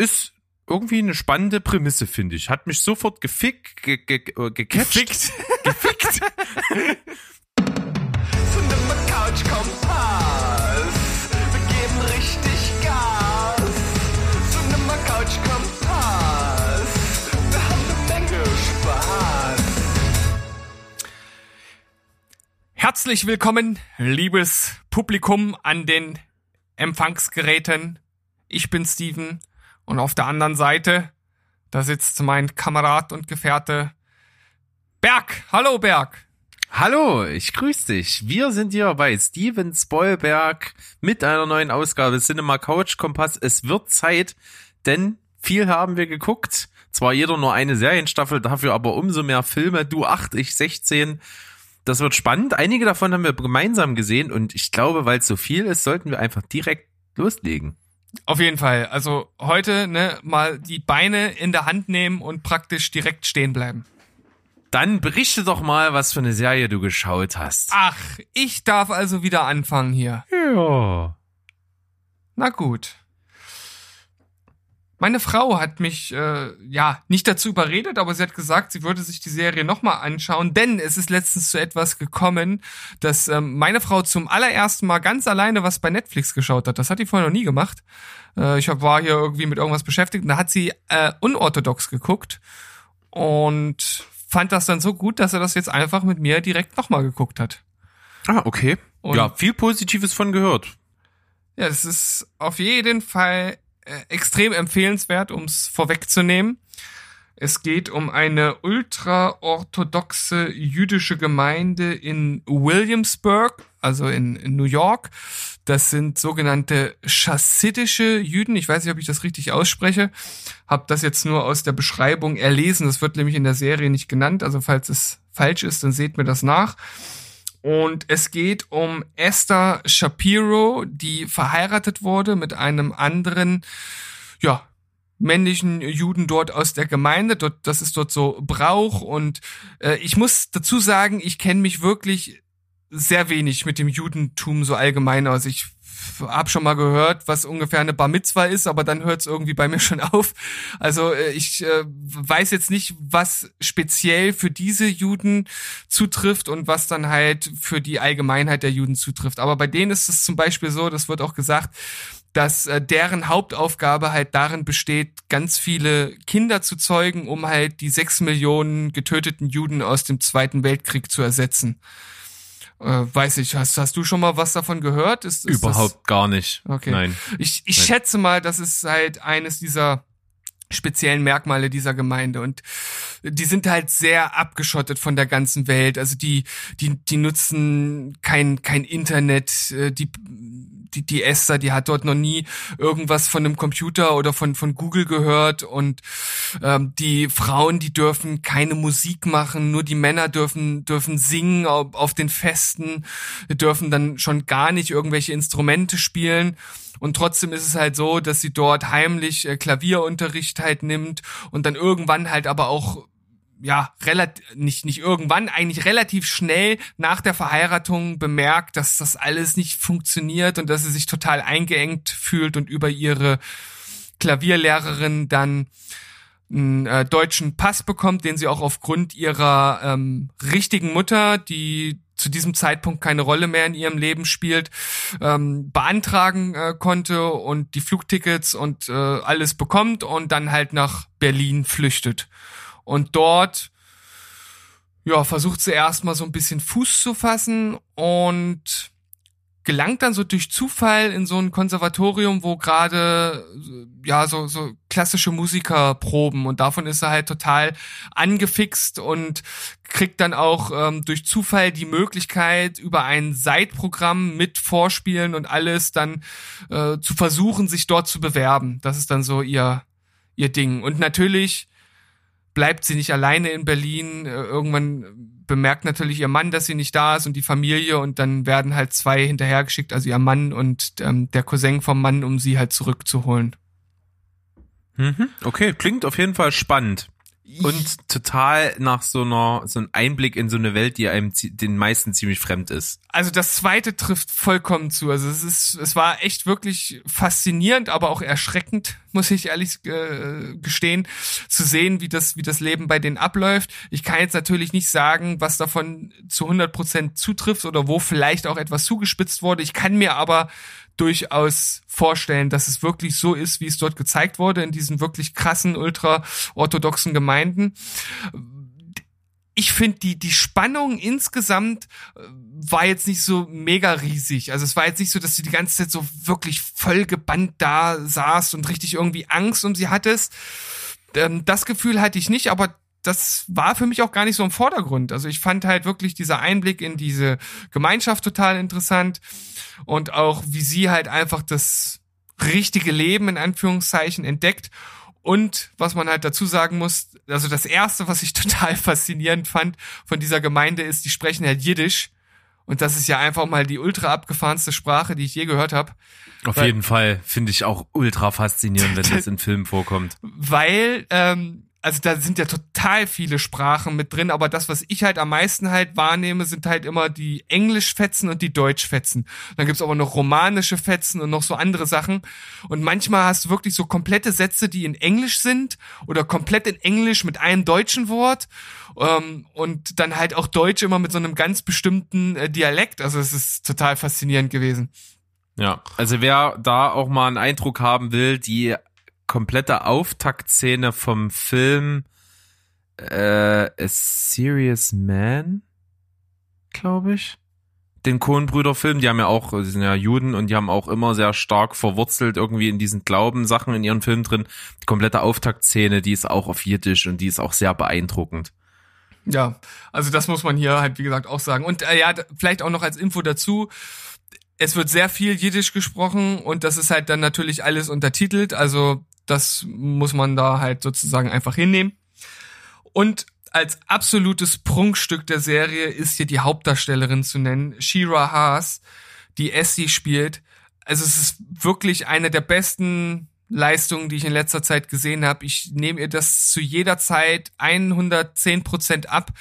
ist irgendwie eine spannende Prämisse, finde ich. Hat mich sofort gefickt, ge, ge, ge, gecatcht. Gefickt. Gefickt. Couch Kompass. Wir geben richtig Gas. Cinema Couch Kompass. Wir haben eine Menge Spaß. Herzlich willkommen, liebes Publikum an den Empfangsgeräten. Ich bin Steven und auf der anderen Seite, da sitzt mein Kamerad und Gefährte Berg. Hallo Berg. Hallo, ich grüße dich. Wir sind hier bei Steven Spoilberg mit einer neuen Ausgabe Cinema Couch Kompass. Es wird Zeit, denn viel haben wir geguckt. Zwar jeder nur eine Serienstaffel, dafür aber umso mehr Filme. Du acht, ich 16. Das wird spannend. Einige davon haben wir gemeinsam gesehen und ich glaube, weil es so viel ist, sollten wir einfach direkt loslegen. Auf jeden Fall. Also heute ne, mal die Beine in der Hand nehmen und praktisch direkt stehen bleiben. Dann berichte doch mal, was für eine Serie du geschaut hast. Ach, ich darf also wieder anfangen hier. Ja. Na gut. Meine Frau hat mich äh, ja nicht dazu überredet, aber sie hat gesagt, sie würde sich die Serie nochmal anschauen, denn es ist letztens zu etwas gekommen, dass ähm, meine Frau zum allerersten Mal ganz alleine was bei Netflix geschaut hat. Das hat die vorher noch nie gemacht. Äh, ich hab, war hier irgendwie mit irgendwas beschäftigt und da hat sie äh, unorthodox geguckt und fand das dann so gut, dass er das jetzt einfach mit mir direkt nochmal geguckt hat. Ah, okay. Und- ja, viel Positives von gehört. Ja, es ist auf jeden Fall extrem empfehlenswert, um es vorwegzunehmen. Es geht um eine ultraorthodoxe jüdische Gemeinde in Williamsburg, also in, in New York. Das sind sogenannte chassidische Jüden. Ich weiß nicht, ob ich das richtig ausspreche. Hab das jetzt nur aus der Beschreibung erlesen. Das wird nämlich in der Serie nicht genannt. Also falls es falsch ist, dann seht mir das nach. Und es geht um Esther Shapiro, die verheiratet wurde mit einem anderen, ja, männlichen Juden dort aus der Gemeinde. Dort, das ist dort so Brauch. Und äh, ich muss dazu sagen, ich kenne mich wirklich sehr wenig mit dem Judentum so allgemein aus. Ich hab schon mal gehört, was ungefähr eine Bar Mitzwa ist, aber dann hört es irgendwie bei mir schon auf. Also äh, ich äh, weiß jetzt nicht, was speziell für diese Juden zutrifft und was dann halt für die Allgemeinheit der Juden zutrifft. Aber bei denen ist es zum Beispiel so, das wird auch gesagt, dass äh, deren Hauptaufgabe halt darin besteht, ganz viele Kinder zu zeugen, um halt die sechs Millionen getöteten Juden aus dem Zweiten Weltkrieg zu ersetzen. Äh, weiß ich, hast, hast du schon mal was davon gehört? Ist, ist Überhaupt gar nicht. Okay. Nein. Ich, ich Nein. schätze mal, das ist halt eines dieser speziellen Merkmale dieser Gemeinde und die sind halt sehr abgeschottet von der ganzen Welt. Also die, die, die nutzen kein, kein Internet, äh, die, die, die Esther, die hat dort noch nie irgendwas von einem Computer oder von, von Google gehört und ähm, die Frauen, die dürfen keine Musik machen, nur die Männer dürfen, dürfen singen auf, auf den Festen, dürfen dann schon gar nicht irgendwelche Instrumente spielen. Und trotzdem ist es halt so, dass sie dort heimlich äh, Klavierunterricht halt nimmt und dann irgendwann halt aber auch ja, relativ, nicht, nicht irgendwann, eigentlich relativ schnell nach der Verheiratung bemerkt, dass das alles nicht funktioniert und dass sie sich total eingeengt fühlt und über ihre Klavierlehrerin dann einen äh, deutschen Pass bekommt, den sie auch aufgrund ihrer ähm, richtigen Mutter, die zu diesem Zeitpunkt keine Rolle mehr in ihrem Leben spielt, ähm, beantragen äh, konnte und die Flugtickets und äh, alles bekommt und dann halt nach Berlin flüchtet. Und dort ja, versucht sie erstmal so ein bisschen Fuß zu fassen und gelangt dann so durch Zufall in so ein Konservatorium, wo gerade ja so so klassische Musiker proben und davon ist er halt total angefixt und kriegt dann auch ähm, durch Zufall die Möglichkeit über ein Seitprogramm mit Vorspielen und alles dann äh, zu versuchen, sich dort zu bewerben. Das ist dann so ihr ihr Ding und natürlich bleibt sie nicht alleine in Berlin. Äh, Irgendwann bemerkt natürlich ihr Mann, dass sie nicht da ist und die Familie und dann werden halt zwei hinterhergeschickt, also ihr Mann und ähm, der Cousin vom Mann, um sie halt zurückzuholen. Mhm. Okay, klingt auf jeden Fall spannend. Und total nach so einer, so einem Einblick in so eine Welt, die einem den meisten ziemlich fremd ist. Also das zweite trifft vollkommen zu. Also es ist, es war echt wirklich faszinierend, aber auch erschreckend, muss ich ehrlich äh, gestehen, zu sehen, wie das, wie das Leben bei denen abläuft. Ich kann jetzt natürlich nicht sagen, was davon zu 100 Prozent zutrifft oder wo vielleicht auch etwas zugespitzt wurde. Ich kann mir aber durchaus vorstellen, dass es wirklich so ist, wie es dort gezeigt wurde, in diesen wirklich krassen, ultra-orthodoxen Gemeinden. Ich finde, die, die Spannung insgesamt äh, war jetzt nicht so mega riesig. Also es war jetzt nicht so, dass du die ganze Zeit so wirklich voll gebannt da saßt und richtig irgendwie Angst um sie hattest. Ähm, das Gefühl hatte ich nicht, aber das war für mich auch gar nicht so im Vordergrund. Also ich fand halt wirklich dieser Einblick in diese Gemeinschaft total interessant und auch wie sie halt einfach das richtige Leben in Anführungszeichen entdeckt. Und was man halt dazu sagen muss, also das erste, was ich total faszinierend fand von dieser Gemeinde ist, die sprechen halt Jiddisch. Und das ist ja einfach mal die ultra abgefahrenste Sprache, die ich je gehört habe. Auf Weil- jeden Fall finde ich auch ultra faszinierend, wenn das in Filmen vorkommt. weil ähm, also da sind ja total viele Sprachen mit drin, aber das, was ich halt am meisten halt wahrnehme, sind halt immer die Englischfetzen und die Deutschfetzen. Dann gibt's aber noch romanische Fetzen und noch so andere Sachen. Und manchmal hast du wirklich so komplette Sätze, die in Englisch sind oder komplett in Englisch mit einem deutschen Wort. Ähm, und dann halt auch Deutsch immer mit so einem ganz bestimmten äh, Dialekt. Also es ist total faszinierend gewesen. Ja, also wer da auch mal einen Eindruck haben will, die komplette Auftaktszene vom Film äh, A Serious Man, glaube ich. Den Coen-Brüder-Film, die haben ja auch, die sind ja Juden und die haben auch immer sehr stark verwurzelt irgendwie in diesen Glaubensachen in ihren Filmen drin. Die komplette Auftaktszene, die ist auch auf Jiddisch und die ist auch sehr beeindruckend. Ja, also das muss man hier halt, wie gesagt, auch sagen. Und äh, ja, vielleicht auch noch als Info dazu. Es wird sehr viel Jiddisch gesprochen und das ist halt dann natürlich alles untertitelt. Also das muss man da halt sozusagen einfach hinnehmen. Und als absolutes Prunkstück der Serie ist hier die Hauptdarstellerin zu nennen, Shira Haas, die Essie spielt. Also es ist wirklich eine der besten Leistungen, die ich in letzter Zeit gesehen habe. Ich nehme ihr das zu jeder Zeit 110 Prozent ab,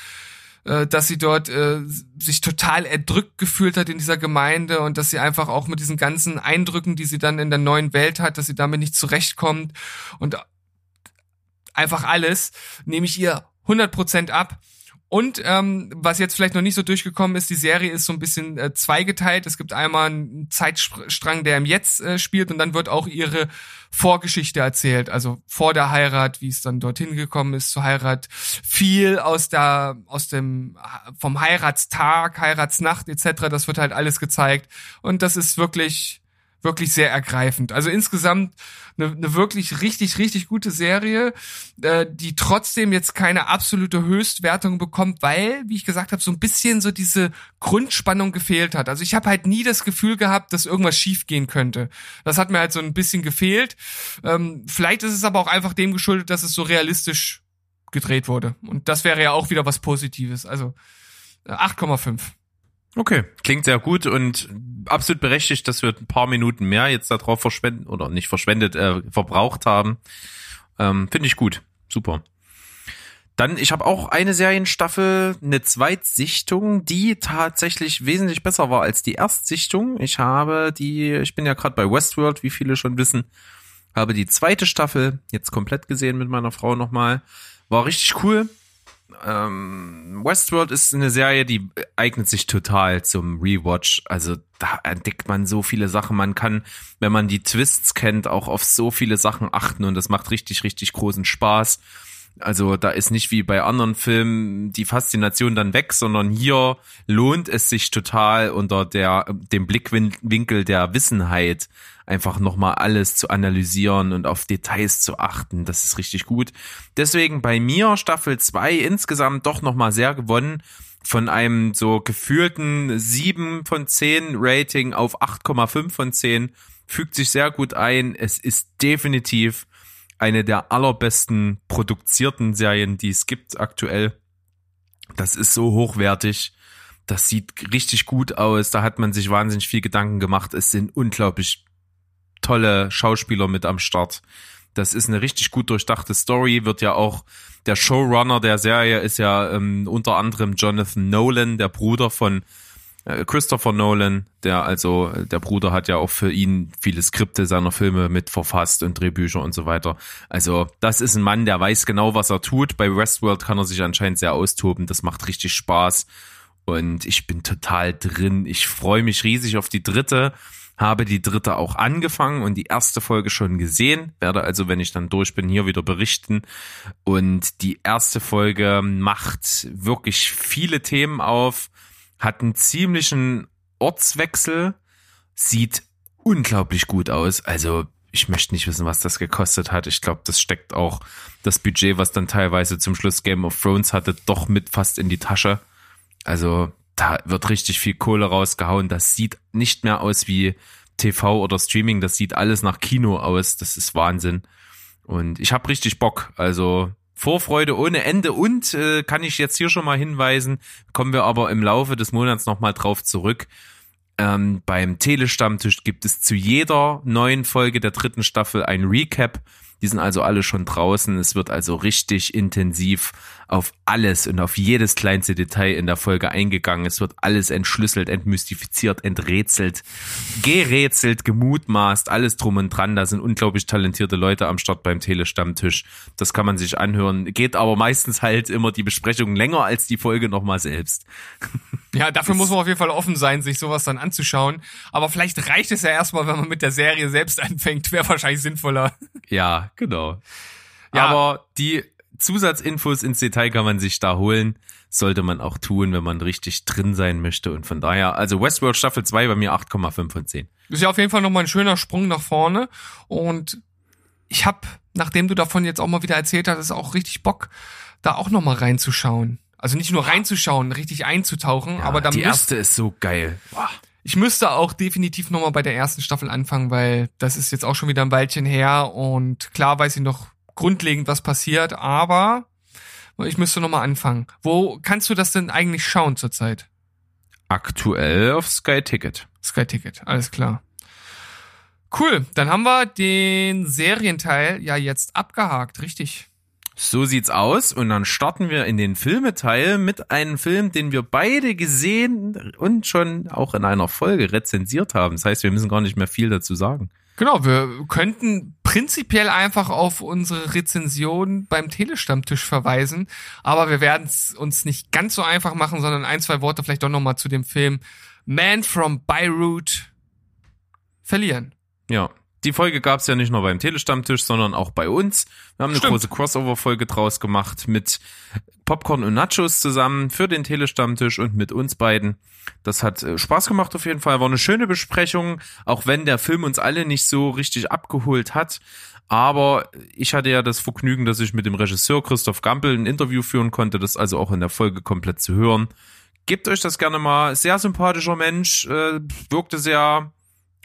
äh, dass sie dort äh, sich total erdrückt gefühlt hat in dieser Gemeinde und dass sie einfach auch mit diesen ganzen Eindrücken, die sie dann in der neuen Welt hat, dass sie damit nicht zurechtkommt und einfach alles, nehme ich ihr 100% ab. Und ähm, was jetzt vielleicht noch nicht so durchgekommen ist, die Serie ist so ein bisschen äh, zweigeteilt. Es gibt einmal einen Zeitstrang, der im Jetzt äh, spielt und dann wird auch ihre Vorgeschichte erzählt, also vor der Heirat, wie es dann dorthin gekommen ist zur Heirat, viel aus der aus dem vom Heiratstag, Heiratsnacht etc. Das wird halt alles gezeigt und das ist wirklich wirklich sehr ergreifend. Also insgesamt eine, eine wirklich richtig, richtig gute Serie, äh, die trotzdem jetzt keine absolute Höchstwertung bekommt, weil, wie ich gesagt habe, so ein bisschen so diese Grundspannung gefehlt hat. Also ich habe halt nie das Gefühl gehabt, dass irgendwas schiefgehen könnte. Das hat mir halt so ein bisschen gefehlt. Ähm, vielleicht ist es aber auch einfach dem geschuldet, dass es so realistisch gedreht wurde. Und das wäre ja auch wieder was Positives. Also äh, 8,5. Okay, klingt sehr gut und absolut berechtigt, dass wir ein paar Minuten mehr jetzt darauf verschwenden oder nicht verschwendet, äh, verbraucht haben. Ähm, Finde ich gut. Super. Dann, ich habe auch eine Serienstaffel, eine Zweitsichtung, die tatsächlich wesentlich besser war als die Erstsichtung. Ich habe die, ich bin ja gerade bei Westworld, wie viele schon wissen, habe die zweite Staffel jetzt komplett gesehen mit meiner Frau nochmal. War richtig cool. Ähm, Westworld ist eine Serie, die eignet sich total zum Rewatch. Also da entdeckt man so viele Sachen. Man kann, wenn man die Twists kennt, auch auf so viele Sachen achten und das macht richtig, richtig großen Spaß. Also da ist nicht wie bei anderen Filmen die Faszination dann weg, sondern hier lohnt es sich total unter der dem Blickwinkel der Wissenheit einfach nochmal alles zu analysieren und auf Details zu achten. Das ist richtig gut. Deswegen bei mir Staffel 2 insgesamt doch nochmal sehr gewonnen. Von einem so gefühlten 7 von 10 Rating auf 8,5 von 10 fügt sich sehr gut ein. Es ist definitiv eine der allerbesten produzierten Serien, die es gibt aktuell. Das ist so hochwertig. Das sieht richtig gut aus. Da hat man sich wahnsinnig viel Gedanken gemacht. Es sind unglaublich tolle Schauspieler mit am Start. Das ist eine richtig gut durchdachte Story, wird ja auch der Showrunner der Serie ist ja ähm, unter anderem Jonathan Nolan, der Bruder von äh, Christopher Nolan, der also, der Bruder hat ja auch für ihn viele Skripte seiner Filme mit verfasst und Drehbücher und so weiter. Also, das ist ein Mann, der weiß genau, was er tut. Bei Westworld kann er sich anscheinend sehr austoben. Das macht richtig Spaß. Und ich bin total drin. Ich freue mich riesig auf die dritte. Habe die dritte auch angefangen und die erste Folge schon gesehen. Werde also, wenn ich dann durch bin, hier wieder berichten. Und die erste Folge macht wirklich viele Themen auf hat einen ziemlichen Ortswechsel, sieht unglaublich gut aus. Also ich möchte nicht wissen, was das gekostet hat. Ich glaube, das steckt auch das Budget, was dann teilweise zum Schluss Game of Thrones hatte, doch mit fast in die Tasche. Also da wird richtig viel Kohle rausgehauen. Das sieht nicht mehr aus wie TV oder Streaming. Das sieht alles nach Kino aus. Das ist Wahnsinn. Und ich habe richtig Bock. Also Vorfreude ohne Ende und äh, kann ich jetzt hier schon mal hinweisen, kommen wir aber im Laufe des Monats nochmal drauf zurück. Ähm, beim Telestammtisch gibt es zu jeder neuen Folge der dritten Staffel ein Recap die sind also alle schon draußen. Es wird also richtig intensiv auf alles und auf jedes kleinste Detail in der Folge eingegangen. Es wird alles entschlüsselt, entmystifiziert, enträtselt, gerätselt, gemutmaßt, alles drum und dran. Da sind unglaublich talentierte Leute am Start beim Telestammtisch. Das kann man sich anhören. Geht aber meistens halt immer die Besprechung länger als die Folge nochmal selbst. Ja, dafür muss man auf jeden Fall offen sein, sich sowas dann anzuschauen. Aber vielleicht reicht es ja erstmal, wenn man mit der Serie selbst anfängt, wäre wahrscheinlich sinnvoller. Ja, genau. Ja. Aber die Zusatzinfos ins Detail kann man sich da holen. Sollte man auch tun, wenn man richtig drin sein möchte. Und von daher, also Westworld Staffel 2 bei mir 8,5 von 10. Ist ja auf jeden Fall nochmal ein schöner Sprung nach vorne. Und ich habe, nachdem du davon jetzt auch mal wieder erzählt hast, auch richtig Bock, da auch nochmal reinzuschauen. Also nicht nur reinzuschauen, richtig einzutauchen, Ja, aber dann die erste ist so geil. Boah. ich müsste auch definitiv nochmal bei der ersten Staffel anfangen, weil das ist jetzt auch schon wieder ein Weilchen her und klar weiß ich noch grundlegend, was passiert, aber ich müsste nochmal anfangen. Wo kannst du das denn eigentlich schauen zurzeit? Aktuell auf Sky Ticket. Sky Ticket, alles klar. Cool, dann haben wir den Serienteil ja jetzt abgehakt, richtig? So sieht's aus. Und dann starten wir in den Filmeteil mit einem Film, den wir beide gesehen und schon auch in einer Folge rezensiert haben. Das heißt, wir müssen gar nicht mehr viel dazu sagen. Genau, wir könnten prinzipiell einfach auf unsere Rezension beim Telestammtisch verweisen, aber wir werden es uns nicht ganz so einfach machen, sondern ein, zwei Worte vielleicht doch nochmal zu dem Film Man from Beirut verlieren. Ja. Die Folge gab's ja nicht nur beim Telestammtisch, sondern auch bei uns. Wir haben eine Stimmt. große Crossover-Folge draus gemacht mit Popcorn und Nachos zusammen für den Telestammtisch und mit uns beiden. Das hat äh, Spaß gemacht auf jeden Fall. War eine schöne Besprechung, auch wenn der Film uns alle nicht so richtig abgeholt hat. Aber ich hatte ja das Vergnügen, dass ich mit dem Regisseur Christoph Gampel ein Interview führen konnte, das also auch in der Folge komplett zu hören. Gebt euch das gerne mal. Sehr sympathischer Mensch, äh, wirkte sehr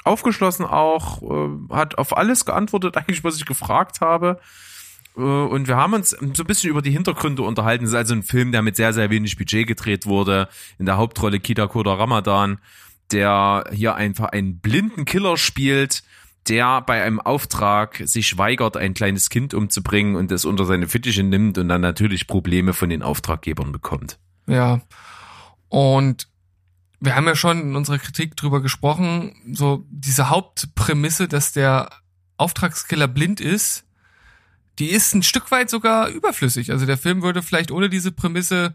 aufgeschlossen auch, äh, hat auf alles geantwortet, eigentlich, was ich gefragt habe. Äh, Und wir haben uns so ein bisschen über die Hintergründe unterhalten. Es ist also ein Film, der mit sehr, sehr wenig Budget gedreht wurde. In der Hauptrolle Kida Koda Ramadan, der hier einfach einen blinden Killer spielt, der bei einem Auftrag sich weigert, ein kleines Kind umzubringen und es unter seine Fittiche nimmt und dann natürlich Probleme von den Auftraggebern bekommt. Ja. Und wir haben ja schon in unserer Kritik drüber gesprochen, so diese Hauptprämisse, dass der Auftragskiller blind ist, die ist ein Stück weit sogar überflüssig. Also der Film würde vielleicht ohne diese Prämisse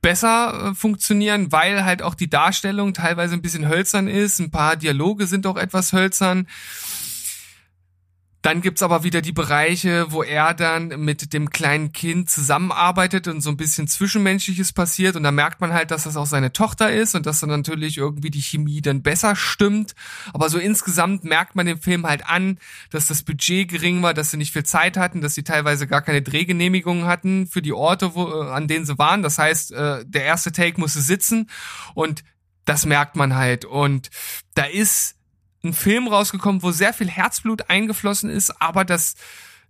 besser äh, funktionieren, weil halt auch die Darstellung teilweise ein bisschen hölzern ist. Ein paar Dialoge sind auch etwas hölzern. Dann gibt's aber wieder die Bereiche, wo er dann mit dem kleinen Kind zusammenarbeitet und so ein bisschen Zwischenmenschliches passiert. Und da merkt man halt, dass das auch seine Tochter ist und dass dann natürlich irgendwie die Chemie dann besser stimmt. Aber so insgesamt merkt man dem Film halt an, dass das Budget gering war, dass sie nicht viel Zeit hatten, dass sie teilweise gar keine Drehgenehmigungen hatten für die Orte, wo, äh, an denen sie waren. Das heißt, äh, der erste Take musste sitzen und das merkt man halt. Und da ist ein Film rausgekommen, wo sehr viel Herzblut eingeflossen ist, aber das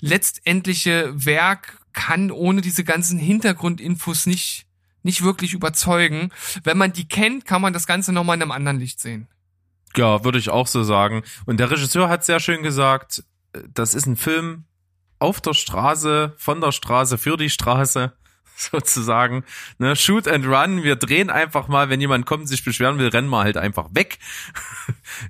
letztendliche Werk kann ohne diese ganzen Hintergrundinfos nicht, nicht wirklich überzeugen. Wenn man die kennt, kann man das Ganze nochmal in einem anderen Licht sehen. Ja, würde ich auch so sagen. Und der Regisseur hat sehr schön gesagt, das ist ein Film auf der Straße, von der Straße für die Straße sozusagen. Ne, shoot and run. Wir drehen einfach mal, wenn jemand kommt und sich beschweren will, rennen wir halt einfach weg.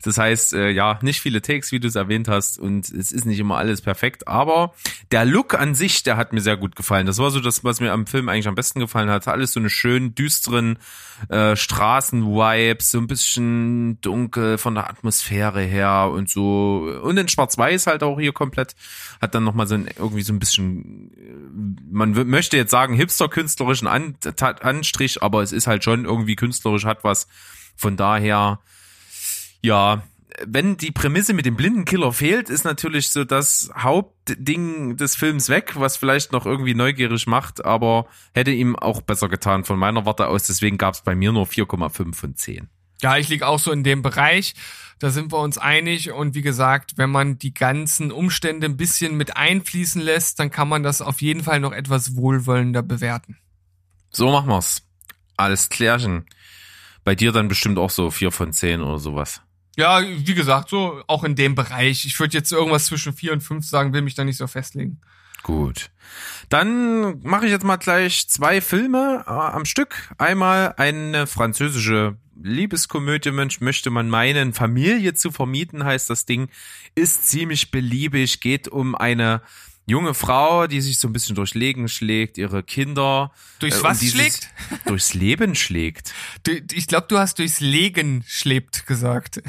Das heißt, äh, ja, nicht viele Takes, wie du es erwähnt hast, und es ist nicht immer alles perfekt, aber der Look an sich, der hat mir sehr gut gefallen. Das war so das, was mir am Film eigentlich am besten gefallen hat. Alles so eine schön düsteren äh, Straßen-Vibes, so ein bisschen dunkel von der Atmosphäre her und so. Und in Schwarz-Weiß halt auch hier komplett. Hat dann nochmal so ein, irgendwie so ein bisschen, äh, man möchte jetzt sagen, hipster-künstlerischen An Anstrich, aber es ist halt schon irgendwie künstlerisch, hat was. Von daher, ja, wenn die Prämisse mit dem blinden Killer fehlt, ist natürlich so das Hauptding des Films weg, was vielleicht noch irgendwie neugierig macht, aber hätte ihm auch besser getan von meiner Warte aus. Deswegen gab es bei mir nur 4,5 von 10. Ja, ich lieg auch so in dem Bereich. Da sind wir uns einig. Und wie gesagt, wenn man die ganzen Umstände ein bisschen mit einfließen lässt, dann kann man das auf jeden Fall noch etwas wohlwollender bewerten. So machen wir's. Alles klärchen. Bei dir dann bestimmt auch so 4 von 10 oder sowas. Ja, wie gesagt, so auch in dem Bereich. Ich würde jetzt irgendwas zwischen 4 und 5 sagen, will mich da nicht so festlegen. Gut. Dann mache ich jetzt mal gleich zwei Filme äh, am Stück. Einmal eine französische Liebeskomödie, Mensch, möchte man meinen, Familie zu vermieten, heißt das Ding, ist ziemlich beliebig, geht um eine junge Frau, die sich so ein bisschen durchs Leben schlägt, ihre Kinder. Durchs äh, was schlägt? Durchs Leben schlägt. Du, ich glaube, du hast durchs Legen schlägt gesagt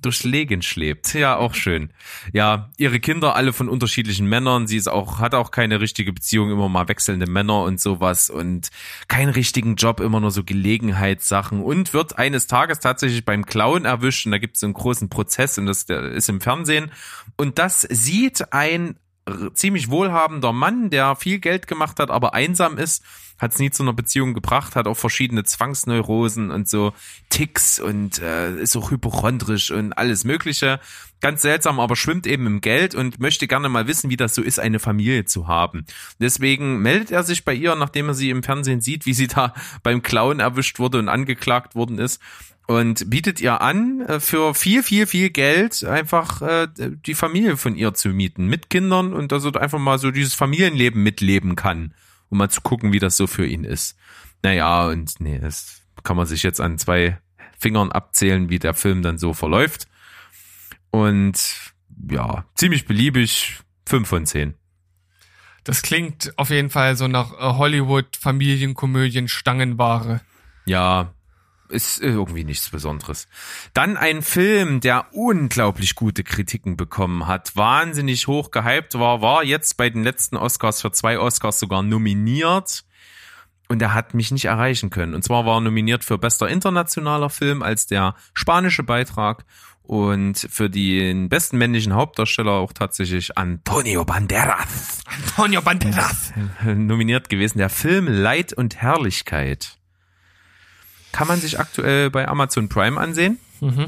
durchs Legen schlägt. Ja, auch schön. Ja, ihre Kinder alle von unterschiedlichen Männern. Sie ist auch, hat auch keine richtige Beziehung, immer mal wechselnde Männer und sowas und keinen richtigen Job, immer nur so Gelegenheitssachen und wird eines Tages tatsächlich beim Klauen erwischt und da gibt es einen großen Prozess und das ist im Fernsehen und das sieht ein ziemlich wohlhabender Mann, der viel Geld gemacht hat, aber einsam ist, hat es nie zu einer Beziehung gebracht, hat auch verschiedene Zwangsneurosen und so Ticks und äh, ist auch hypochondrisch und alles Mögliche. Ganz seltsam, aber schwimmt eben im Geld und möchte gerne mal wissen, wie das so ist, eine Familie zu haben. Deswegen meldet er sich bei ihr, nachdem er sie im Fernsehen sieht, wie sie da beim Klauen erwischt wurde und angeklagt worden ist und bietet ihr an, äh, für viel, viel, viel Geld einfach äh, die Familie von ihr zu mieten mit Kindern und dass er einfach mal so dieses Familienleben mitleben kann, um mal zu gucken, wie das so für ihn ist. Naja, und nee, das kann man sich jetzt an zwei Fingern abzählen, wie der Film dann so verläuft. Und ja, ziemlich beliebig, fünf von zehn. Das klingt auf jeden Fall so nach äh, Hollywood-Familienkomödien Stangenware. Ja, ist irgendwie nichts Besonderes. Dann ein Film, der unglaublich gute Kritiken bekommen hat, wahnsinnig hoch gehypt war, war jetzt bei den letzten Oscars für zwei Oscars sogar nominiert. Und er hat mich nicht erreichen können. Und zwar war er nominiert für bester internationaler Film als der spanische Beitrag und für den besten männlichen Hauptdarsteller auch tatsächlich Antonio Banderas. Antonio Banderas. Nominiert gewesen. Der Film Leid und Herrlichkeit. Kann man sich aktuell bei Amazon Prime ansehen. Mhm.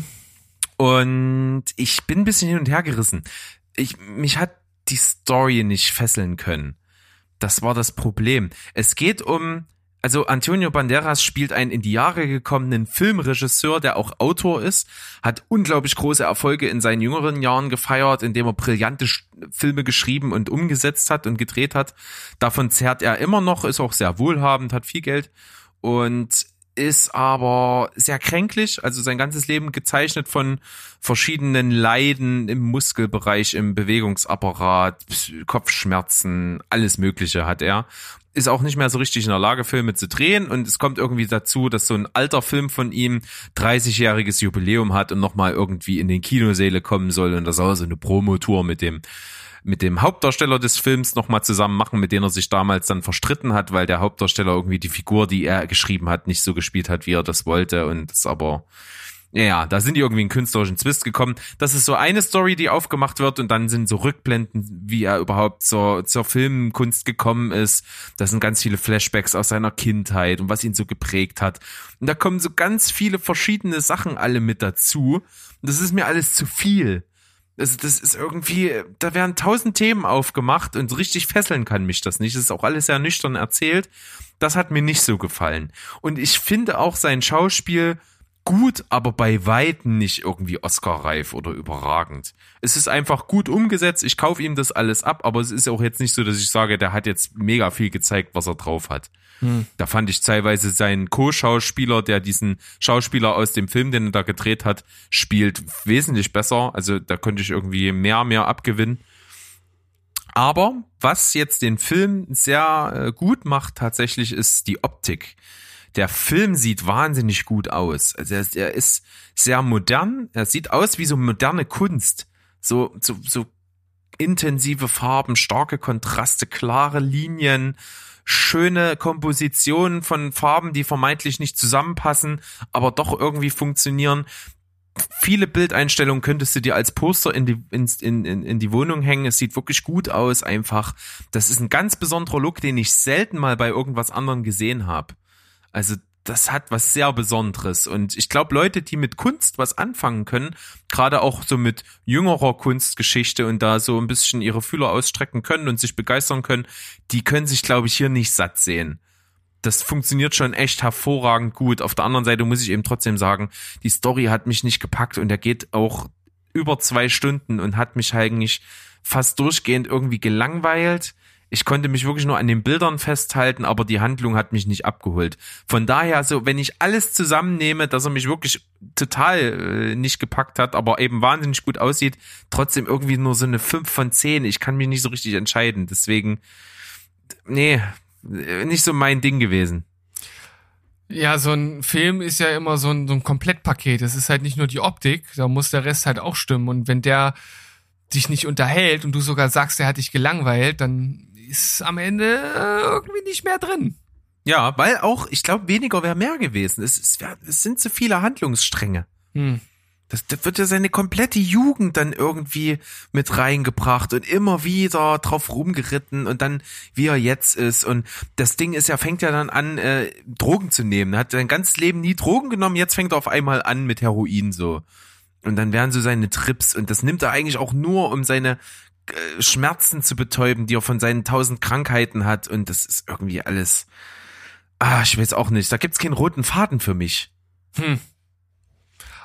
Und ich bin ein bisschen hin und her gerissen. Ich, mich hat die Story nicht fesseln können. Das war das Problem. Es geht um, also Antonio Banderas spielt einen in die Jahre gekommenen Filmregisseur, der auch Autor ist, hat unglaublich große Erfolge in seinen jüngeren Jahren gefeiert, indem er brillante Filme geschrieben und umgesetzt hat und gedreht hat. Davon zehrt er immer noch, ist auch sehr wohlhabend, hat viel Geld und ist aber sehr kränklich, also sein ganzes Leben gezeichnet von verschiedenen Leiden im Muskelbereich, im Bewegungsapparat, Kopfschmerzen, alles Mögliche hat er. Ist auch nicht mehr so richtig in der Lage, Filme zu drehen und es kommt irgendwie dazu, dass so ein alter Film von ihm 30-jähriges Jubiläum hat und nochmal irgendwie in den Kinosäle kommen soll und das soll so eine Promotour mit dem mit dem Hauptdarsteller des Films nochmal zusammen machen, mit dem er sich damals dann verstritten hat, weil der Hauptdarsteller irgendwie die Figur, die er geschrieben hat, nicht so gespielt hat, wie er das wollte und das aber ja, da sind die irgendwie in künstlerischen Zwist gekommen. Das ist so eine Story, die aufgemacht wird und dann sind so Rückblenden, wie er überhaupt zur, zur Filmkunst gekommen ist. Da sind ganz viele Flashbacks aus seiner Kindheit und was ihn so geprägt hat. Und da kommen so ganz viele verschiedene Sachen alle mit dazu. Das ist mir alles zu viel. Also das ist irgendwie, da werden tausend Themen aufgemacht und richtig fesseln kann mich das nicht. Das ist auch alles sehr nüchtern erzählt. Das hat mir nicht so gefallen. Und ich finde auch sein Schauspiel gut, aber bei Weitem nicht irgendwie Oscar-reif oder überragend. Es ist einfach gut umgesetzt. Ich kaufe ihm das alles ab, aber es ist auch jetzt nicht so, dass ich sage, der hat jetzt mega viel gezeigt, was er drauf hat. Hm. Da fand ich teilweise seinen Co-Schauspieler, der diesen Schauspieler aus dem Film, den er da gedreht hat, spielt wesentlich besser. Also da konnte ich irgendwie mehr, mehr abgewinnen. Aber was jetzt den Film sehr äh, gut macht tatsächlich, ist die Optik. Der Film sieht wahnsinnig gut aus. Also er, ist sehr modern. Er sieht aus wie so moderne Kunst. So, so, so intensive Farben, starke Kontraste, klare Linien, schöne Kompositionen von Farben, die vermeintlich nicht zusammenpassen, aber doch irgendwie funktionieren viele Bildeinstellungen könntest du dir als Poster in die, in, in, in die Wohnung hängen. Es sieht wirklich gut aus, einfach. Das ist ein ganz besonderer Look, den ich selten mal bei irgendwas anderem gesehen habe. Also das hat was sehr Besonderes. Und ich glaube, Leute, die mit Kunst was anfangen können, gerade auch so mit jüngerer Kunstgeschichte und da so ein bisschen ihre Fühler ausstrecken können und sich begeistern können, die können sich, glaube ich, hier nicht satt sehen das funktioniert schon echt hervorragend gut. Auf der anderen Seite muss ich eben trotzdem sagen, die Story hat mich nicht gepackt und er geht auch über zwei Stunden und hat mich eigentlich fast durchgehend irgendwie gelangweilt. Ich konnte mich wirklich nur an den Bildern festhalten, aber die Handlung hat mich nicht abgeholt. Von daher, so wenn ich alles zusammennehme, dass er mich wirklich total äh, nicht gepackt hat, aber eben wahnsinnig gut aussieht, trotzdem irgendwie nur so eine 5 von 10. Ich kann mich nicht so richtig entscheiden. Deswegen, nee, nicht so mein Ding gewesen. Ja, so ein Film ist ja immer so ein, so ein Komplettpaket. Es ist halt nicht nur die Optik, da muss der Rest halt auch stimmen. Und wenn der dich nicht unterhält und du sogar sagst, der hat dich gelangweilt, dann ist am Ende äh, irgendwie nicht mehr drin. Ja, weil auch, ich glaube, weniger wäre mehr gewesen. Es, es, wär, es sind zu viele Handlungsstränge. Hm. Das, das wird ja seine komplette Jugend dann irgendwie mit reingebracht und immer wieder drauf rumgeritten und dann wie er jetzt ist und das Ding ist ja fängt ja dann an äh, Drogen zu nehmen. Er hat sein ganzes Leben nie Drogen genommen, jetzt fängt er auf einmal an mit Heroin so. Und dann werden so seine Trips und das nimmt er eigentlich auch nur um seine Schmerzen zu betäuben, die er von seinen tausend Krankheiten hat und das ist irgendwie alles ah, ich weiß auch nicht, da gibt's keinen roten Faden für mich. Hm.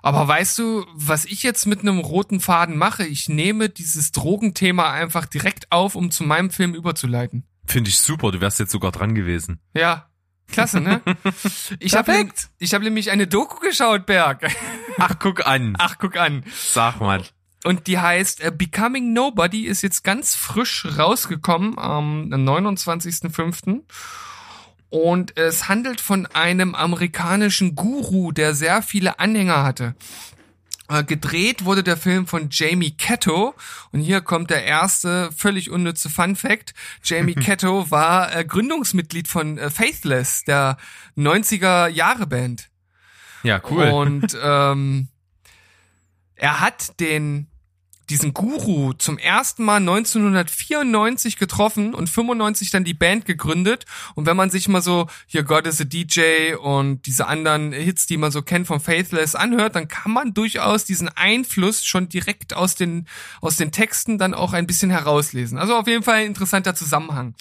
Aber weißt du, was ich jetzt mit einem roten Faden mache? Ich nehme dieses Drogenthema einfach direkt auf, um zu meinem Film überzuleiten. Finde ich super, du wärst jetzt sogar dran gewesen. Ja, klasse, ne? Ich habe Perfekt. ich hab nämlich eine Doku geschaut, Berg. Ach, guck an. Ach, guck an. Sag mal. Und die heißt äh, Becoming Nobody, ist jetzt ganz frisch rausgekommen am 29.05. Und es handelt von einem amerikanischen Guru, der sehr viele Anhänger hatte. Äh, Gedreht wurde der Film von Jamie Ketto und hier kommt der erste völlig unnütze Fun Fact. Jamie Ketto war äh, Gründungsmitglied von äh, Faithless, der 90er Jahre Band. Ja, cool. Und ähm, er hat den diesen Guru zum ersten Mal 1994 getroffen und 95 dann die Band gegründet. Und wenn man sich mal so hier God is a DJ und diese anderen Hits, die man so kennt von Faithless anhört, dann kann man durchaus diesen Einfluss schon direkt aus den, aus den Texten dann auch ein bisschen herauslesen. Also auf jeden Fall ein interessanter Zusammenhang.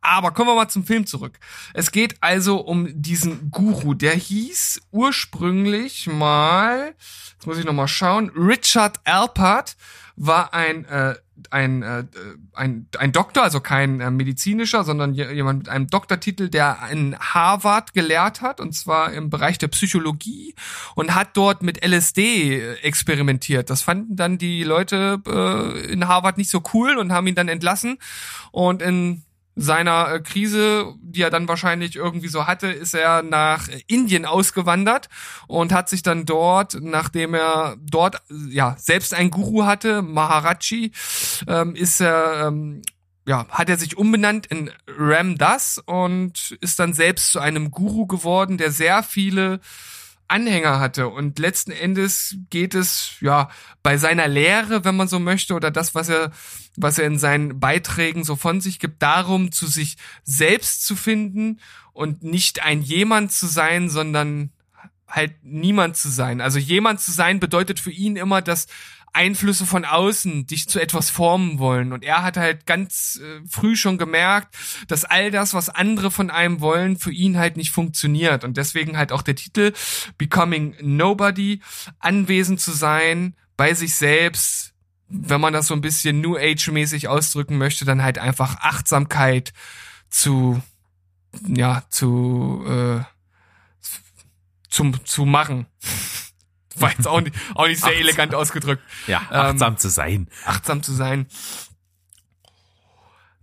Aber kommen wir mal zum Film zurück. Es geht also um diesen Guru. Der hieß ursprünglich mal, jetzt muss ich noch mal schauen, Richard Alpert war ein äh, ein, äh, ein, ein Doktor, also kein äh, medizinischer, sondern je- jemand mit einem Doktortitel, der in Harvard gelehrt hat, und zwar im Bereich der Psychologie und hat dort mit LSD experimentiert. Das fanden dann die Leute äh, in Harvard nicht so cool und haben ihn dann entlassen. Und in seiner äh, Krise, die er dann wahrscheinlich irgendwie so hatte, ist er nach Indien ausgewandert und hat sich dann dort, nachdem er dort ja selbst einen Guru hatte, Maharaji, ähm, ist er ähm, ja, hat er sich umbenannt in Ram Das und ist dann selbst zu einem Guru geworden, der sehr viele Anhänger hatte. Und letzten Endes geht es, ja, bei seiner Lehre, wenn man so möchte, oder das, was er, was er in seinen Beiträgen so von sich gibt, darum, zu sich selbst zu finden und nicht ein jemand zu sein, sondern halt niemand zu sein. Also jemand zu sein bedeutet für ihn immer, dass Einflüsse von außen dich zu etwas formen wollen. Und er hat halt ganz äh, früh schon gemerkt, dass all das, was andere von einem wollen, für ihn halt nicht funktioniert. Und deswegen halt auch der Titel Becoming Nobody, anwesend zu sein bei sich selbst, wenn man das so ein bisschen New Age-mäßig ausdrücken möchte, dann halt einfach Achtsamkeit zu, ja, zu, äh, zum, zu machen. War jetzt auch nicht, auch nicht sehr Achtsam. elegant ausgedrückt. Ja, Ähm, achtsam zu sein. Achtsam zu sein.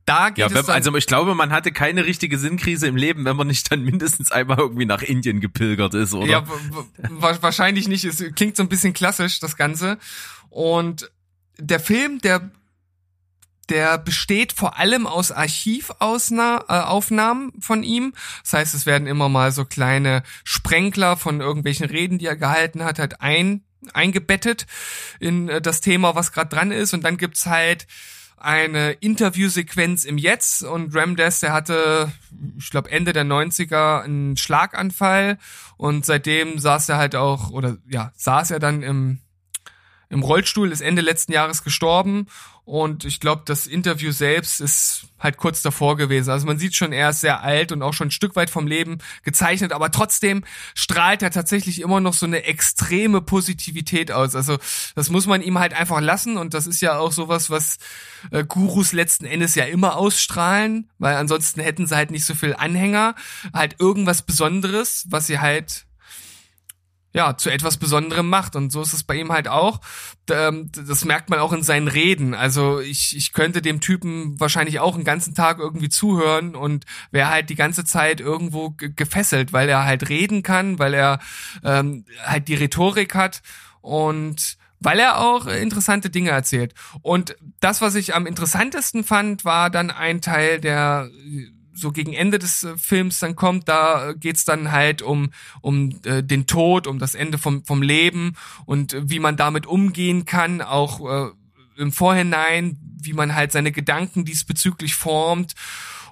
Da geht Ja, es wenn, also ich glaube, man hatte keine richtige Sinnkrise im Leben, wenn man nicht dann mindestens einmal irgendwie nach Indien gepilgert ist, oder? Ja, wahrscheinlich nicht. Es klingt so ein bisschen klassisch, das Ganze. Und der Film, der, der besteht vor allem aus Archivaufnahmen äh, von ihm. Das heißt, es werden immer mal so kleine Sprenkler von irgendwelchen Reden, die er gehalten hat, halt ein, eingebettet in äh, das Thema, was gerade dran ist. Und dann gibt's halt eine Interviewsequenz im Jetzt und Ramdes, der hatte, ich glaube Ende der 90er einen Schlaganfall und seitdem saß er halt auch, oder ja, saß er dann im, im Rollstuhl, ist Ende letzten Jahres gestorben und ich glaube, das Interview selbst ist halt kurz davor gewesen. Also man sieht schon, er ist sehr alt und auch schon ein Stück weit vom Leben gezeichnet, aber trotzdem strahlt er tatsächlich immer noch so eine extreme Positivität aus. Also das muss man ihm halt einfach lassen und das ist ja auch sowas, was äh, Gurus letzten Endes ja immer ausstrahlen, weil ansonsten hätten sie halt nicht so viel Anhänger, halt irgendwas Besonderes, was sie halt ja, zu etwas Besonderem macht. Und so ist es bei ihm halt auch. Ähm, Das merkt man auch in seinen Reden. Also ich, ich könnte dem Typen wahrscheinlich auch einen ganzen Tag irgendwie zuhören und wäre halt die ganze Zeit irgendwo ge- gefesselt, weil er halt reden kann, weil er ähm, halt die Rhetorik hat und weil er auch interessante Dinge erzählt. Und das, was ich am interessantesten fand, war dann ein Teil, der so gegen Ende des äh, Films dann kommt, da äh, geht's dann halt um um äh, den Tod, um das Ende vom vom Leben und äh, wie man damit umgehen kann, auch äh, im Vorhinein, wie man halt seine Gedanken diesbezüglich formt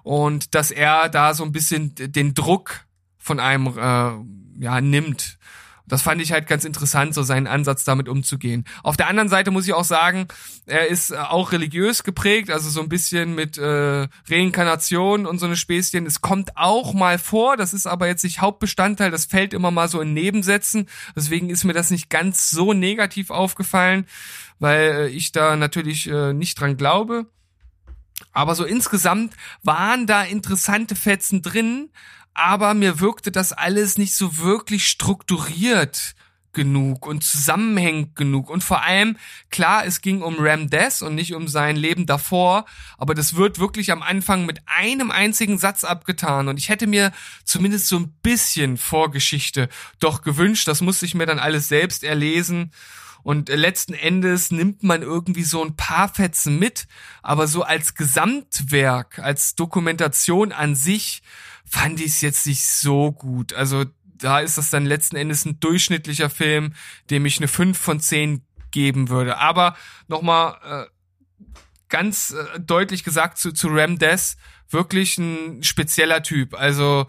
und dass er da so ein bisschen den Druck von einem äh, ja nimmt. Das fand ich halt ganz interessant, so seinen Ansatz damit umzugehen. Auf der anderen Seite muss ich auch sagen, er ist äh, auch religiös geprägt, also so ein bisschen mit äh, Reinkarnation und so eine Späßchen. Es kommt auch mal vor, das ist aber jetzt nicht Hauptbestandteil, das fällt immer mal so in Nebensätzen. Deswegen ist mir das nicht ganz so negativ aufgefallen, weil äh, ich da natürlich äh, nicht dran glaube. Aber so insgesamt waren da interessante Fetzen drin, aber mir wirkte das alles nicht so wirklich strukturiert genug und zusammenhängend genug. Und vor allem, klar, es ging um Ram Dass und nicht um sein Leben davor, aber das wird wirklich am Anfang mit einem einzigen Satz abgetan. Und ich hätte mir zumindest so ein bisschen Vorgeschichte doch gewünscht. Das musste ich mir dann alles selbst erlesen. Und letzten Endes nimmt man irgendwie so ein paar Fetzen mit, aber so als Gesamtwerk, als Dokumentation an sich fand ich es jetzt nicht so gut. Also da ist das dann letzten Endes ein durchschnittlicher Film, dem ich eine 5 von 10 geben würde. Aber nochmal äh, ganz äh, deutlich gesagt zu, zu Ram Dass, wirklich ein spezieller Typ. Also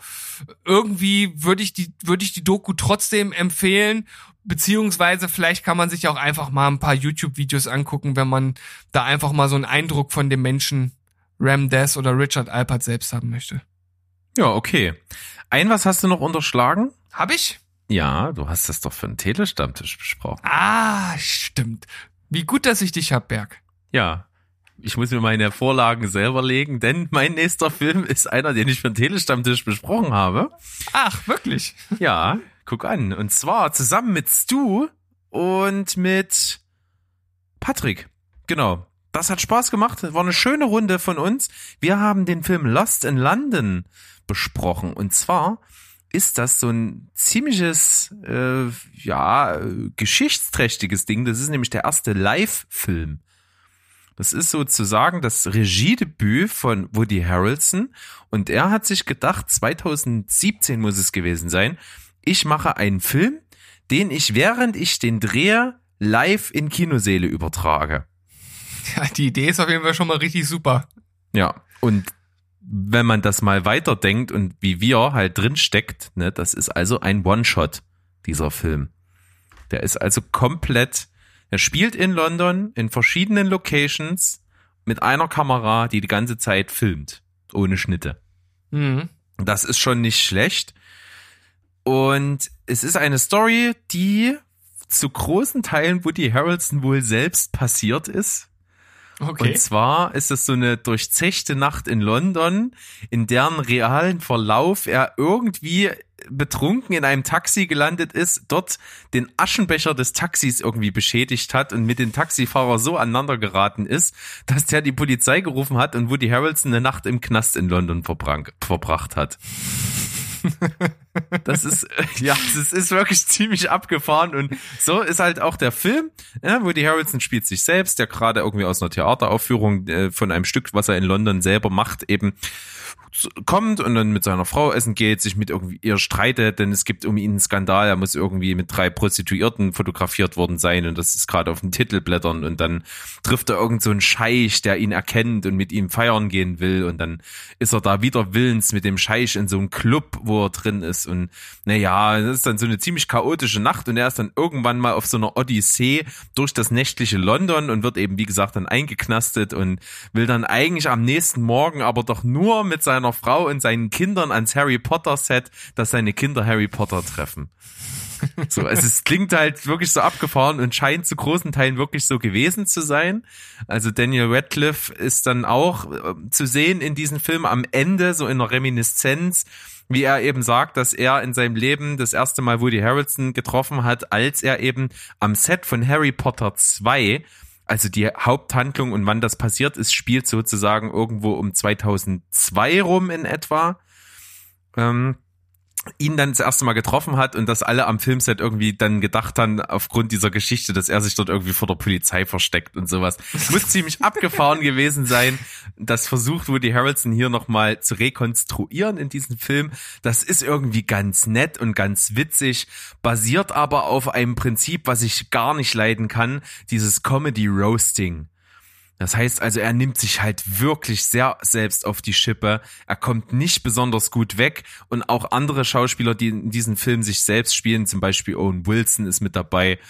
irgendwie würde ich die, würde ich die Doku trotzdem empfehlen, beziehungsweise vielleicht kann man sich auch einfach mal ein paar YouTube-Videos angucken, wenn man da einfach mal so einen Eindruck von dem Menschen Ram Dass oder Richard Alpert selbst haben möchte. Ja, okay. Ein was hast du noch unterschlagen? Hab ich? Ja, du hast das doch für einen Telestammtisch besprochen. Ah, stimmt. Wie gut, dass ich dich hab, Berg. Ja. Ich muss mir meine Vorlagen selber legen, denn mein nächster Film ist einer, den ich für den Telestammtisch besprochen habe. Ach, wirklich? Ja, guck an. Und zwar zusammen mit Stu und mit Patrick. Genau. Das hat Spaß gemacht. War eine schöne Runde von uns. Wir haben den Film Lost in London besprochen. Und zwar ist das so ein ziemliches, äh, ja, geschichtsträchtiges Ding. Das ist nämlich der erste Live-Film. Das ist sozusagen das Regiedebüt von Woody Harrelson. Und er hat sich gedacht, 2017 muss es gewesen sein, ich mache einen Film, den ich während ich den drehe live in Kinoseele übertrage. Ja, die Idee ist auf jeden Fall schon mal richtig super. Ja, und wenn man das mal weiterdenkt und wie wir halt drin steckt, ne, das ist also ein One-Shot, dieser Film. Der ist also komplett, Er spielt in London in verschiedenen Locations mit einer Kamera, die die ganze Zeit filmt, ohne Schnitte. Mhm. Das ist schon nicht schlecht. Und es ist eine Story, die zu großen Teilen Woody Harrelson wohl selbst passiert ist. Okay. Und zwar ist es so eine durchzechte Nacht in London, in deren realen Verlauf er irgendwie betrunken in einem Taxi gelandet ist, dort den Aschenbecher des Taxis irgendwie beschädigt hat und mit dem Taxifahrer so aneinander geraten ist, dass der die Polizei gerufen hat und Woody Harrelson eine Nacht im Knast in London verbracht hat. Das ist, ja, das ist wirklich ziemlich abgefahren und so ist halt auch der Film, ja, Woody Harrelson spielt sich selbst, der gerade irgendwie aus einer Theateraufführung äh, von einem Stück, was er in London selber macht, eben kommt und dann mit seiner Frau essen geht, sich mit irgendwie ihr streitet, denn es gibt um ihn einen Skandal, er muss irgendwie mit drei Prostituierten fotografiert worden sein und das ist gerade auf den Titelblättern und dann trifft er irgend so einen Scheich, der ihn erkennt und mit ihm feiern gehen will und dann ist er da wieder willens mit dem Scheich in so einem Club, wo er drin ist und naja, das ist dann so eine ziemlich chaotische Nacht und er ist dann irgendwann mal auf so einer Odyssee durch das nächtliche London und wird eben, wie gesagt, dann eingeknastet und will dann eigentlich am nächsten Morgen aber doch nur mit seiner Frau und seinen Kindern ans Harry Potter Set, dass seine Kinder Harry Potter treffen. So, also es klingt halt wirklich so abgefahren und scheint zu großen Teilen wirklich so gewesen zu sein. Also Daniel Radcliffe ist dann auch äh, zu sehen in diesem Film am Ende, so in einer Reminiszenz, wie er eben sagt, dass er in seinem Leben das erste Mal Woody Harrelson getroffen hat, als er eben am Set von Harry Potter 2 also die Haupthandlung und wann das passiert ist, spielt sozusagen irgendwo um 2002 rum in etwa. Ähm, ihn dann das erste Mal getroffen hat und dass alle am Filmset irgendwie dann gedacht haben, aufgrund dieser Geschichte, dass er sich dort irgendwie vor der Polizei versteckt und sowas. Muss ziemlich abgefahren gewesen sein. Das versucht Woody Harrelson hier nochmal zu rekonstruieren in diesem Film. Das ist irgendwie ganz nett und ganz witzig, basiert aber auf einem Prinzip, was ich gar nicht leiden kann, dieses Comedy Roasting. Das heißt also, er nimmt sich halt wirklich sehr selbst auf die Schippe. Er kommt nicht besonders gut weg und auch andere Schauspieler, die in diesem Film sich selbst spielen, zum Beispiel Owen Wilson ist mit dabei.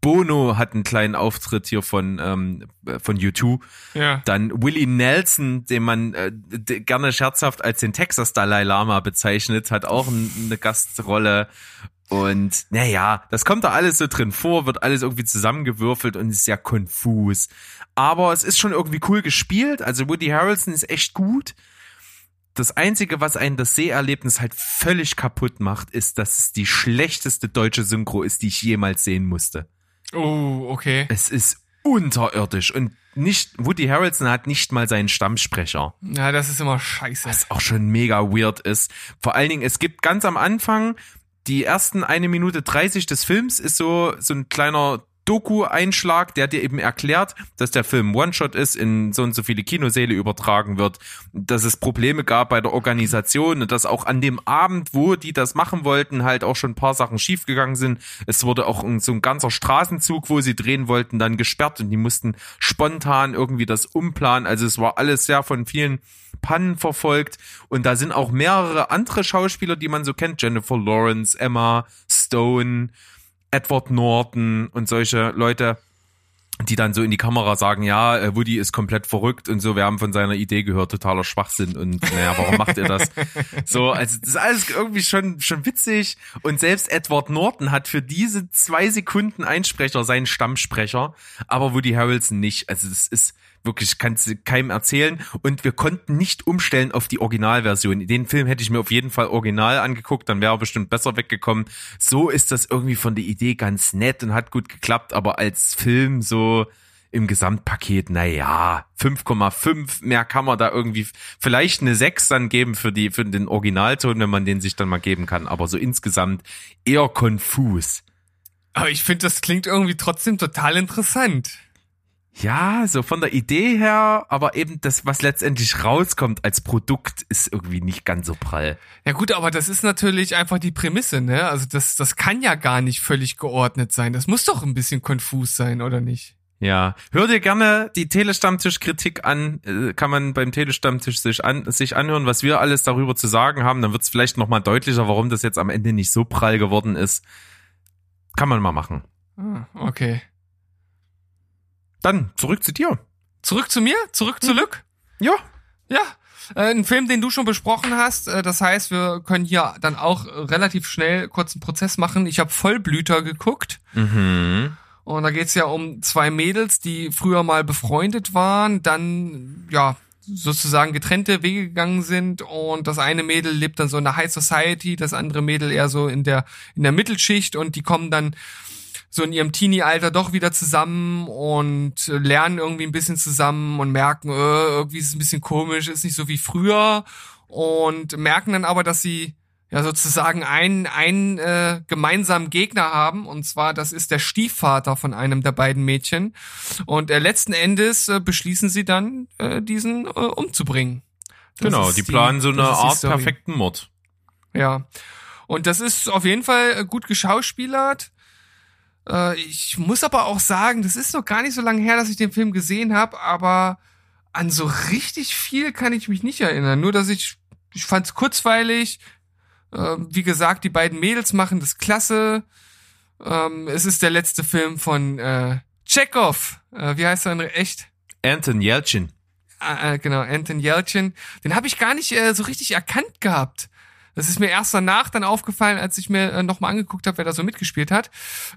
Bono hat einen kleinen Auftritt hier von ähm, von U2. Ja. Dann Willie Nelson, den man äh, gerne scherzhaft als den Texas Dalai Lama bezeichnet, hat auch eine Gastrolle. Und naja, das kommt da alles so drin vor, wird alles irgendwie zusammengewürfelt und ist sehr konfus. Aber es ist schon irgendwie cool gespielt. Also Woody Harrelson ist echt gut. Das Einzige, was einen das Seherlebnis halt völlig kaputt macht, ist, dass es die schlechteste deutsche Synchro ist, die ich jemals sehen musste. Oh, okay. Es ist unterirdisch und nicht, Woody Harrelson hat nicht mal seinen Stammsprecher. Ja, das ist immer scheiße. Was auch schon mega weird ist. Vor allen Dingen, es gibt ganz am Anfang die ersten eine Minute 30 des Films ist so, so ein kleiner Doku-Einschlag, der dir eben erklärt, dass der Film One-Shot ist, in so und so viele Kinosäle übertragen wird, dass es Probleme gab bei der Organisation und dass auch an dem Abend, wo die das machen wollten, halt auch schon ein paar Sachen schiefgegangen sind. Es wurde auch so ein ganzer Straßenzug, wo sie drehen wollten, dann gesperrt und die mussten spontan irgendwie das umplanen. Also es war alles sehr von vielen Pannen verfolgt und da sind auch mehrere andere Schauspieler, die man so kennt, Jennifer Lawrence, Emma Stone, Edward Norton und solche Leute, die dann so in die Kamera sagen, ja, äh, Woody ist komplett verrückt und so, wir haben von seiner Idee gehört, totaler Schwachsinn und naja, warum macht ihr das? So, also das ist alles irgendwie schon, schon witzig und selbst Edward Norton hat für diese zwei Sekunden Einsprecher seinen Stammsprecher, aber Woody Harrelson nicht. Also das ist, wirklich, kannst du keinem erzählen. Und wir konnten nicht umstellen auf die Originalversion. Den Film hätte ich mir auf jeden Fall original angeguckt, dann wäre er bestimmt besser weggekommen. So ist das irgendwie von der Idee ganz nett und hat gut geklappt, aber als Film so im Gesamtpaket, na ja, 5,5, mehr kann man da irgendwie, vielleicht eine 6 dann geben für die, für den Originalton, wenn man den sich dann mal geben kann, aber so insgesamt eher konfus. Aber ich finde, das klingt irgendwie trotzdem total interessant. Ja, so von der Idee her, aber eben das, was letztendlich rauskommt als Produkt, ist irgendwie nicht ganz so prall. Ja gut, aber das ist natürlich einfach die Prämisse, ne? Also das, das kann ja gar nicht völlig geordnet sein. Das muss doch ein bisschen konfus sein, oder nicht? Ja, hör dir gerne die Telestammtisch-Kritik an. Äh, Kann man beim Telestammtisch sich, an, sich anhören, was wir alles darüber zu sagen haben. Dann wird es vielleicht nochmal deutlicher, warum das jetzt am Ende nicht so prall geworden ist. Kann man mal machen. Ah, okay. Dann zurück zu dir. Zurück zu mir, zurück zu Lück. Ja. Ja, äh, ein Film, den du schon besprochen hast. Äh, Das heißt, wir können hier dann auch relativ schnell kurz einen Prozess machen. Ich habe Vollblüter geguckt. Mhm. Und da geht's ja um zwei Mädels, die früher mal befreundet waren, dann ja sozusagen getrennte Wege gegangen sind und das eine Mädel lebt dann so in der High Society, das andere Mädel eher so in der in der Mittelschicht und die kommen dann so in ihrem Teenie-Alter doch wieder zusammen und äh, lernen irgendwie ein bisschen zusammen und merken, äh, irgendwie ist es ein bisschen komisch, ist nicht so wie früher und merken dann aber, dass sie ja sozusagen einen, einen äh, gemeinsamen Gegner haben und zwar das ist der Stiefvater von einem der beiden Mädchen und äh, letzten Endes äh, beschließen sie dann äh, diesen äh, umzubringen. Das Genau, ist die planen so eine die Art perfekten Mord. Ja. Und das ist auf jeden Fall äh, gut geschauspielert. Äh, ich muss aber auch sagen, das ist noch gar nicht so lange her, dass ich den Film gesehen habe, aber an so richtig viel kann ich mich nicht erinnern. Nur, dass ich, ich fand es kurzweilig. Äh, wie gesagt, die beiden Mädels machen das klasse. Ähm, es ist der letzte Film von äh, Chekhov. Äh, wie heißt er in echt? Anton Yelchin. äh, genau, Anton Yelchin, den habe ich gar nicht äh, so richtig erkannt gehabt. Das ist mir erst danach dann aufgefallen, als ich mir äh, nochmal angeguckt habe, wer da so mitgespielt hat.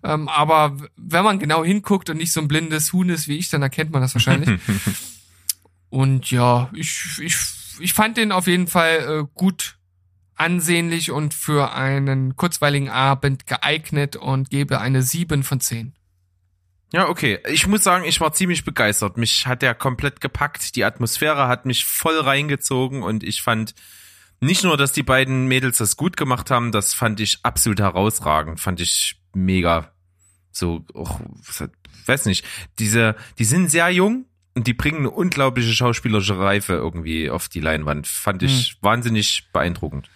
Ähm, aber wenn man genau hinguckt und nicht so ein blindes Huhn ist wie ich, dann erkennt man das wahrscheinlich. und ja, ich, ich, ich fand den auf jeden Fall äh, gut ansehnlich und für einen kurzweiligen Abend geeignet und gebe eine 7 von 10. Ja, okay. Ich muss sagen, ich war ziemlich begeistert. Mich hat der komplett gepackt. Die Atmosphäre hat mich voll reingezogen und ich fand nicht nur, dass die beiden Mädels das gut gemacht haben, das fand ich absolut herausragend. Fand ich mega. So, auch, weiß nicht. Diese, die sind sehr jung und die bringen eine unglaubliche schauspielerische Reife irgendwie auf die Leinwand. Fand ich wahnsinnig beeindruckend.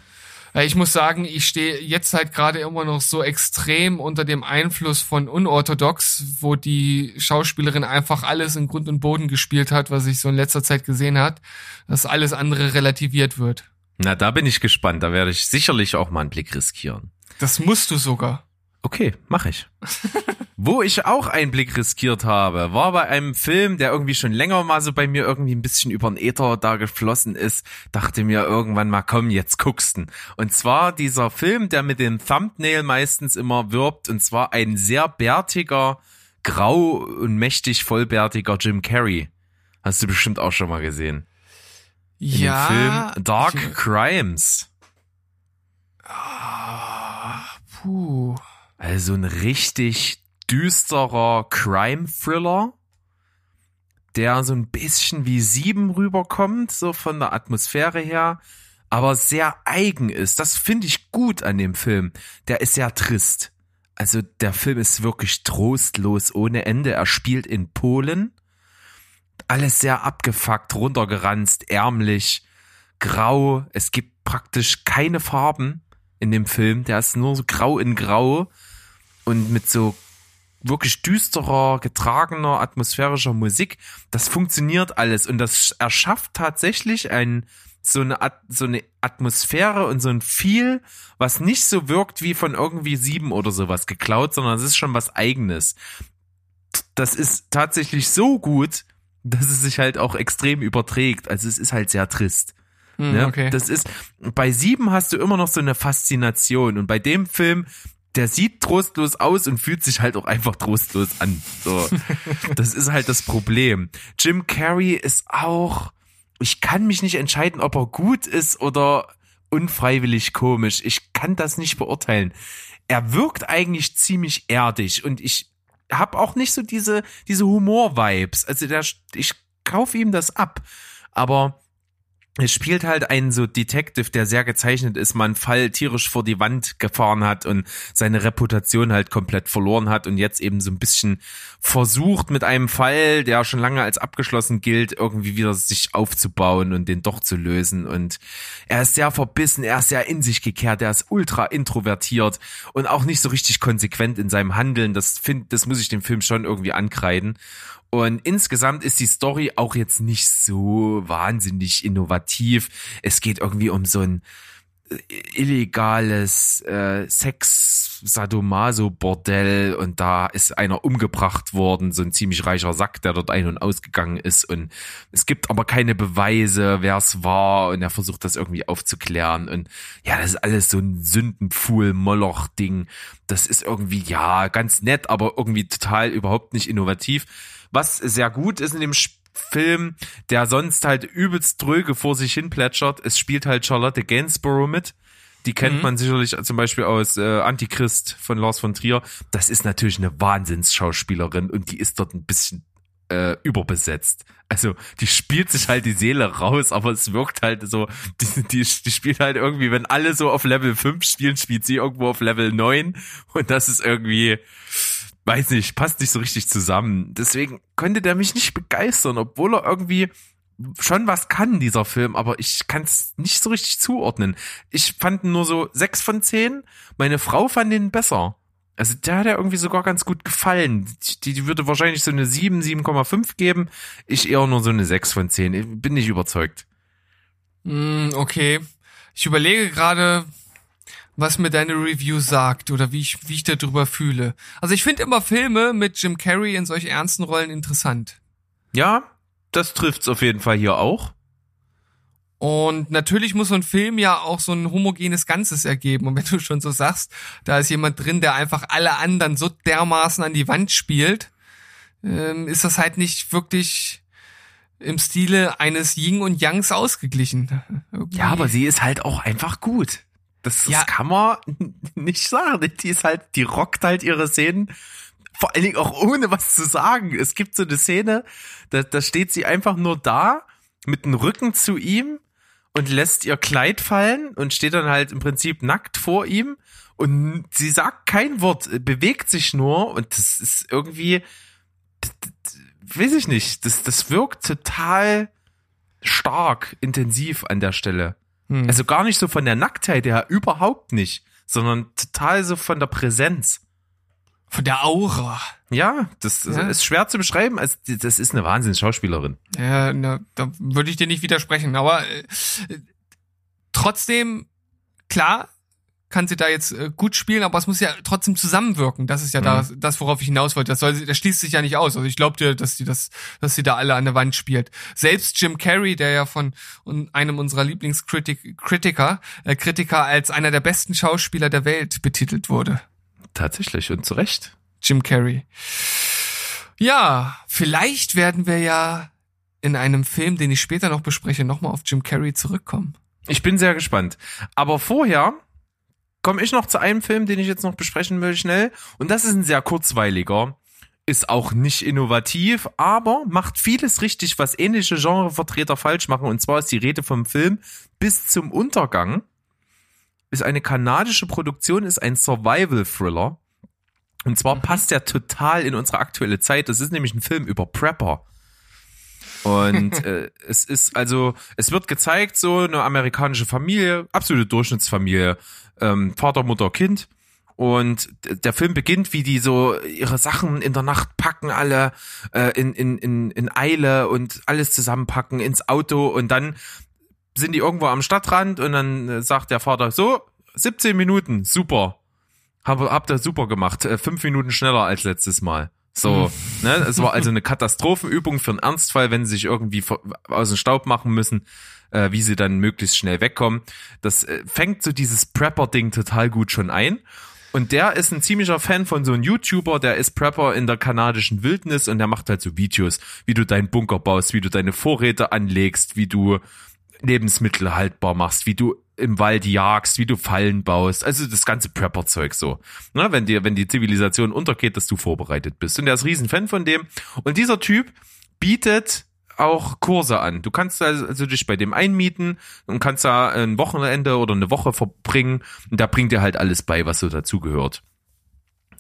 Ja, Ich muss sagen, ich stehe jetzt halt gerade immer noch so extrem unter dem Einfluss von Unorthodox, wo die Schauspielerin einfach alles in Grund und Boden gespielt hat, was ich so in letzter Zeit gesehen hat, dass alles andere relativiert wird. Na, da bin ich gespannt. Da werde ich sicherlich auch mal einen Blick riskieren. Das musst du sogar. Okay, mach ich. Wo ich auch einen Blick riskiert habe, war bei einem Film, der irgendwie schon länger mal so bei mir irgendwie ein bisschen über den Äther da geflossen ist, dachte mir irgendwann mal, komm, jetzt gucksten. Und zwar dieser Film, der mit dem Thumbnail meistens immer wirbt, und zwar ein sehr bärtiger, grau und mächtig vollbärtiger Jim Carrey. Hast du bestimmt auch schon mal gesehen. In ja. dem Film Dark ich- Crimes. Ah, puh. Also ein richtig düsterer Crime-Thriller, der so ein bisschen wie Sieben rüberkommt, so von der Atmosphäre her, aber sehr eigen ist. Das finde ich gut an dem Film. Der ist sehr trist. Also der Film ist wirklich trostlos ohne Ende. Er spielt in Polen. Alles sehr abgefuckt, runtergeranzt, ärmlich, grau. Es gibt praktisch keine Farben in dem Film. Der ist nur so grau in grau und mit so wirklich düsterer, getragener, atmosphärischer Musik. Das funktioniert alles und das erschafft tatsächlich ein, so eine, so eine Atmosphäre und so ein Feel, was nicht so wirkt wie von irgendwie sieben oder sowas geklaut, sondern es ist schon was eigenes. Das ist tatsächlich so gut, dass es sich halt auch extrem überträgt. Also es ist halt sehr trist. Hm, Ne? okay. Das ist, bei sieben hast du immer noch so eine Faszination und bei dem Film, der sieht trostlos aus und fühlt sich halt auch einfach trostlos an. So. das ist halt das Problem. Jim Carrey ist auch, ich kann mich nicht entscheiden, ob er gut ist oder unfreiwillig komisch. Ich kann das nicht beurteilen. Er wirkt eigentlich ziemlich erdig und ich habe auch nicht so diese, diese Humor-Vibes. Also der, ich kaufe ihm das ab. Aber es spielt halt einen so Detective, der sehr gezeichnet ist, man Fall tierisch vor die Wand gefahren hat und seine Reputation halt komplett verloren hat und jetzt eben so ein bisschen versucht mit einem Fall, der schon lange als abgeschlossen gilt, irgendwie wieder sich aufzubauen und den doch zu lösen. Und er ist sehr verbissen, er ist sehr in sich gekehrt, er ist ultra introvertiert und auch nicht so richtig konsequent in seinem Handeln, das find, das muss ich dem Film schon irgendwie ankreiden und insgesamt ist die Story auch jetzt nicht so wahnsinnig innovativ. Es geht irgendwie um so ein illegales äh, Sex Sadomaso Bordell und da ist einer umgebracht worden, so ein ziemlich reicher Sack, der dort ein- und ausgegangen ist und es gibt aber keine Beweise, wer es war und er versucht das irgendwie aufzuklären und ja, das ist alles so ein Sündenpfuhl Moloch Ding. Das ist irgendwie ja ganz nett, aber irgendwie total überhaupt nicht innovativ. Was sehr gut ist in dem Spiel Film, der sonst halt übelst dröge vor sich hin plätschert. Es spielt halt Charlotte Gainsborough mit. Die kennt Mhm. man sicherlich zum Beispiel aus äh, Antichrist von Lars von Trier. Das ist natürlich eine Wahnsinnsschauspielerin und die ist dort ein bisschen äh, überbesetzt. Also die spielt sich halt die Seele raus, aber es wirkt halt so, die, die, die spielt halt irgendwie, wenn alle so auf Level 5 spielen, spielt sie irgendwo auf Level 9 und das ist irgendwie, weiß nicht, passt nicht so richtig zusammen. Deswegen konnte der mich nicht begeistern, obwohl er irgendwie schon was kann, dieser Film, aber ich kann es nicht so richtig zuordnen. Ich fand nur so sechs von zehn. Meine Frau fand ihn besser. Also der hat ja irgendwie sogar ganz gut gefallen. Die, die würde wahrscheinlich so eine 7, 7,5 geben. Ich eher nur so eine 6 von 10. Ich bin nicht überzeugt. Mm, okay. Ich überlege gerade, was mir deine Review sagt oder wie ich, wie ich darüber fühle. Also ich finde immer Filme mit Jim Carrey in solch ernsten Rollen interessant. Ja, das trifft's auf jeden Fall hier auch. Und natürlich muss so ein Film ja auch so ein homogenes Ganzes ergeben. Und wenn du schon so sagst, da ist jemand drin, der einfach alle anderen so dermaßen an die Wand spielt, ähm, ist das halt nicht wirklich im Stile eines Yin und Yangs ausgeglichen. Irgendwie. Ja, aber sie ist halt auch einfach gut. Das, das Ja. kann man nicht sagen. Die ist halt, die rockt halt ihre Szenen. Vor allen Dingen auch ohne was zu sagen. Es gibt so eine Szene, da, da steht sie einfach nur da mit dem Rücken zu ihm und lässt ihr Kleid fallen und steht dann halt im Prinzip nackt vor ihm und sie sagt kein Wort, bewegt sich nur und das ist irgendwie, das, das, weiß ich nicht, das, das wirkt total stark, intensiv an der Stelle. Hm. Also gar nicht so von der Nacktheit her, überhaupt nicht, sondern total so von der Präsenz. Von der Aura. Ja, das Ja. ist schwer zu beschreiben. Also, das ist eine Wahnsinns-Schauspielerin. Ja, na, da würde ich dir nicht widersprechen. Aber äh, trotzdem, klar, kann sie da jetzt äh, gut spielen, aber es muss ja trotzdem zusammenwirken. Das ist ja das, das, worauf ich hinaus wollte. Das, soll, sie- das schließt sich ja nicht aus. Also ich glaube dir, dass sie das, dass sie da alle an der Wand spielt. Selbst Jim Carrey, der ja von einem unserer Lieblingskritiker, äh, Kritiker als einer der besten Schauspieler der Welt betitelt wurde. Tatsächlich und zu Recht. Jim Carrey. Ja, vielleicht werden wir ja in einem Film, den ich später noch bespreche, nochmal auf Jim Carrey zurückkommen. Ich bin sehr gespannt. Aber vorher komme ich noch zu einem Film, den ich jetzt noch besprechen will, schnell. Und das ist ein sehr kurzweiliger. Ist auch nicht innovativ, aber macht vieles richtig, was ähnliche Genrevertreter falsch machen. Und zwar ist die Rede vom Film Bis zum Untergang. Ist eine kanadische Produktion, ist ein Survival-Thriller. Und zwar passt der total in unsere aktuelle Zeit. Das ist nämlich ein Film über Prepper. Und äh, es ist also, es wird gezeigt, so eine amerikanische Familie, absolute Durchschnittsfamilie, ähm, Vater, Mutter, Kind. Und der Film beginnt, wie die so ihre Sachen in der Nacht packen, alle äh, in, in, in, in Eile und alles zusammenpacken ins Auto und dann sind die irgendwo am Stadtrand und dann äh, sagt der Vater, so, 17 Minuten, super. Hab, habt ihr super gemacht. Äh, fünf Minuten schneller als letztes Mal. So, ne? Es war also eine Katastrophenübung für einen Ernstfall, wenn sie sich irgendwie aus dem Staub machen müssen, äh, wie sie dann möglichst schnell wegkommen. Das äh, fängt so dieses Prepper-Ding total gut schon ein. Und der ist ein ziemlicher Fan von so einem YouTuber, der ist Prepper in der kanadischen Wildnis und der macht halt so Videos, wie du deinen Bunker baust, wie du deine Vorräte anlegst, wie du Lebensmittel haltbar machst, wie du im Wald jagst, wie du Fallen baust, also das ganze Prepper-Zeug so. Na, wenn dir, wenn die Zivilisation untergeht, dass du vorbereitet bist. Und der ist riesen Fan von dem. Und dieser Typ bietet auch Kurse an. Du kannst also, also dich bei dem einmieten und kannst da ein Wochenende oder eine Woche verbringen und da bringt dir halt alles bei, was so dazugehört.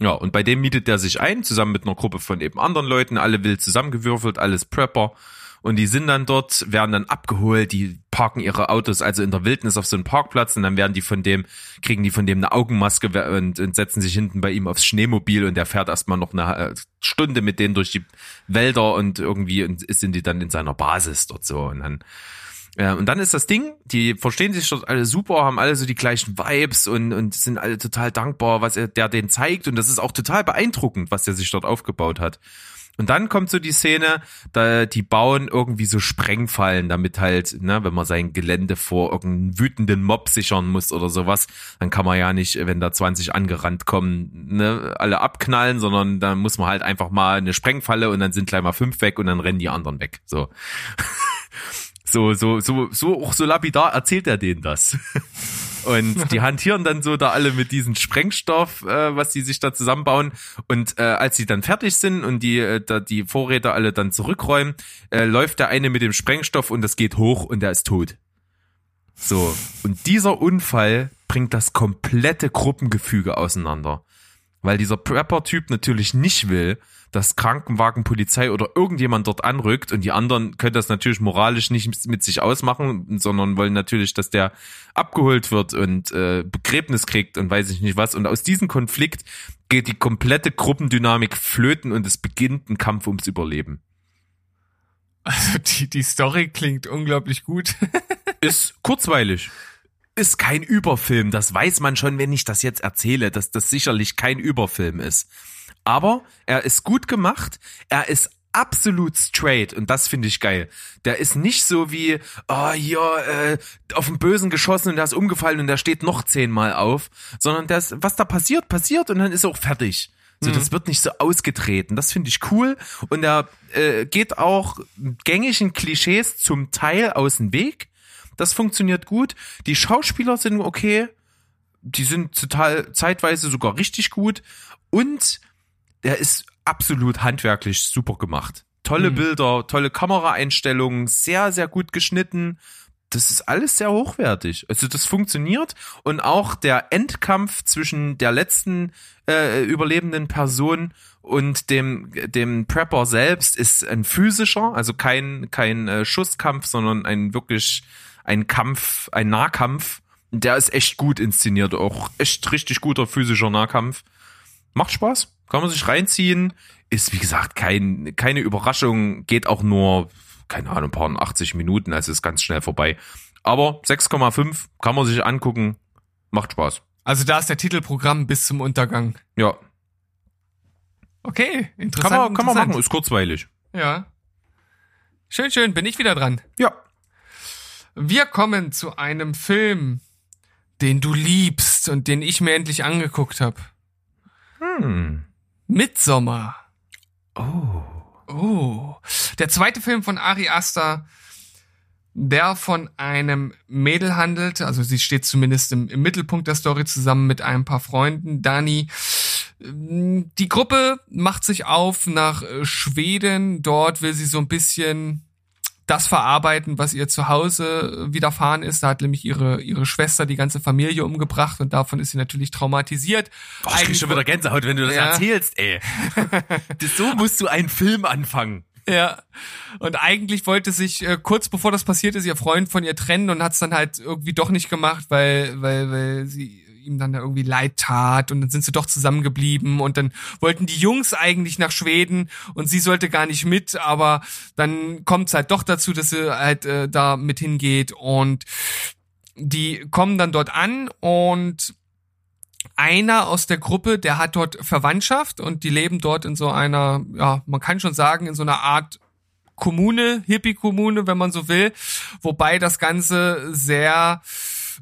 Ja, und bei dem mietet der sich ein, zusammen mit einer Gruppe von eben anderen Leuten, alle wild zusammengewürfelt, alles Prepper. Und die sind dann dort, werden dann abgeholt, die parken ihre Autos also in der Wildnis auf so einen Parkplatz und dann werden die von dem, kriegen die von dem eine Augenmaske und, und setzen sich hinten bei ihm aufs Schneemobil und der fährt erstmal noch eine äh, Stunde mit denen durch die Wälder und irgendwie und sind die dann in seiner Basis dort so. Und dann Ja, und dann ist das Ding, die verstehen sich dort alle super, haben alle so die gleichen Vibes und, und sind alle total dankbar, was er, der denen zeigt. Und das ist auch total beeindruckend, was der sich dort aufgebaut hat. Und dann kommt so die Szene, da die bauen irgendwie so Sprengfallen, damit halt, ne, wenn man sein Gelände vor irgendeinem wütenden Mob sichern muss oder sowas, dann kann man ja nicht, wenn da 20 angerannt kommen, ne, alle abknallen, sondern dann muss man halt einfach mal eine Sprengfalle und dann sind gleich mal fünf weg und dann rennen die anderen weg. So. So, so, so, so, auch so lapidar erzählt er denen das. Und die hantieren dann so da alle mit diesem Sprengstoff, äh, was die sich da zusammenbauen. Und äh, als sie dann fertig sind und die, äh, da die Vorräte alle dann zurückräumen, äh, läuft der eine mit dem Sprengstoff und das geht hoch und der ist tot. So. Und dieser Unfall bringt das komplette Gruppengefüge auseinander. Weil dieser Prepper-Typ natürlich nicht will, dass Krankenwagen, Polizei oder irgendjemand dort anrückt und die anderen können das natürlich moralisch nicht mit sich ausmachen, sondern wollen natürlich, dass der abgeholt wird und äh, Begräbnis kriegt und weiß ich nicht was. Und aus diesem Konflikt geht die komplette Gruppendynamik flöten und es beginnt ein Kampf ums Überleben. Also die, die Story klingt unglaublich gut. Ist kurzweilig. Ist kein Überfilm, das weiß man schon, wenn ich das jetzt erzähle, dass das sicherlich kein Überfilm ist. Aber er ist gut gemacht, er ist absolut straight und das finde ich geil. Der ist nicht so wie, oh hier, äh, auf den Bösen geschossen und der ist umgefallen und der steht noch zehnmal auf, sondern das, was da passiert, passiert und dann ist er auch fertig. So, das wird nicht so ausgetreten. Das finde ich cool. Und er äh, geht auch gängigen Klischees zum Teil aus dem Weg. Das funktioniert gut. Die Schauspieler sind okay. Die sind total zeitweise sogar richtig gut. Und der ist absolut handwerklich super gemacht. Tolle Mhm. Bilder, tolle Kameraeinstellungen, sehr, sehr gut geschnitten. Das ist alles sehr hochwertig. Also das funktioniert und auch der Endkampf zwischen der letzten äh, überlebenden Person und dem dem Prepper selbst ist ein physischer, also kein kein äh, Schusskampf, sondern ein wirklich ein Kampf, ein Nahkampf. Der ist echt gut inszeniert, auch echt richtig guter physischer Nahkampf. Macht Spaß, kann man sich reinziehen. Ist, wie gesagt, kein, keine Überraschung, geht auch nur, keine Ahnung, ein paar 80 Minuten, also ist ganz schnell vorbei. Aber 6,5 kann man sich angucken, macht Spaß. Also da ist der Titelprogramm bis zum Untergang. Ja, Okay, kann interessant. man, kann man machen, ist kurzweilig. Ja. Schön, schön, bin ich wieder dran. Ja. Wir kommen zu einem Film, den du liebst und den ich mir endlich angeguckt habe. Hm. Midsommer. Oh. Oh. Der zweite Film von Ari Aster, der von einem Mädel handelt, also sie steht zumindest im, im Mittelpunkt der Story zusammen mit ein paar Freunden, Dani. Die Gruppe macht sich auf nach äh, Schweden. Dort will sie so ein bisschen das verarbeiten, was ihr zu Hause äh, widerfahren ist. Da hat nämlich ihre, ihre Schwester die ganze Familie umgebracht und davon ist sie natürlich traumatisiert. Boah, ich krieg schon wieder Gänsehaut, wenn du das Ja. erzählst, ey. das, so musst du einen Film anfangen. Ja. Und eigentlich wollte sich äh, kurz bevor das passiert ist, ihr Freund von ihr trennen und hat es dann halt irgendwie doch nicht gemacht, weil, weil, weil sie ihm dann da irgendwie leid tat und dann sind sie doch zusammengeblieben und dann wollten die Jungs eigentlich nach Schweden und sie sollte gar nicht mit, aber dann kommt es halt doch dazu, dass sie halt äh, da mit hingeht und die kommen dann dort an und einer aus der Gruppe, der hat dort Verwandtschaft und die leben dort in so einer, ja, man kann schon sagen, in so einer Art Kommune, Hippie-Kommune, wenn man so will, wobei das Ganze sehr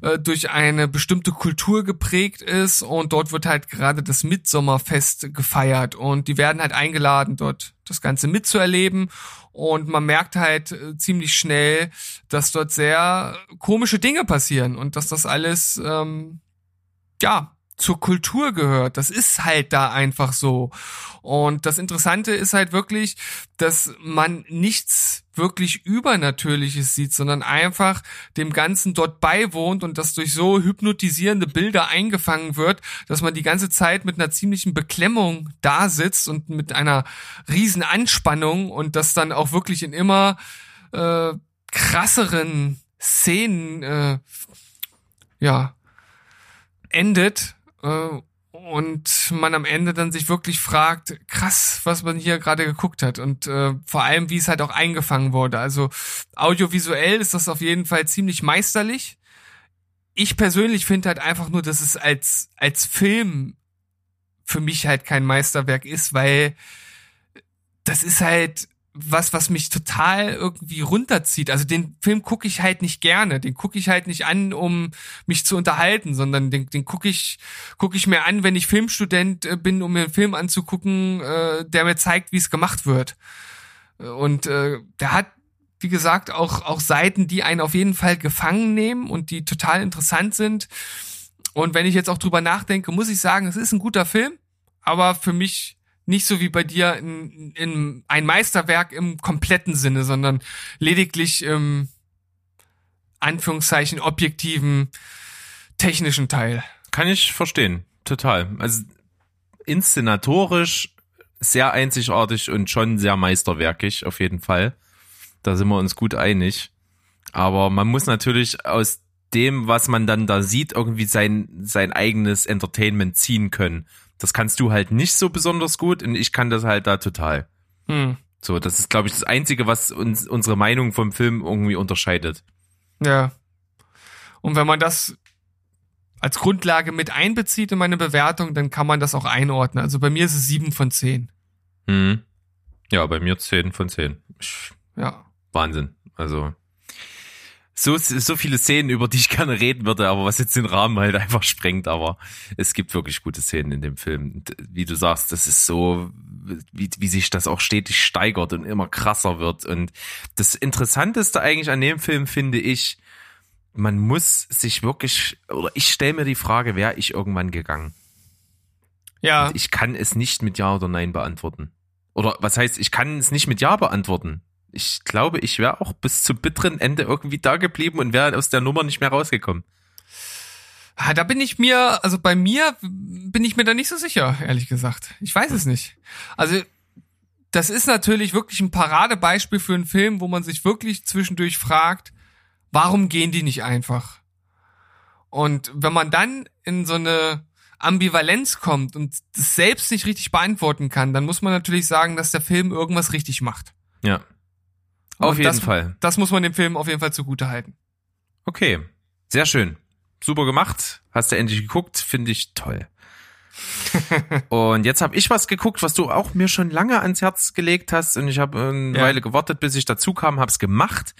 äh, durch eine bestimmte Kultur geprägt ist und dort wird halt gerade das Mitsommerfest gefeiert und die werden halt eingeladen, dort das Ganze mitzuerleben und man merkt halt äh, ziemlich schnell, dass dort sehr komische Dinge passieren und dass das alles, ähm, ja, zur Kultur gehört. Das ist halt da einfach so. Und das Interessante ist halt wirklich, dass man nichts wirklich Übernatürliches sieht, sondern einfach dem Ganzen dort beiwohnt und das durch so hypnotisierende Bilder eingefangen wird, dass man die ganze Zeit mit einer ziemlichen Beklemmung da sitzt und mit einer riesen Anspannung und das dann auch wirklich in immer äh, krasseren Szenen äh, ja endet. Äh, und man am Ende dann sich wirklich fragt, krass, was man hier gerade geguckt hat und äh, vor allem, wie es halt auch eingefangen wurde. Also audiovisuell ist das auf jeden Fall ziemlich meisterlich. Ich persönlich finde halt einfach nur, dass es als als Film für mich halt kein Meisterwerk ist, weil das ist halt was, was mich total irgendwie runterzieht. Also den Film gucke ich halt nicht gerne. Den gucke ich halt nicht an, um mich zu unterhalten, sondern den, den gucke ich, gucke ich mir an, wenn ich Filmstudent äh, bin, um mir einen Film anzugucken, äh, der mir zeigt, wie es gemacht wird. Und äh, der hat, wie gesagt, auch, auch Seiten, die einen auf jeden Fall gefangen nehmen und die total interessant sind. Und wenn ich jetzt auch drüber nachdenke, muss ich sagen, es ist ein guter Film, aber für mich nicht so wie bei dir in, in ein Meisterwerk im kompletten Sinne, sondern lediglich im Anführungszeichen objektiven technischen Teil. Kann ich verstehen, total. Also inszenatorisch sehr einzigartig und schon sehr meisterwerkig, auf jeden Fall. Da sind wir uns gut einig. Aber man muss natürlich aus dem, was man dann da sieht, irgendwie sein, sein eigenes Entertainment ziehen können. Das kannst du halt nicht so besonders gut und ich kann das halt da total. Hm. So, das ist, glaube ich, das Einzige, was uns unsere Meinung vom Film irgendwie unterscheidet. Ja. Und wenn man das als Grundlage mit einbezieht in meine Bewertung, dann kann man das auch einordnen. Also bei mir ist es sieben von zehn. Hm. Ja, bei mir 10 von 10. Ja. Wahnsinn. Also so, so viele Szenen, über die ich gerne reden würde, aber was jetzt den Rahmen halt einfach sprengt, aber es gibt wirklich gute Szenen in dem Film. Und Wie du sagst, das ist so, wie, wie sich das auch stetig steigert und immer krasser wird. Und das Interessanteste eigentlich an dem Film finde ich, man muss sich wirklich, oder ich stelle mir die Frage, wäre ich irgendwann gegangen? Ja. Und ich kann es nicht mit Ja oder Nein beantworten. Oder was heißt, ich kann es nicht mit Ja beantworten. Ich glaube, ich wäre auch bis zum bitteren Ende irgendwie da geblieben und wäre aus der Nummer nicht mehr rausgekommen. Ah, Da bin ich mir, also bei mir bin ich mir da nicht so sicher, ehrlich gesagt. Ich weiß es nicht. Also das ist natürlich wirklich ein Paradebeispiel für einen Film, wo man sich wirklich zwischendurch fragt, warum gehen die nicht einfach? Und wenn man dann in so eine Ambivalenz kommt und das selbst nicht richtig beantworten kann, dann muss man natürlich sagen, dass der Film irgendwas richtig macht. Ja. Auf Und jeden das, Fall. Das muss man dem Film auf jeden Fall zugute halten. Okay. Sehr schön. Super gemacht. Hast du endlich geguckt. Finde ich toll. und jetzt habe ich was geguckt, was du auch mir schon lange ans Herz gelegt hast. Und ich habe eine Ja. Weile gewartet, bis ich dazu kam, habe es gemacht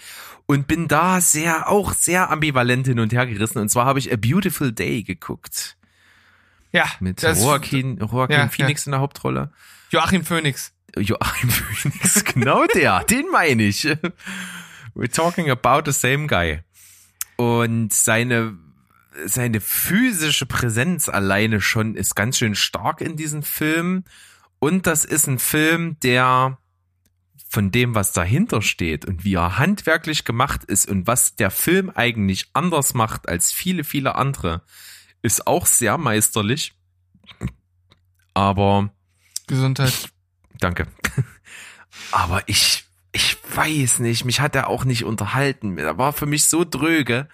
und bin da sehr, auch sehr ambivalent hin und her gerissen. Und zwar habe ich A Beautiful Day geguckt. Ja, Mit Joaquin, Joaquin Ja, Phoenix in der Hauptrolle. Joachim Phoenix. Joachim Phoenix, genau der, den meine ich. We're talking about the same guy. Und seine, seine physische Präsenz alleine schon ist ganz schön stark in diesem Film. Und das ist ein Film, der von dem, was dahinter steht und wie er handwerklich gemacht ist und was der Film eigentlich anders macht als viele, viele andere, ist auch sehr meisterlich. Aber Gesundheit. Danke. Aber ich, ich weiß nicht, mich hat er auch nicht unterhalten. Er war für mich so dröge.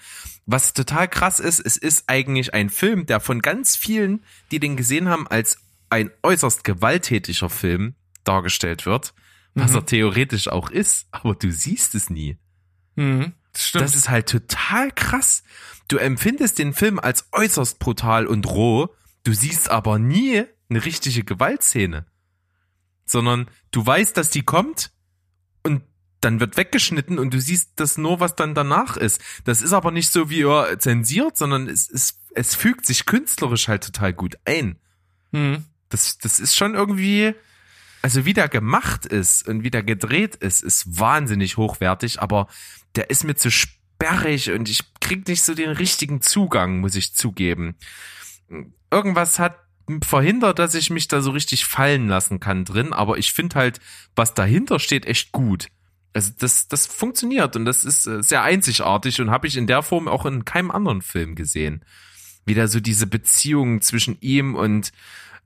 Was total krass ist, es ist eigentlich ein Film, der von ganz vielen, die den gesehen haben, als ein äußerst gewalttätiger Film dargestellt wird. Was Mhm. er theoretisch auch ist, aber du siehst es nie. Mhm. Das stimmt. Das ist halt total krass. Du empfindest den Film als äußerst brutal und roh, du siehst aber nie eine richtige Gewaltszene. Sondern du weißt, dass die kommt und dann wird weggeschnitten und du siehst das nur, was dann danach ist. Das ist aber nicht so wie er zensiert, sondern es, es, es fügt sich künstlerisch halt total gut ein. mhm. Das, das ist schon irgendwie, also wie der gemacht ist und wie der gedreht ist, ist wahnsinnig hochwertig, aber der ist mir zu sperrig und ich krieg nicht so den richtigen Zugang, muss ich zugeben. Irgendwas hat verhindert, dass ich mich da so richtig fallen lassen kann drin, aber ich finde halt, was dahinter steht, echt gut. Also das, das funktioniert und das ist äh, sehr einzigartig und habe ich in der Form auch in keinem anderen Film gesehen. Wieder so diese Beziehung zwischen ihm und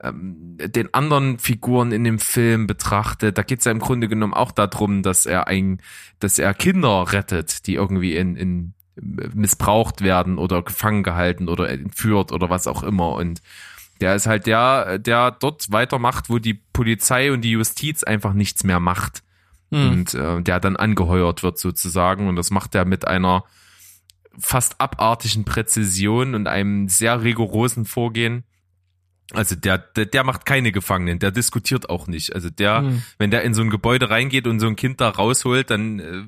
ähm, den anderen Figuren in dem Film betrachtet. Da geht es ja im Grunde genommen auch darum, dass er ein, dass er Kinder rettet, die irgendwie in, in missbraucht werden oder gefangen gehalten oder entführt oder was auch immer und Der ist halt der, der dort weitermacht, wo die Polizei und die Justiz einfach nichts mehr macht. Hm. Und äh, der dann angeheuert wird sozusagen. Und das macht er mit einer fast abartigen Präzision und einem sehr rigorosen Vorgehen. Also der, der, der macht keine Gefangenen, der diskutiert auch nicht. Also der, Hm. wenn der in so ein Gebäude reingeht und so ein Kind da rausholt, dann äh,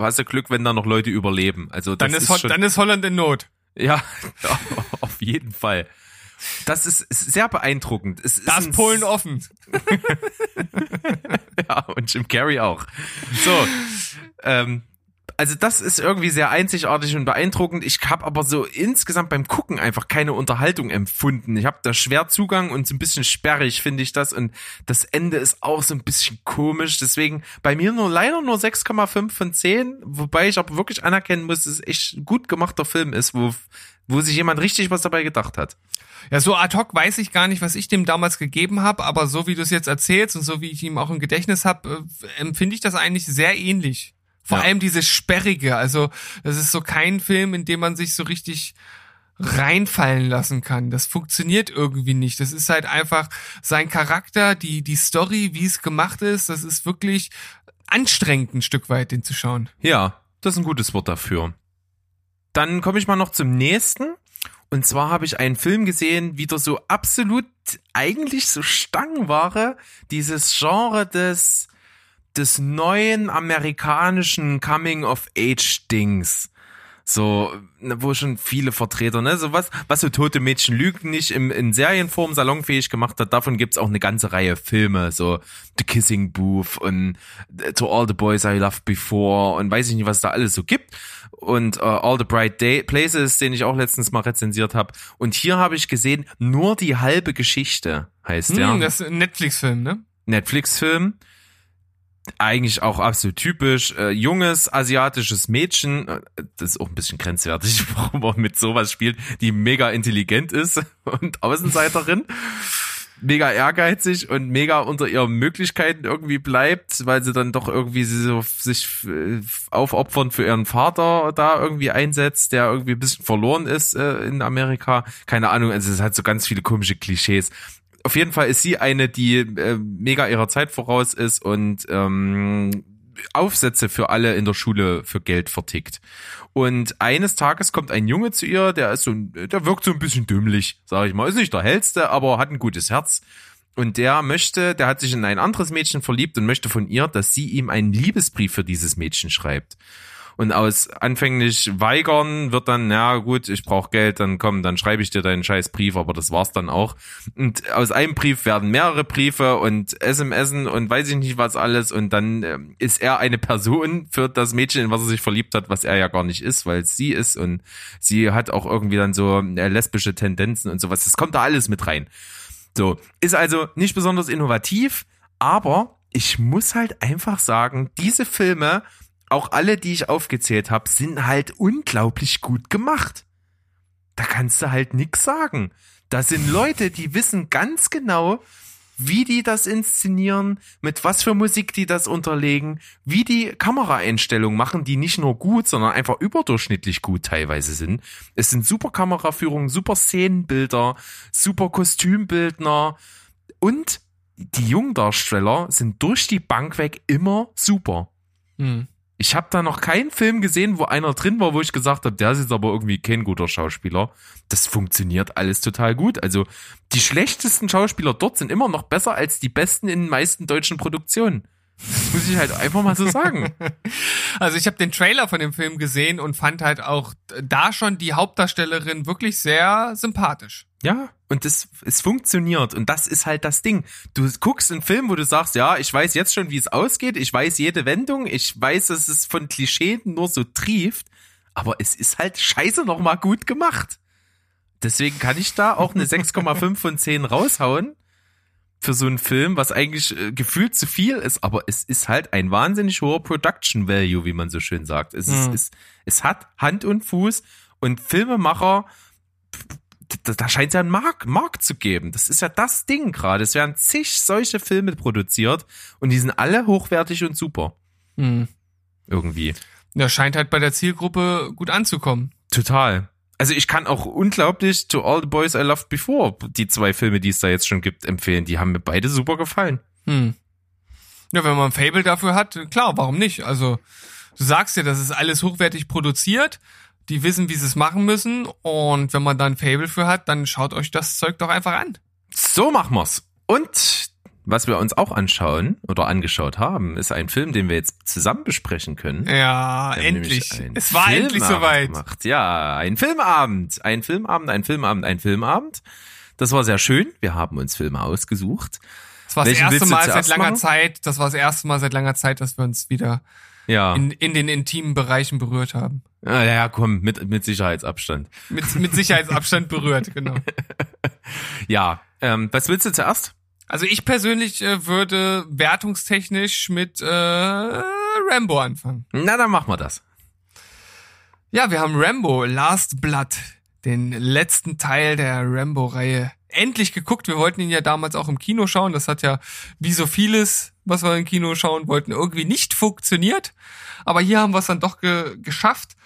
hast du Glück, wenn da noch Leute überleben. Also das Dann ist, Ho- schon, dann ist Holland in Not. ja, auf jeden Fall. Das ist, sehr beeindruckend. Es ist Da ist ein- Polen offen. Ja, und Jim Carrey auch. So, ähm, also das ist irgendwie sehr einzigartig und beeindruckend. Ich habe aber so insgesamt beim Gucken einfach keine Unterhaltung empfunden. Ich habe da schwer Zugang und so ein bisschen sperrig finde ich das und das Ende ist auch so ein bisschen komisch. Deswegen bei mir nur leider nur 6,5 von 10, wobei ich aber wirklich anerkennen muss, dass es echt ein gut gemachter Film ist, wo wo sich jemand richtig was dabei gedacht hat. Ja, so ad hoc weiß ich gar nicht, was ich dem damals gegeben habe, aber so wie du es jetzt erzählst und so wie ich ihm auch im Gedächtnis habe, äh, empfinde ich das eigentlich sehr ähnlich. Vor Ja. allem dieses Sperrige. Also, das ist so kein Film, in dem man sich so richtig reinfallen lassen kann. Das funktioniert irgendwie nicht. Das ist halt einfach sein Charakter, die, die Story, wie es gemacht ist, das ist wirklich anstrengend, ein Stück weit, den zu schauen. Ja, das ist ein gutes Wort dafür. Dann komme ich mal noch zum nächsten. Und zwar habe ich einen Film gesehen, wieder so absolut eigentlich so Stangenware, dieses Genre des, des neuen amerikanischen Coming-of-Age-Dings. So, ne, wo schon viele Vertreter, ne, so was, was so tote Mädchen lügen nicht im, in Serienform salonfähig gemacht hat, davon gibt's auch eine ganze Reihe Filme, so The Kissing Booth und äh, To All the Boys I Loved Before und weiß ich nicht, was da alles so gibt. Und äh, All the Bright Day Places, den ich auch letztens mal rezensiert habe. Und hier habe ich gesehen, nur die halbe Geschichte heißt der. Hm, das ist ein Netflix-Film, ne? Netflix-Film. Eigentlich auch absolut typisch. Äh, junges asiatisches Mädchen, äh, das ist auch ein bisschen grenzwertig, warum man mit sowas spielt, die mega intelligent ist und Außenseiterin. Mega ehrgeizig und mega unter ihren Möglichkeiten irgendwie bleibt, weil sie dann doch irgendwie so sich äh, aufopfern für ihren Vater da irgendwie einsetzt, der irgendwie ein bisschen verloren ist äh, in Amerika. Keine Ahnung, also es hat so ganz viele komische Klischees auf jeden Fall ist sie eine, die äh, mega ihrer Zeit voraus ist und ähm, Aufsätze für alle in der Schule für Geld vertickt. Und eines Tages kommt ein Junge zu ihr, der ist so, der wirkt so ein bisschen dümmlich, sage ich mal. Ist nicht der hellste, aber hat ein gutes Herz. Und der möchte, der hat sich in ein anderes Mädchen verliebt und möchte von ihr, dass sie ihm einen Liebesbrief für dieses Mädchen schreibt. Und aus anfänglich weigern wird dann, ja gut, ich brauche Geld, dann komm, dann schreibe ich dir deinen scheiß Brief, aber das war's dann auch. Und aus einem Brief werden mehrere Briefe und SMSen und weiß ich nicht was alles und dann ähm, ist er eine Person für das Mädchen, in was er sich verliebt hat, was er ja gar nicht ist, weil es sie ist und sie hat auch irgendwie dann so äh, lesbische Tendenzen und sowas. Das kommt da alles mit rein. So, ist also nicht besonders innovativ, aber ich muss halt einfach sagen, diese Filme, auch alle, die ich aufgezählt habe, sind halt unglaublich gut gemacht. Da kannst du halt nix sagen. Da sind Leute, die wissen ganz genau, wie die das inszenieren, mit was für Musik die das unterlegen, wie die Kameraeinstellungen machen, die nicht nur gut, sondern einfach überdurchschnittlich gut teilweise sind. Es sind super Kameraführungen, super Szenenbilder, super Kostümbildner und die Jungdarsteller sind durch die Bank weg immer super. Hm. Ich habe da noch keinen Film gesehen, wo einer drin war, wo ich gesagt habe, der ist jetzt aber irgendwie kein guter Schauspieler. Das funktioniert alles total gut. Also die schlechtesten Schauspieler dort sind immer noch besser als die besten in den meisten deutschen Produktionen. Das muss ich halt einfach mal so sagen. Also ich habe den Trailer von dem Film gesehen und fand halt auch da schon die Hauptdarstellerin wirklich sehr sympathisch. Ja, und das, es funktioniert. Und das ist halt das Ding. Du guckst einen Film, wo du sagst, ja, ich weiß jetzt schon, wie es ausgeht. Ich weiß jede Wendung. Ich weiß, dass es von Klischeen nur so trieft. Aber es ist halt scheiße nochmal gut gemacht. Deswegen kann ich da auch eine 6,5 von 10 raushauen. Für so einen Film, was eigentlich äh, gefühlt zu viel ist, aber es ist halt ein wahnsinnig hoher Production Value, wie man so schön sagt. Es, ist, Mhm. es, es hat Hand und Fuß und Filmemacher da, da scheint es ja einen Markt, Markt zu geben. Das ist ja das Ding gerade. Es werden zig solche Filme produziert und die sind alle hochwertig und super. Hm. Irgendwie. Ja, scheint halt bei der Zielgruppe gut anzukommen. Total. Also ich kann auch unglaublich To All the Boys I Loved Before, die zwei Filme, die es da jetzt schon gibt, empfehlen. Die haben mir beide super gefallen. Hm. Ja, wenn man ein Fable dafür hat, klar, warum nicht? Also, du sagst ja, das ist alles hochwertig produziert. Die wissen, wie sie es machen müssen. Und wenn man dann ein Fable für hat, dann schaut euch das Zeug doch einfach an. So machen wir's. Und was wir uns auch anschauen oder angeschaut haben, ist ein Film, den wir jetzt zusammen besprechen können. Ja, endlich. Es war endlich Filmabend soweit. Gemacht. Ja, ein Filmabend, ein Filmabend, ein Filmabend, ein Filmabend. Das war sehr schön. Wir haben uns Filme ausgesucht. Das war das Welchen erste Mal seit langer machen? Zeit, das war das erste Mal seit langer Zeit, dass wir uns wieder Ja, in, in den intimen Bereichen berührt haben. ja, ja komm, mit, mit Sicherheitsabstand. Mit, mit Sicherheitsabstand berührt, genau. Ja, ähm, was willst du zuerst? Also ich persönlich äh, würde wertungstechnisch mit äh, Rambo anfangen. Na, dann machen wir das. Ja, wir haben Rambo, Last Blood, den letzten Teil der Rambo-Reihe, endlich geguckt. Wir wollten ihn ja damals auch im Kino schauen. Das hat ja, wie so vieles, was wir im Kino schauen wollten, irgendwie nicht funktioniert. Aber hier haben wir es dann doch ge geschafft.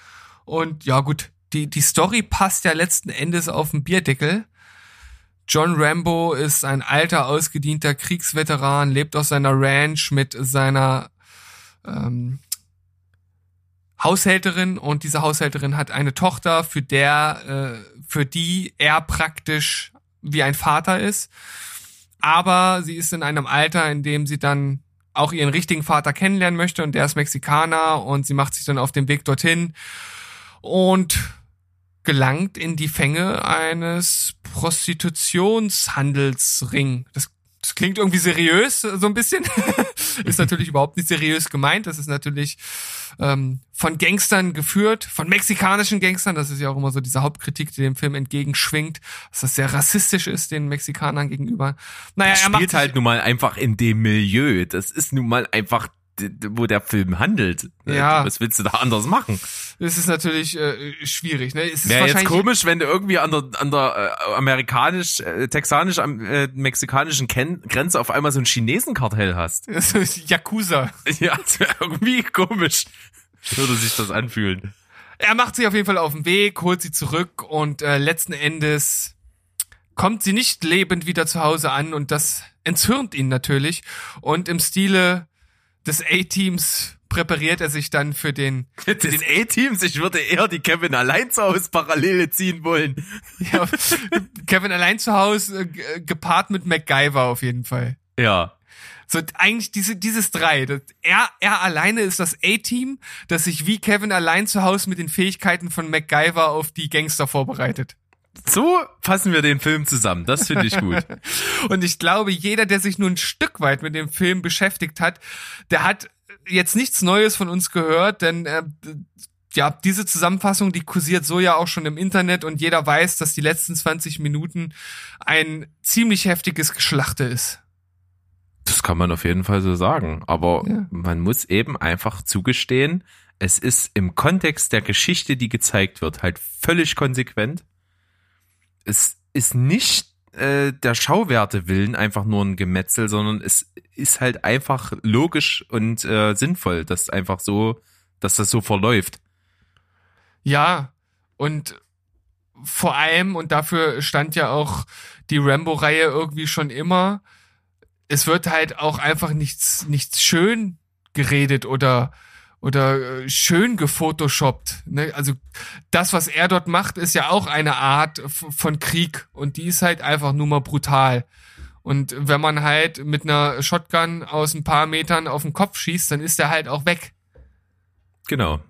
Und ja gut, die, die Story passt ja letzten Endes auf den Bierdeckel. John Rambo ist ein alter, ausgedienter Kriegsveteran, lebt auf seiner Ranch mit seiner ähm, Haushälterin und diese Haushälterin hat eine Tochter, für der, äh, für die er praktisch wie ein Vater ist. Aber sie ist in einem Alter, in dem sie dann auch ihren richtigen Vater kennenlernen möchte und der ist Mexikaner und sie macht sich dann auf den Weg dorthin und gelangt in die Fänge eines Prostitutionshandelsring. Das, das klingt irgendwie seriös, so ein bisschen. ist natürlich überhaupt nicht seriös gemeint. Das ist natürlich ähm, von Gangstern geführt, von mexikanischen Gangstern. Das ist ja auch immer so diese Hauptkritik, die dem Film entgegenschwingt, dass das sehr rassistisch ist den Mexikanern gegenüber. Naja, er spielt halt nun mal einfach in dem Milieu. Das ist nun mal einfach, wo der Film handelt. Äh, Ja. Was willst du da anders machen? Das ist natürlich äh, schwierig. Ne? Es ist Wäre jetzt komisch, wenn du irgendwie an der, an der äh, amerikanisch, äh, texanisch, äh, mexikanischen Ken Grenze auf einmal so ein Chinesenkartell hast. Das ist Yakuza. Ja, das wäre irgendwie komisch. Würde sich das anfühlen. Er macht sich auf jeden Fall auf den Weg, holt sie zurück und äh, letzten Endes kommt sie nicht lebend wieder zu Hause an und das entzürnt ihn natürlich. Und im Stile des A-Teams präpariert er sich dann für den, Für den A-Teams, ich würde eher die Kevin allein zu Hause Parallele ziehen wollen. ja, Kevin allein zu Hause, äh, ge- gepaart mit MacGyver auf jeden Fall. Ja. So eigentlich diese, dieses drei. Das, er, er alleine ist das A-Team, das sich wie Kevin allein zu Hause mit den Fähigkeiten von MacGyver auf die Gangster vorbereitet. So fassen wir den Film zusammen. Das finde ich gut. Und ich glaube, jeder, der sich nur ein Stück weit mit dem Film beschäftigt hat, der hat jetzt nichts Neues von uns gehört, denn äh, ja, diese Zusammenfassung, die kursiert so ja auch schon im Internet und jeder weiß, dass die letzten 20 Minuten ein ziemlich heftiges Geschlachte ist. Das kann man auf jeden Fall so sagen. Aber Ja. man muss eben einfach zugestehen, es ist im Kontext der Geschichte, die gezeigt wird, halt völlig konsequent. Es ist nicht äh, der Schauwerte willen einfach nur ein Gemetzel, sondern es ist halt einfach logisch und äh, sinnvoll, dass einfach so, dass das so verläuft. Ja, und vor allem, und dafür stand ja auch die Rambo-Reihe irgendwie schon immer, es wird halt auch einfach nichts, nichts schön geredet oder, oder äh, schön gefotoshoppt. Ne? Also das, was er dort macht, ist ja auch eine Art von Krieg und die ist halt einfach nur mal brutal. Und wenn man halt mit einer Shotgun aus ein paar Metern auf den Kopf schießt, dann ist er halt auch weg. Genau.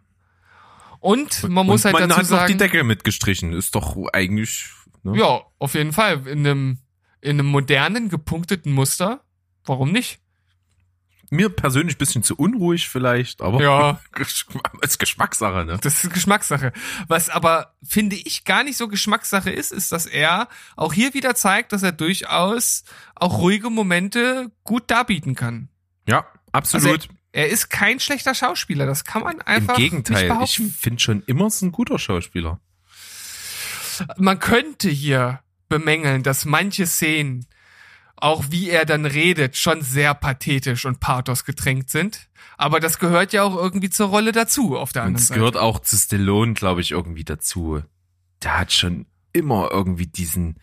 Und man muss und halt man dazu hat sagen, noch die Decke mitgestrichen. Ist doch eigentlich. Ne? Ja, auf jeden Fall. In einem, in einem modernen, gepunkteten Muster. Warum nicht? Mir persönlich ein bisschen zu unruhig vielleicht, aber Ja. ist Geschmackssache, ne? Das ist Geschmackssache. Was aber, finde ich, gar nicht so Geschmackssache ist, ist, dass er auch hier wieder zeigt, dass er durchaus auch ruhige Momente gut darbieten kann. Ja, absolut. Also er ist kein schlechter Schauspieler. Das kann man Im einfach nicht Gegenteil, ich finde schon immer es ein guter Schauspieler. man könnte hier bemängeln, dass manche Szenen, auch wie er dann redet, schon sehr pathetisch und pathos getränkt sind. Aber das gehört ja auch irgendwie zur Rolle dazu, auf der Und anderen es Seite. gehört auch zu Stallone, glaube ich, irgendwie dazu. der hat schon immer irgendwie diesen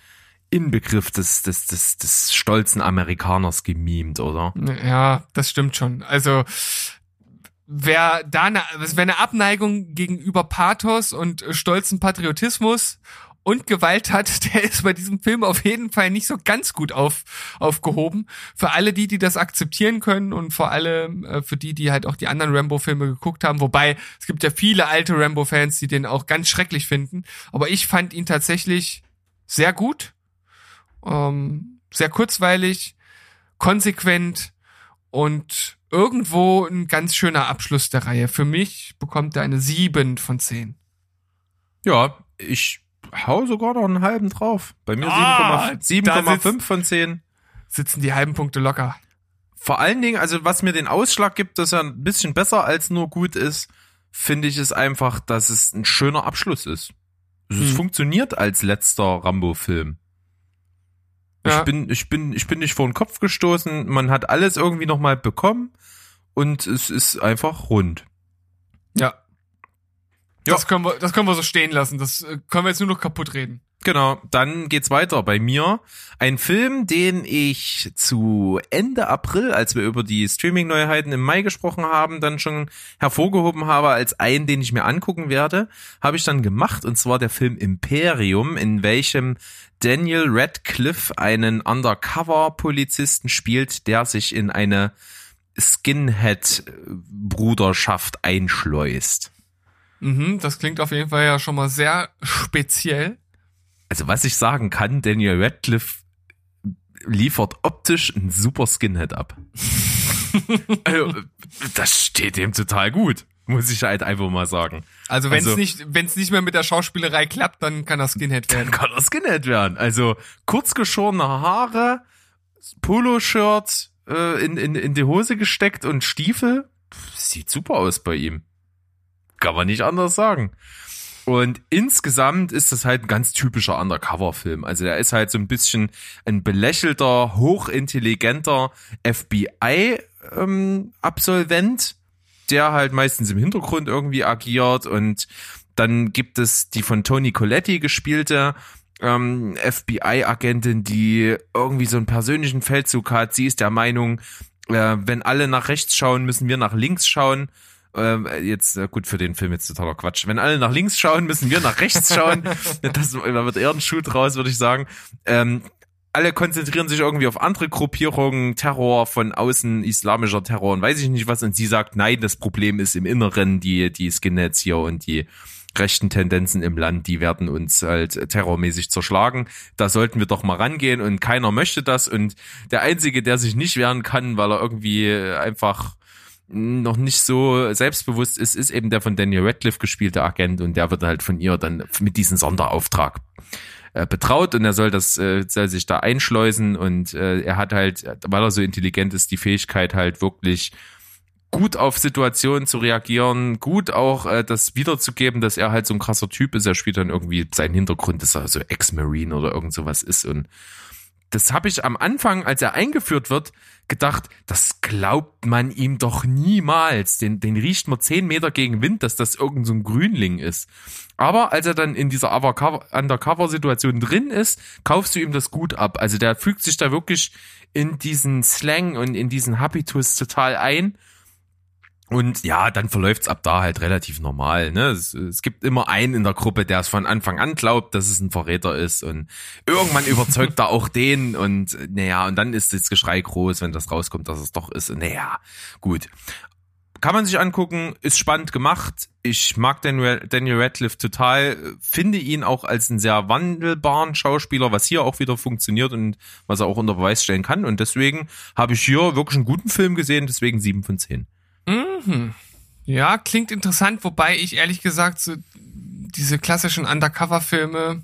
Inbegriff des, des, des, des stolzen Amerikaners gemimt, oder? Ja, das stimmt schon. Also wer da eine, wer eine Abneigung gegenüber Pathos und stolzen Patriotismus und Gewalt hat, der ist bei diesem Film auf jeden Fall nicht so ganz gut auf, aufgehoben. Für alle die, die das akzeptieren können und vor allem äh, für die, die halt auch die anderen Rambo-Filme geguckt haben. Wobei es gibt ja viele alte Rambo-Fans, die den auch ganz schrecklich finden. Aber ich fand ihn tatsächlich sehr gut, ähm, sehr kurzweilig, konsequent und irgendwo ein ganz schöner Abschluss der Reihe. Für mich bekommt er eine 7 von 10. Ja, ich hau sogar noch einen halben drauf. Bei mir Ah, 7,5 da 7,5 von 10. Sitzen die halben Punkte locker. Vor allen Dingen, also was mir den Ausschlag gibt, dass er ein bisschen besser als nur gut ist, finde ich es einfach, dass es ein schöner Abschluss ist. Also Es Mhm. funktioniert als letzter Rambo-Film. Ja. Ich bin, ich bin, ich bin nicht vor den Kopf gestoßen. Man hat alles irgendwie noch mal bekommen und es ist einfach rund. Ja. Ja. Das können wir, das können wir so stehen lassen. Das äh, können wir jetzt nur noch kaputt reden. Genau, dann geht's weiter bei mir. Ein Film, den ich zu Ende April, als wir über die Streaming-Neuheiten im Mai gesprochen haben, dann schon hervorgehoben habe als einen, den ich mir angucken werde, habe ich dann gemacht, und zwar der Film Imperium, in welchem Daniel Radcliffe einen Undercover-Polizisten spielt, der sich in eine Skinhead-Bruderschaft einschleust. Mhm, das klingt auf jeden Fall ja schon mal sehr speziell. also was ich sagen kann, Daniel Radcliffe liefert optisch ein super Skinhead ab. also, das steht dem total gut, muss ich halt einfach mal sagen. Also wenn es Also- nicht, wenn es nicht mehr mit der Schauspielerei klappt, dann kann das Skinhead Dann werden. kann er Skinhead werden. Also kurz geschorene Haare, Poloshirt äh, in, in, in die Hose gesteckt und Stiefel. Sieht super aus bei ihm. Kann man nicht anders sagen. Und insgesamt ist das halt ein ganz typischer Undercover-Film. Also der ist halt so ein bisschen ein belächelter, hochintelligenter FBI-Absolvent, der halt meistens im Hintergrund irgendwie agiert. Und dann gibt es die von Tony Coletti gespielte ähm, FBI-Agentin, die irgendwie so einen persönlichen Feldzug hat. Sie ist der Meinung, äh, wenn alle nach rechts schauen, müssen wir nach links schauen. Ähm, jetzt äh, gut für den Film jetzt totaler Quatsch. Wenn alle nach links schauen, müssen wir nach rechts schauen. das da wird eher ein Schuh draus, würde ich sagen. Ähm, alle konzentrieren sich irgendwie auf andere Gruppierungen, Terror von außen, islamischer Terror und weiß ich nicht was. Und sie sagt, nein, das Problem ist im Inneren, die, die Skinheads hier und die rechten Tendenzen im Land, die werden uns halt terrormäßig zerschlagen. Da sollten wir doch mal rangehen und keiner möchte das. Und der Einzige, der sich nicht wehren kann, weil er irgendwie einfach noch nicht so selbstbewusst ist, ist eben der von Daniel Radcliffe gespielte Agent und der wird halt von ihr dann mit diesem Sonderauftrag äh, betraut und er soll das äh, soll sich da einschleusen und äh, er hat halt, weil er so intelligent ist, die Fähigkeit halt wirklich gut auf Situationen zu reagieren, gut auch äh, das wiederzugeben, dass er halt so ein krasser Typ ist. Er spielt dann irgendwie seinen Hintergrund, dass er so Ex-Marine oder irgend sowas ist und das habe ich am Anfang, als er eingeführt wird, gedacht, das glaubt man ihm doch niemals. Den, den riecht man zehn Meter gegen Wind, dass das irgend so Grünling ist. Aber als er dann in dieser Undercover- Undercover-Situation drin ist, kaufst du ihm das gut ab. Also der fügt sich da wirklich in diesen Slang und in diesen Habitus total ein. Und ja, dann verläuft's ab da halt relativ normal. Ne? Es, es gibt immer einen in der Gruppe, der es von Anfang an glaubt, dass es ein Verräter ist. Und irgendwann überzeugt er auch den. Und naja, und dann ist das Geschrei groß, wenn das rauskommt, dass es doch ist. Und naja, gut. Kann man sich angucken, ist spannend gemacht. Ich mag Daniel, Daniel Radcliffe total, finde ihn auch als einen sehr wandelbaren Schauspieler, was hier auch wieder funktioniert und was er auch unter Beweis stellen kann. Und deswegen habe ich hier wirklich einen guten Film gesehen, deswegen sieben von zehn. Mhm. Ja, klingt interessant, wobei ich ehrlich gesagt so diese klassischen Undercover-Filme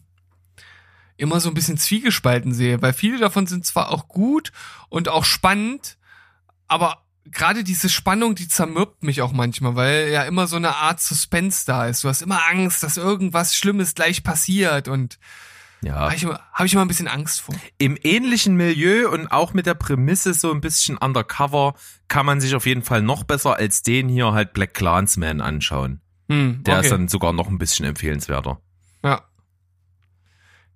immer so ein bisschen zwiegespalten sehe, weil viele davon sind zwar auch gut und auch spannend, aber gerade diese Spannung, die zermürbt mich auch manchmal, weil ja immer so eine Art Suspense da ist. Du hast immer Angst, dass irgendwas Schlimmes gleich passiert und Ja. habe ich, immer- hab ich immer ein bisschen Angst vor. Im ähnlichen Milieu und auch mit der Prämisse so ein bisschen undercover kann man sich auf jeden Fall noch besser als den hier halt Black Clansman anschauen. Hm, Der okay. ist dann sogar noch ein bisschen empfehlenswerter.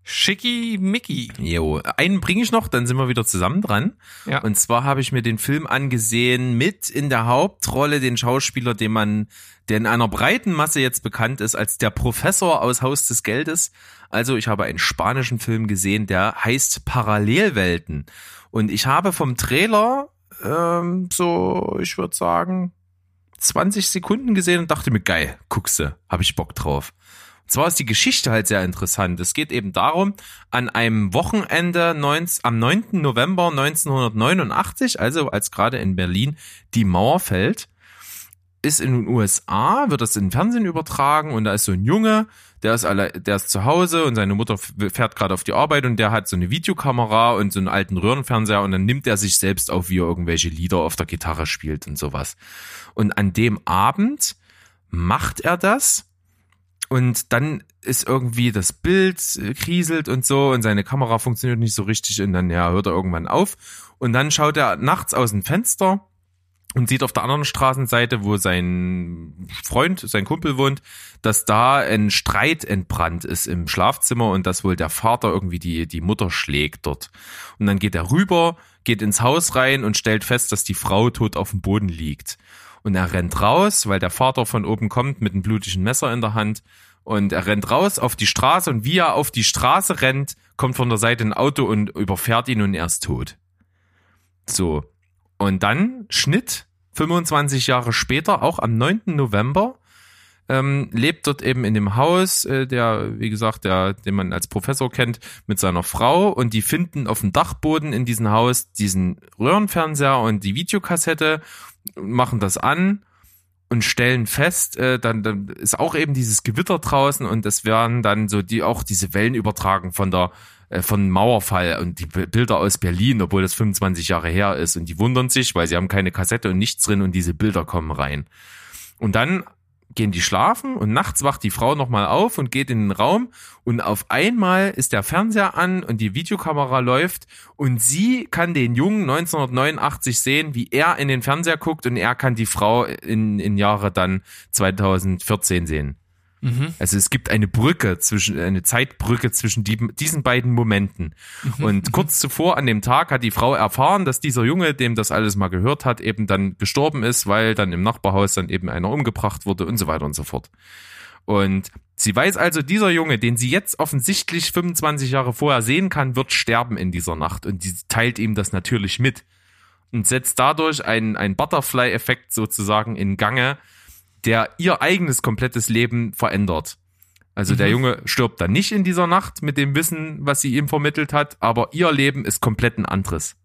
Schicki Mickey. Jo, einen bringe ich noch, dann sind wir wieder zusammen dran. Ja. Und zwar habe ich mir den Film angesehen mit in der Hauptrolle den Schauspieler, den man, der in einer breiten Masse jetzt bekannt ist als der Professor aus Haus des Geldes. Also ich habe einen spanischen Film gesehen, der heißt Parallelwelten. Und ich habe vom Trailer ähm, so, ich würde sagen, 20 Sekunden gesehen und dachte mir, geil, guckste, habe ich Bock drauf. Zwar ist die Geschichte halt sehr interessant. Es geht eben darum, an einem Wochenende 19, am 9. November 1989, also als gerade in Berlin die Mauer fällt, ist in den USA, wird das in den Fernsehen übertragen und da ist so ein Junge, der ist alle, der ist zu Hause und seine Mutter fährt gerade auf die Arbeit und der hat so eine Videokamera und so einen alten Röhrenfernseher und dann nimmt er sich selbst auf, wie er irgendwelche Lieder auf der Gitarre spielt und sowas. Und an dem Abend macht er das und dann ist irgendwie das Bild äh, kriselt und so und seine Kamera funktioniert nicht so richtig und dann ja hört er irgendwann auf und dann schaut er nachts aus dem Fenster und sieht auf der anderen Straßenseite, wo sein Freund, sein Kumpel wohnt, dass da ein Streit entbrannt ist im Schlafzimmer und dass wohl der Vater irgendwie die, die Mutter schlägt dort. Und dann geht er rüber, geht ins Haus rein und stellt fest, dass die Frau tot auf dem Boden liegt. Und er rennt raus, weil der Vater von oben kommt mit einem blutigen Messer in der Hand. Und er rennt raus auf die Straße und wie er auf die Straße rennt, kommt von der Seite ein Auto und überfährt ihn und er ist tot. So. Und dann Schnitt 25 Jahre später, auch am 9. November, ähm, lebt dort eben in dem Haus, äh, der, wie gesagt, der, den man als Professor kennt, mit seiner Frau und die finden auf dem Dachboden in diesem Haus diesen Röhrenfernseher und die Videokassette, machen das an und stellen fest, äh, dann, dann ist auch eben dieses Gewitter draußen und es werden dann so die auch diese Wellen übertragen von der äh, von Mauerfall und die Bilder aus Berlin, obwohl das 25 Jahre her ist und die wundern sich, weil sie haben keine Kassette und nichts drin und diese Bilder kommen rein. Und dann gehen die schlafen und nachts wacht die Frau nochmal auf und geht in den Raum und auf einmal ist der Fernseher an und die Videokamera läuft und sie kann den Jungen 1989 sehen, wie er in den Fernseher guckt und er kann die Frau in, in Jahre dann 2014 sehen. Also es gibt eine Brücke zwischen, eine Zeitbrücke zwischen die, diesen beiden Momenten. Und kurz zuvor an dem Tag hat die Frau erfahren, dass dieser Junge, dem das alles mal gehört hat, eben dann gestorben ist, weil dann im Nachbarhaus dann eben einer umgebracht wurde und so weiter und so fort. Und sie weiß also, dieser Junge, den sie jetzt offensichtlich 25 Jahre vorher sehen kann, wird sterben in dieser Nacht. Und sie teilt ihm das natürlich mit. Und setzt dadurch einen, einen Butterfly-Effekt sozusagen in Gange, der ihr eigenes komplettes Leben verändert. Also der Junge stirbt dann nicht in dieser Nacht mit dem Wissen, was sie ihm vermittelt hat, aber ihr Leben ist komplett ein anderes.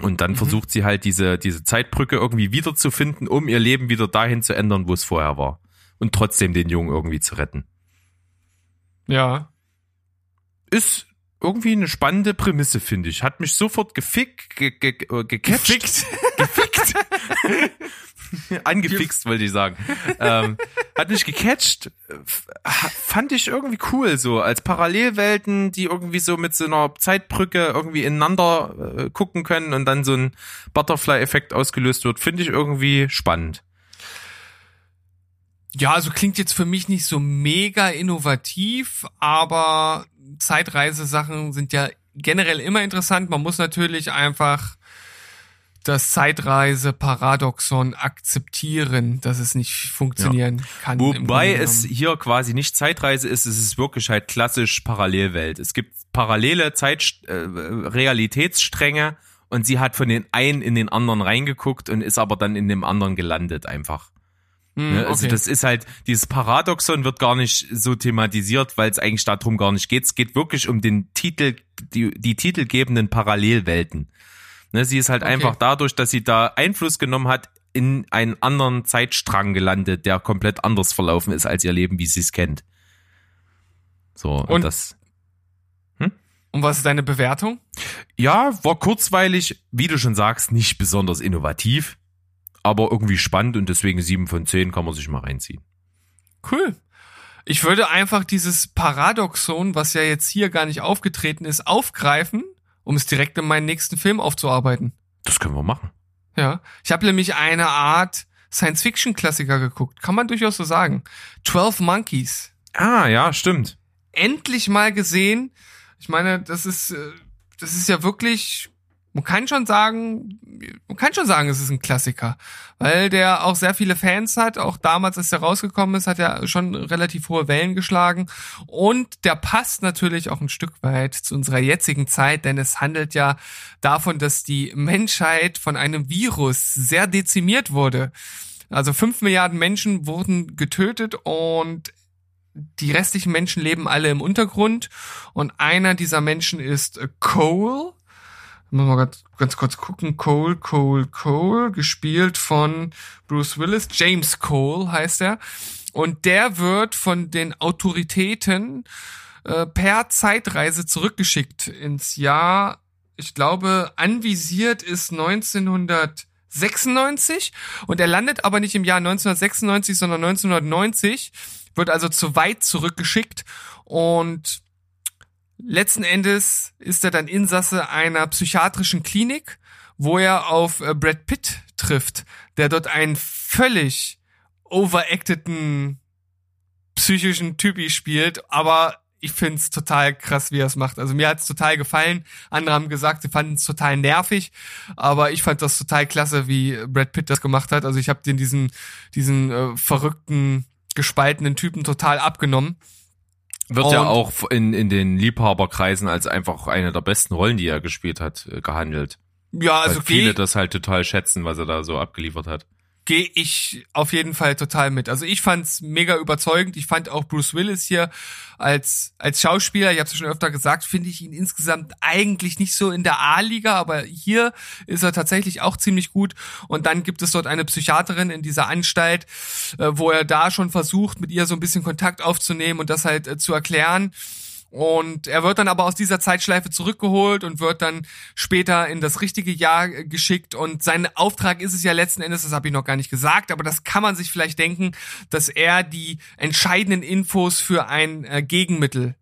Und dann versucht sie halt diese, diese Zeitbrücke irgendwie wiederzufinden, um ihr Leben wieder dahin zu ändern, wo es vorher war. Und trotzdem den Jungen irgendwie zu retten. Ja. Ist irgendwie eine spannende Prämisse, finde ich. Hat mich sofort gefickt, ge, ge, äh, gecatcht. Gefickt. Gefickt. Angefixt, wollte ich sagen. ähm, hat mich gecatcht. F- Fand ich irgendwie cool, so als Parallelwelten, die irgendwie so mit so einer Zeitbrücke irgendwie ineinander äh, gucken können und dann so ein Butterfly-Effekt ausgelöst wird. Finde ich irgendwie spannend. Ja, also klingt jetzt für mich nicht so mega innovativ, aber Zeitreisesachen sind ja generell immer interessant. Man muss natürlich einfach das Zeitreise-Paradoxon akzeptieren, dass es nicht funktionieren kann. im Wobei es hier quasi nicht Zeitreise ist, es ist wirklich halt klassisch Parallelwelt. Es gibt parallele Zeit äh, Realitätsstränge und sie hat von den einen in den anderen reingeguckt und ist aber dann in dem anderen gelandet einfach. Hm, Ne? Also okay. das ist halt, dieses Paradoxon wird gar nicht so thematisiert, weil es eigentlich darum gar nicht geht. Es geht wirklich um den Titel, die, die titelgebenden Parallelwelten. Ne? Sie ist halt Okay. einfach dadurch, dass sie da Einfluss genommen hat, in einen anderen Zeitstrang gelandet, der komplett anders verlaufen ist als ihr Leben, wie sie es kennt. So, und, Und- das, Und was ist deine Bewertung? ja, war kurzweilig, wie du schon sagst, nicht besonders innovativ, aber irgendwie spannend und deswegen sieben von zehn kann man sich mal reinziehen. Cool. Ich würde einfach dieses Paradoxon, was ja jetzt hier gar nicht aufgetreten ist, aufgreifen, um es direkt in meinen nächsten Film aufzuarbeiten. Das können wir machen. Ja. Ich habe nämlich eine Art Science-Fiction-Klassiker geguckt. Kann man durchaus so sagen. 12 Monkeys. Ah, ja, stimmt. endlich mal gesehen. Ich meine, das ist, äh, das ist ja wirklich, man kann schon sagen, man kann schon sagen, es ist ein Klassiker, weil der auch sehr viele Fans hat. Auch damals, als der rausgekommen ist, hat er schon relativ hohe Wellen geschlagen. Und der passt natürlich auch ein Stück weit zu unserer jetzigen Zeit, denn es handelt ja davon, dass die Menschheit von einem Virus sehr dezimiert wurde. Also fünf Milliarden Menschen wurden getötet und die restlichen Menschen leben alle im Untergrund. Und einer dieser Menschen ist Cole. Muss mal ganz, ganz kurz gucken. Cole, Cole, Cole, gespielt von Bruce Willis. James Cole heißt er. Und der wird von den Autoritäten äh, per Zeitreise zurückgeschickt ins Jahr, ich glaube, anvisiert ist 1996 und er landet aber nicht im Jahr 1996, sondern 1990, wird also zu weit zurückgeschickt und letzten Endes ist er dann Insasse einer psychiatrischen Klinik, wo er auf äh, Brad Pitt trifft, der dort einen völlig overacteden psychischen Typi spielt, aber ich find's total krass, wie er es macht. Also mir hat's total gefallen. Andere haben gesagt, sie fanden es total nervig, aber ich fand das total klasse, wie Brad Pitt das gemacht hat. Also ich habe den diesen diesen äh, verrückten gespaltenen Typen total abgenommen. Wird ja auch in, in den Liebhaberkreisen als einfach eine der besten Rollen, die er gespielt hat, äh, gehandelt. Ja, also Weil viele das halt total schätzen, was er da so abgeliefert hat. Geh ich auf jeden Fall total mit. Also ich fand's mega überzeugend. Ich fand auch Bruce Willis hier als als Schauspieler, ich habe es schon öfter gesagt, finde ich ihn insgesamt eigentlich nicht so in der A-Liga, aber hier ist er tatsächlich auch ziemlich gut. Und dann gibt es dort eine Psychiaterin in dieser Anstalt, äh, wo er da schon versucht, mit ihr so ein bisschen Kontakt aufzunehmen und das halt äh, zu erklären. Und er wird dann aber aus dieser Zeitschleife zurückgeholt und wird dann später in das richtige Jahr äh, geschickt. Und sein Auftrag ist es ja letzten Endes, das habe ich noch gar nicht gesagt, aber das kann man sich vielleicht denken, dass er die entscheidenden Infos für ein äh, Gegenmittel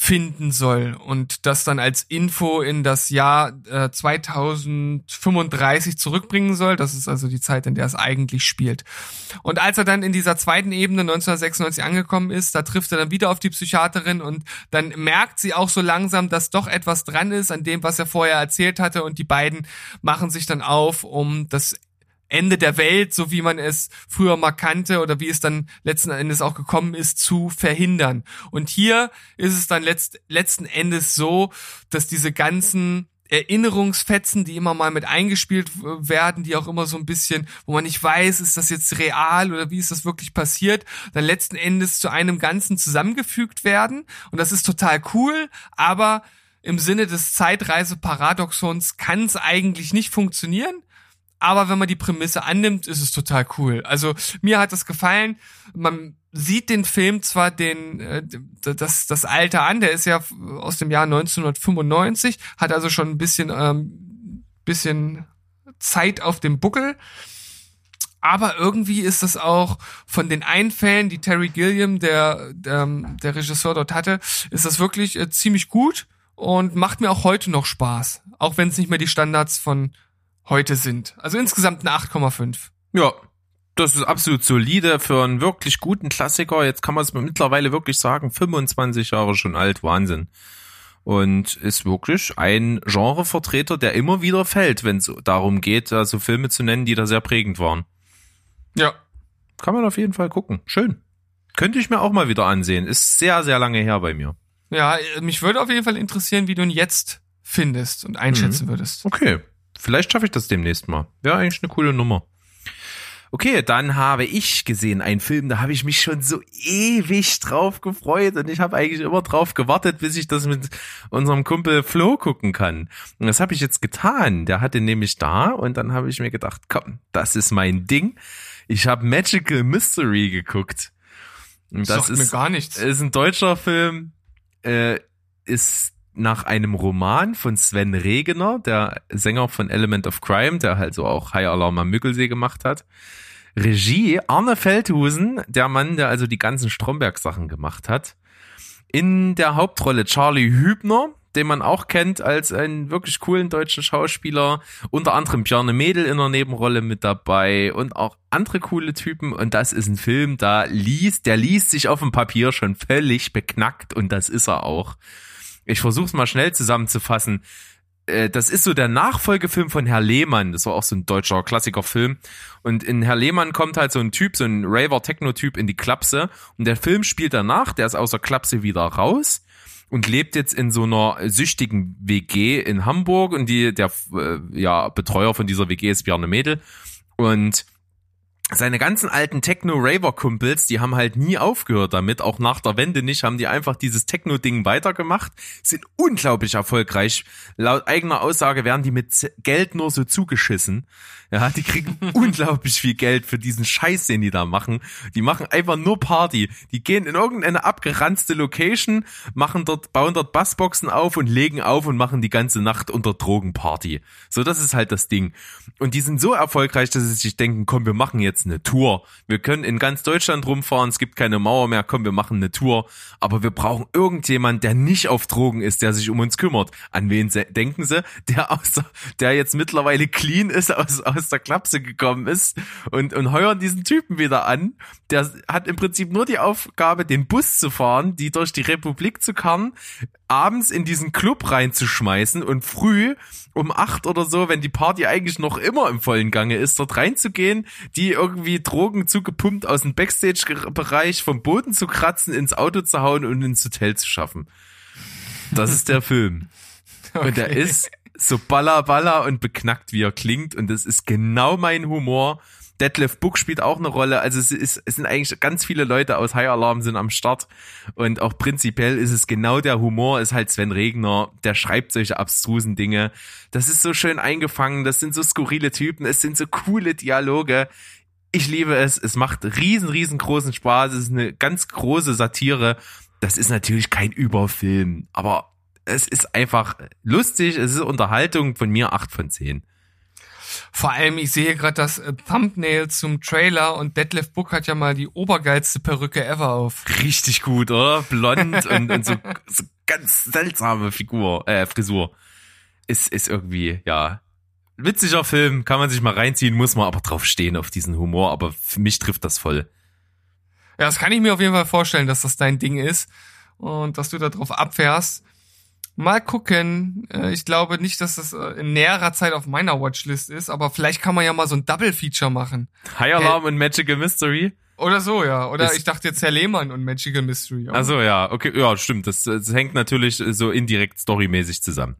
finden soll und das dann als Info in das Jahr äh, 2035 zurückbringen soll. Das ist also die Zeit, in der es eigentlich spielt. Und als er dann in dieser zweiten Ebene 1996 angekommen ist, da trifft er dann wieder auf die Psychiaterin und dann merkt sie auch so langsam, dass doch etwas dran ist an dem, was er vorher erzählt hatte und die beiden machen sich dann auf, um das Ende der Welt, so wie man es früher mal kannte oder wie es dann letzten Endes auch gekommen ist, zu verhindern. Und hier ist es dann letzt, letzten Endes so, dass diese ganzen Erinnerungsfetzen, die immer mal mit eingespielt werden, die auch immer so ein bisschen, wo man nicht weiß, ist das jetzt real oder wie ist das wirklich passiert, dann letzten Endes zu einem Ganzen zusammengefügt werden. Und das ist total cool, aber im Sinne des Zeitreise-Paradoxons kann es eigentlich nicht funktionieren. Aber wenn man die Prämisse annimmt, ist es total cool. Also mir hat das gefallen. Man sieht den Film zwar den äh, das das Alter an, der ist ja aus dem Jahr 1995, hat also schon ein bisschen ähm, bisschen Zeit auf dem Buckel. Aber irgendwie ist das auch von den Einfällen, die Terry Gilliam, der, der, der Regisseur dort hatte, ist das wirklich äh, ziemlich gut und macht mir auch heute noch Spaß. Auch wenn es nicht mehr die Standards von heute sind. Also insgesamt eine 8,5. Ja, das ist absolut solide für einen wirklich guten Klassiker. Jetzt kann man es mittlerweile wirklich sagen, 25 Jahre schon alt, Wahnsinn. Und ist wirklich ein Genrevertreter, der immer wieder fällt, wenn es darum geht, also Filme zu nennen, die da sehr prägend waren. Ja. Kann man auf jeden Fall gucken. Schön. Könnte ich mir auch mal wieder ansehen. Ist sehr, sehr lange her bei mir. Ja, äh, mich würde auf jeden Fall interessieren, wie du ihn jetzt findest und einschätzen würdest. Okay. Vielleicht schaffe ich das demnächst mal. Wäre eigentlich eine coole Nummer. Okay, dann habe ich gesehen einen Film, da habe ich mich schon so ewig drauf gefreut und ich habe eigentlich immer drauf gewartet, bis ich das mit unserem Kumpel Flo gucken kann. Und das habe ich jetzt getan. Der hatte nämlich da und dann habe ich mir gedacht, komm, das ist mein Ding. Ich habe Magical Mystery geguckt. Und das Sagt mir ist, gar nichts. ist ein deutscher Film, äh, ist nach einem Roman von Sven Regener, der Sänger von Element of Crime, der halt so auch High Alarm am Müggelsee gemacht hat. Regie Arne Feldhusen, der Mann, der also die ganzen Stromberg-Sachen gemacht hat. In der Hauptrolle Charlie Hübner, den man auch kennt als einen wirklich coolen deutschen Schauspieler. Unter anderem Bjarne Mädel in der Nebenrolle mit dabei und auch andere coole Typen. Und das ist ein Film, da liest, der liest sich auf dem Papier schon völlig beknackt und das ist er auch. Ich versuche es mal schnell zusammenzufassen äh, das ist so der Nachfolgefilm von Herr Lehmann. Das war auch so ein deutscher Klassikerfilm. Und in Herr Lehmann kommt halt so ein Typ, so ein Raver-Techno-Typ in die Klapse. Und der Film spielt danach, der ist aus der Klapse wieder raus und lebt jetzt in so einer süchtigen WG in Hamburg. Und die, der äh, ja, Betreuer von dieser WG ist Bjarne Mädel. Und seine ganzen alten Techno-Raver-Kumpels, die haben halt nie aufgehört damit, auch nach der Wende nicht, haben die einfach dieses Techno-Ding weitergemacht, sind unglaublich erfolgreich. Laut eigener Aussage werden die mit Geld nur so zugeschissen. Ja, die kriegen unglaublich viel Geld für diesen Scheiß, den die da machen. Die machen einfach nur Party. Die gehen in irgendeine abgeranzte Location, machen dort, bauen dort Bassboxen auf und legen auf und machen die ganze Nacht unter Drogenparty. So, das ist halt das Ding. Und die sind so erfolgreich, dass sie sich denken, komm, wir machen jetzt eine Tour. Wir können in ganz Deutschland rumfahren, es gibt keine Mauer mehr, komm, wir machen eine Tour. Aber wir brauchen irgendjemand, der nicht auf Drogen ist, der sich um uns kümmert. An wen denken sie? Der aus, der jetzt mittlerweile clean ist aus, aus aus der Klapse gekommen ist und, und heuern diesen Typen wieder an. Der hat im Prinzip nur die Aufgabe, den Bus zu fahren, die durch die Republik zu karren, abends in diesen Club reinzuschmeißen und früh um acht oder so, wenn die Party eigentlich noch immer im vollen Gange ist, dort reinzugehen, die irgendwie Drogen zugepumpt aus dem Backstage-Bereich vom Boden zu kratzen, ins Auto zu hauen und ins Hotel zu schaffen. Das ist der Film. Okay. Und der ist so baller baller und beknackt, wie er klingt. Und das ist genau mein Humor. Detlef Book spielt auch eine Rolle. Also es, ist, es sind eigentlich ganz viele Leute aus High Alarm sind am Start. Und auch prinzipiell ist es genau der Humor, ist halt Sven Regner, der schreibt solche abstrusen Dinge. Das ist so schön eingefangen, das sind so skurrile Typen, es sind so coole Dialoge. Ich liebe es, es macht riesen, riesengroßen Spaß, es ist eine ganz große Satire. Das ist natürlich kein Überfilm, aber es ist einfach lustig, es ist Unterhaltung von mir acht von zehn. Vor allem, ich sehe gerade das äh, Thumbnail zum Trailer und Detlef Book hat ja mal die obergeilste Perücke ever auf. Richtig gut, oder? Blond und, und so, so ganz seltsame Figur, äh, Frisur. Ist, ist irgendwie, ja, witziger Film, kann man sich mal reinziehen, muss man aber drauf stehen auf diesen Humor, aber für mich trifft das voll. Ja, das kann ich mir auf jeden Fall vorstellen, dass das dein Ding ist und dass du da drauf abfährst. Mal gucken. Äh, ich glaube nicht, dass das äh, in näherer Zeit auf meiner Watchlist ist, aber vielleicht kann man ja mal so ein Double-Feature machen. High Alarm hey. und Magical Mystery. Oder so, ja. Oder ist ich dachte jetzt Herr Lehmann und Magical Mystery. Also ja, okay, ja, stimmt. Das, das hängt natürlich so indirekt storymäßig zusammen.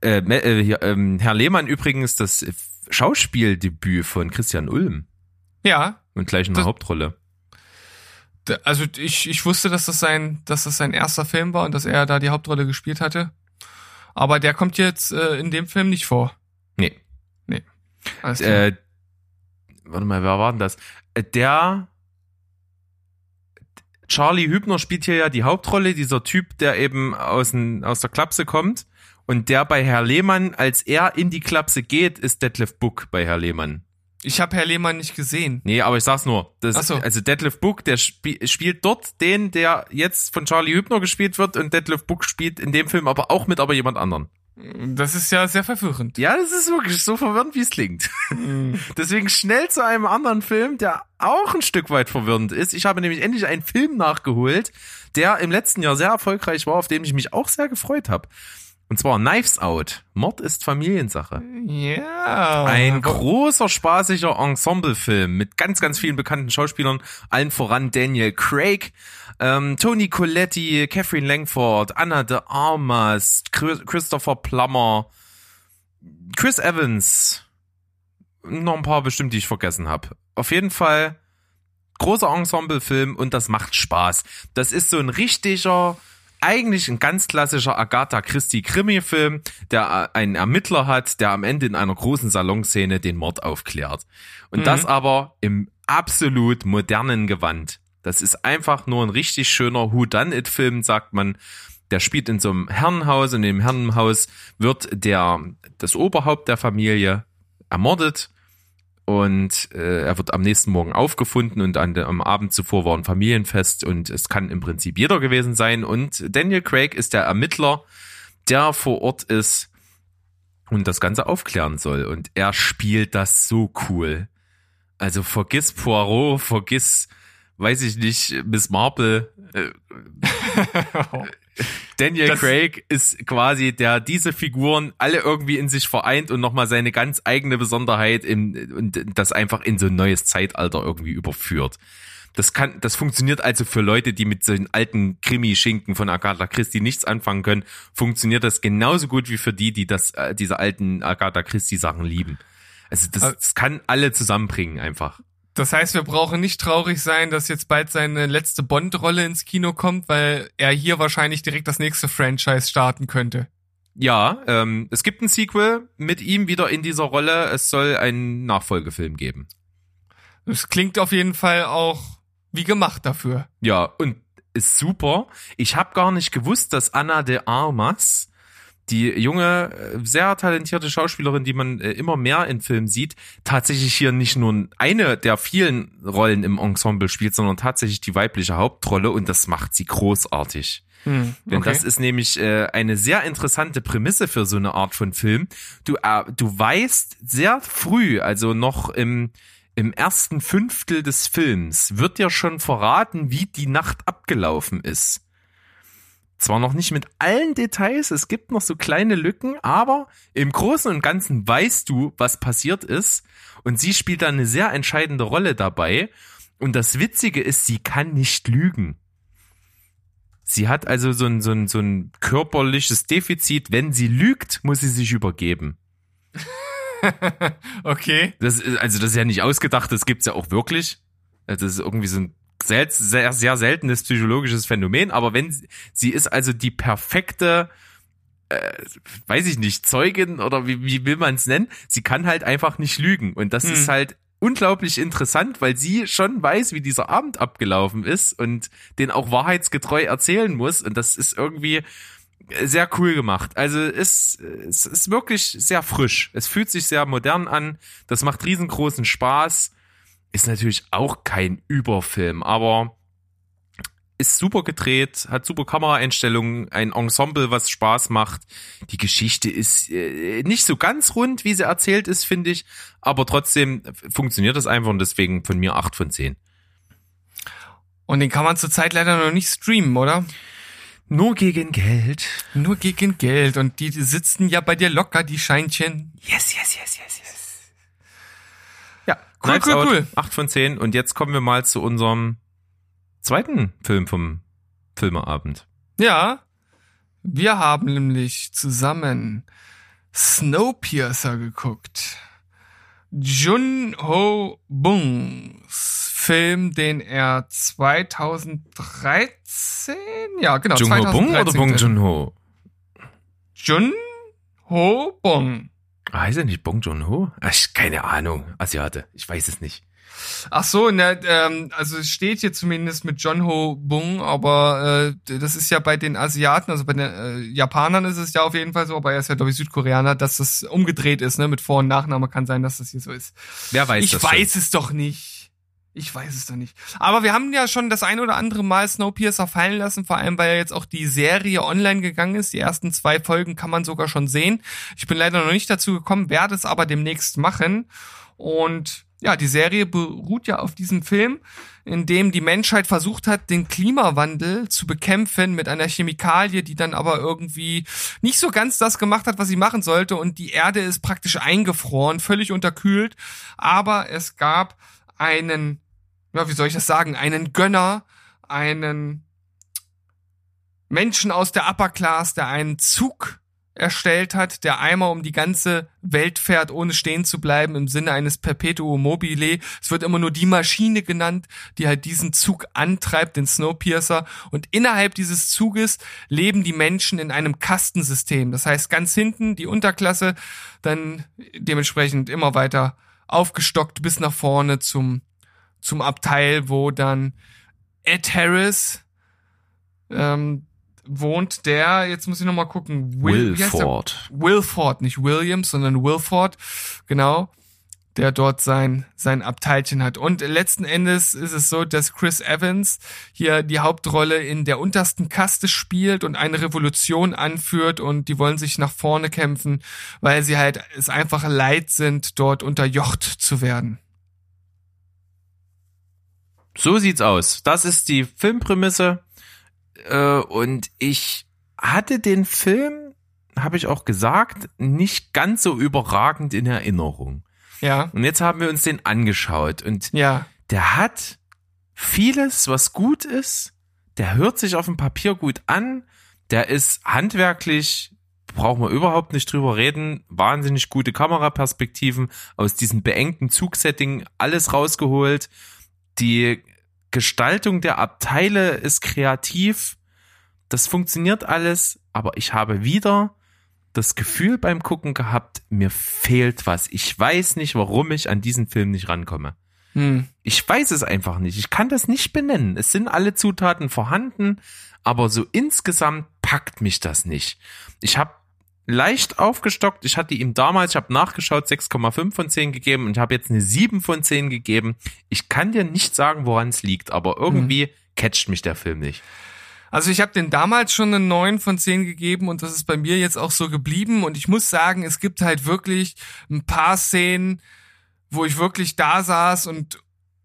Äh, äh, ähm, Herr Lehmann übrigens das Schauspieldebüt von Christian Ulm. Ja. Und gleich in der Hauptrolle also ich, ich wusste, dass das sein, dass das sein erster Film war und dass er da die Hauptrolle gespielt hatte. Aber der kommt jetzt äh, in dem Film nicht vor. Nee. Nee. Alles Äh, warte mal, wer war denn das? Äh, der Charlie Hübner spielt hier ja die Hauptrolle, dieser Typ, der eben aus, den, aus der Klapse kommt. Und der bei Herr Lehmann, als er in die Klapse geht, ist Detlef Book bei Herr Lehmann. Ich habe Herr Lehmann nicht gesehen. Nee, aber ich sag's nur. Das, Ach so. Also Detlef Book, der sp spielt dort den, der jetzt von Charlie Hübner gespielt wird und Detlef Book spielt in dem Film aber auch mit aber jemand anderen. Das ist ja sehr verwirrend. Ja, das ist wirklich so verwirrend, wie es klingt. Mhm. Deswegen schnell zu einem anderen Film, der auch ein Stück weit verwirrend ist. Ich habe nämlich endlich einen Film nachgeholt, der im letzten Jahr sehr erfolgreich war, auf den ich mich auch sehr gefreut habe. Und zwar Knives Out. Mord ist Familiensache. Ja. Ein großer, spaßiger Ensemblefilm mit ganz, ganz vielen bekannten Schauspielern. Allen voran Daniel Craig, ähm, Tony Coletti, Catherine Langford, Anna de Armas, Christopher Plummer, Chris Evans. Noch ein paar bestimmt, die ich vergessen habe. Auf jeden Fall großer Ensemblefilm und das macht Spaß. Das ist so ein richtiger eigentlich ein ganz klassischer Agatha Christie Krimi-Film, der einen Ermittler hat, der am Ende in einer großen Salonszene den Mord aufklärt. Und mhm. das aber im absolut modernen Gewand. Das ist einfach nur ein richtig schöner Who-Done-It-Film, sagt man. Der spielt in so einem Herrenhaus und im Herrenhaus wird der, das Oberhaupt der Familie ermordet und äh, er wird am nächsten Morgen aufgefunden und an, der- am Abend zuvor war ein Familienfest und es kann im Prinzip jeder gewesen sein und Daniel Craig ist der Ermittler, der vor Ort ist und das Ganze aufklären soll und er spielt das so cool. Also vergiss Poirot, vergiss, weiß ich nicht, Miss Marple, äh, Daniel Das- Craig ist quasi der diese Figuren alle irgendwie in sich vereint und nochmal seine ganz eigene Besonderheit im, und das einfach in so ein neues Zeitalter irgendwie überführt. Das kann, das funktioniert also für Leute, die mit so den alten Krimi-Schinken von Agatha Christie nichts anfangen können, funktioniert das genauso gut wie für die, die das, äh, diese alten Agatha Christie Sachen lieben. Also das, Aber- das kann alle zusammenbringen einfach. Das heißt, wir brauchen nicht traurig sein, dass jetzt bald seine letzte Bond-Rolle ins Kino kommt, weil er hier wahrscheinlich direkt das nächste Franchise starten könnte. Ja, ähm, es gibt ein Sequel mit ihm wieder in dieser Rolle. Es soll einen Nachfolgefilm geben. Das klingt auf jeden Fall auch wie gemacht dafür. Ja, und ist super. Ich habe gar nicht gewusst, dass Anna de Armas, die junge, äh, sehr talentierte Schauspielerin, die man äh, immer mehr in Filmen sieht, tatsächlich hier nicht nur eine der vielen Rollen im Ensemble spielt, sondern tatsächlich die weibliche Hauptrolle und das macht sie großartig. Hm, Denn okay. das ist nämlich äh, eine sehr interessante Prämisse für so eine Art von Film. Du, äh, du weißt sehr früh, also noch im, im ersten Fünftel des Films, wird dir schon verraten, wie die Nacht abgelaufen ist. Zwar noch nicht mit allen Details, es gibt noch so kleine Lücken, aber im Großen und Ganzen weißt du, was passiert ist. Und sie spielt da eine sehr entscheidende Rolle dabei. Und das Witzige ist, sie kann nicht lügen. Sie hat also so ein, so ein, so ein körperliches Defizit. Wenn sie lügt, muss sie sich übergeben. okay. Das ist, also das ist ja nicht ausgedacht, das gibt's ja auch wirklich. Also das ist irgendwie so ein sel sehr, sehr seltenes psychologisches Phänomen, aber wenn sie, sie ist also die perfekte, äh, weiß ich nicht, Zeugin oder wie, wie will man es nennen, sie kann halt einfach nicht lügen. Und das Hm. ist halt unglaublich interessant, weil sie schon weiß, wie dieser Abend abgelaufen ist und den auch wahrheitsgetreu erzählen muss. Und das ist irgendwie sehr cool gemacht. Also es, es ist wirklich sehr frisch. Es fühlt sich sehr modern an. Das macht riesengroßen Spaß. Ist natürlich auch kein Überfilm, aber ist super gedreht, hat super Kameraeinstellungen, ein Ensemble, was Spaß macht. Die Geschichte ist äh, nicht so ganz rund, wie sie erzählt ist, finde ich, aber trotzdem funktioniert das einfach und deswegen von mir acht von zehn. Und den kann man zurzeit leider noch nicht streamen, oder? Nur gegen Geld. Nur gegen Geld. Und die, die sitzen ja bei dir locker, die Scheinchen. Yes, yes, yes, yes, yes. Cool, Knives cool, Out, cool. 8 von 10. Und jetzt kommen wir mal zu unserem zweiten Film vom Filmeabend. Ja. Wir haben nämlich zusammen Snowpiercer geguckt. Jun Ho Bungs Film, den er 2013, ja genau, Jung Ho Bung oder 2013 Bong Joon Ho? Jun Ho Bong. Heißt er nicht Bong Joon Ho? Ach, ich- keine Ahnung. Asiate. Ich weiß es nicht. Ach so, ne, ähm, also es steht hier zumindest mit John Ho Bung, aber äh, das ist ja bei den Asiaten, also bei den äh, Japanern ist es ja auf jeden Fall so, aber er ist ja glaube ich Südkoreaner, dass das umgedreht ist, ne, mit Vor- und Nachname kann sein, dass das hier so ist. Wer weiß ich das weiß es doch nicht. Ich weiß es doch nicht. Aber wir haben ja schon das ein oder andere Mal Snowpiercer fallen lassen, vor allem weil ja jetzt auch die Serie online gegangen ist. Die ersten zwei Folgen kann man sogar schon sehen. Ich bin leider noch nicht dazu gekommen, werde es aber demnächst machen. Und ja, die Serie beruht ja auf diesem Film, in dem die Menschheit versucht hat, den Klimawandel zu bekämpfen mit einer Chemikalie, die dann aber irgendwie nicht so ganz das gemacht hat, was sie machen sollte. Und die Erde ist praktisch eingefroren, völlig unterkühlt. Aber es gab einen, ja, wie soll ich das sagen, einen Gönner, einen Menschen aus der Upper Class, der einen Zug erstellt hat, der einmal um die ganze Welt fährt, ohne stehen zu bleiben, im Sinne eines Perpetuum mobile. Es wird immer nur die Maschine genannt, die halt diesen Zug antreibt, den Snowpiercer. Und innerhalb dieses Zuges leben die Menschen in einem Kastensystem. Das heißt, ganz hinten die Unterklasse, dann dementsprechend immer weiter aufgestockt bis nach vorne zum, zum Abteil, wo dann Ed Harris ähm, wohnt, der, jetzt muss ich nochmal gucken, Will? Wilford. Wilford, nicht Williams, sondern Wilford, genau. Der dort sein, sein Abteilchen hat. Und letzten Endes ist es so, dass Chris Evans hier die Hauptrolle in der untersten Kaste spielt und eine Revolution anführt und die wollen sich nach vorne kämpfen, weil sie halt es einfach leid sind, dort unterjocht zu werden. So sieht's aus. Das ist die Filmprämisse. Äh, und ich hatte den Film, habe ich auch gesagt, nicht ganz so überragend in Erinnerung. Ja, Und jetzt haben wir uns den angeschaut und ja, der hat vieles, was gut ist. Der hört sich auf dem Papier gut an. Der ist handwerklich, brauchen wir überhaupt nicht drüber reden. Wahnsinnig gute Kameraperspektiven aus diesem beengten Zugsetting, alles rausgeholt. Die Gestaltung der Abteile ist kreativ. Das funktioniert alles, aber ich habe wieder das Gefühl beim Gucken gehabt, mir fehlt was. Ich weiß nicht, warum ich an diesen Film nicht rankomme. hm. Ich weiß es einfach nicht. Ich kann das nicht benennen. Es sind alle Zutaten vorhanden, aber so insgesamt packt mich das nicht. Ich habe leicht aufgestockt. Ich hatte ihm damals, ich habe nachgeschaut, 6,5 von 10 gegeben und ich habe jetzt eine 7 von 10 gegeben. Ich kann dir nicht sagen, woran es liegt, aber irgendwie catcht mich der Film nicht. Also ich habe den damals schon eine 9 von 10 gegeben und das ist bei mir jetzt auch so geblieben. Und ich muss sagen, es gibt halt wirklich ein paar Szenen, wo ich wirklich da saß und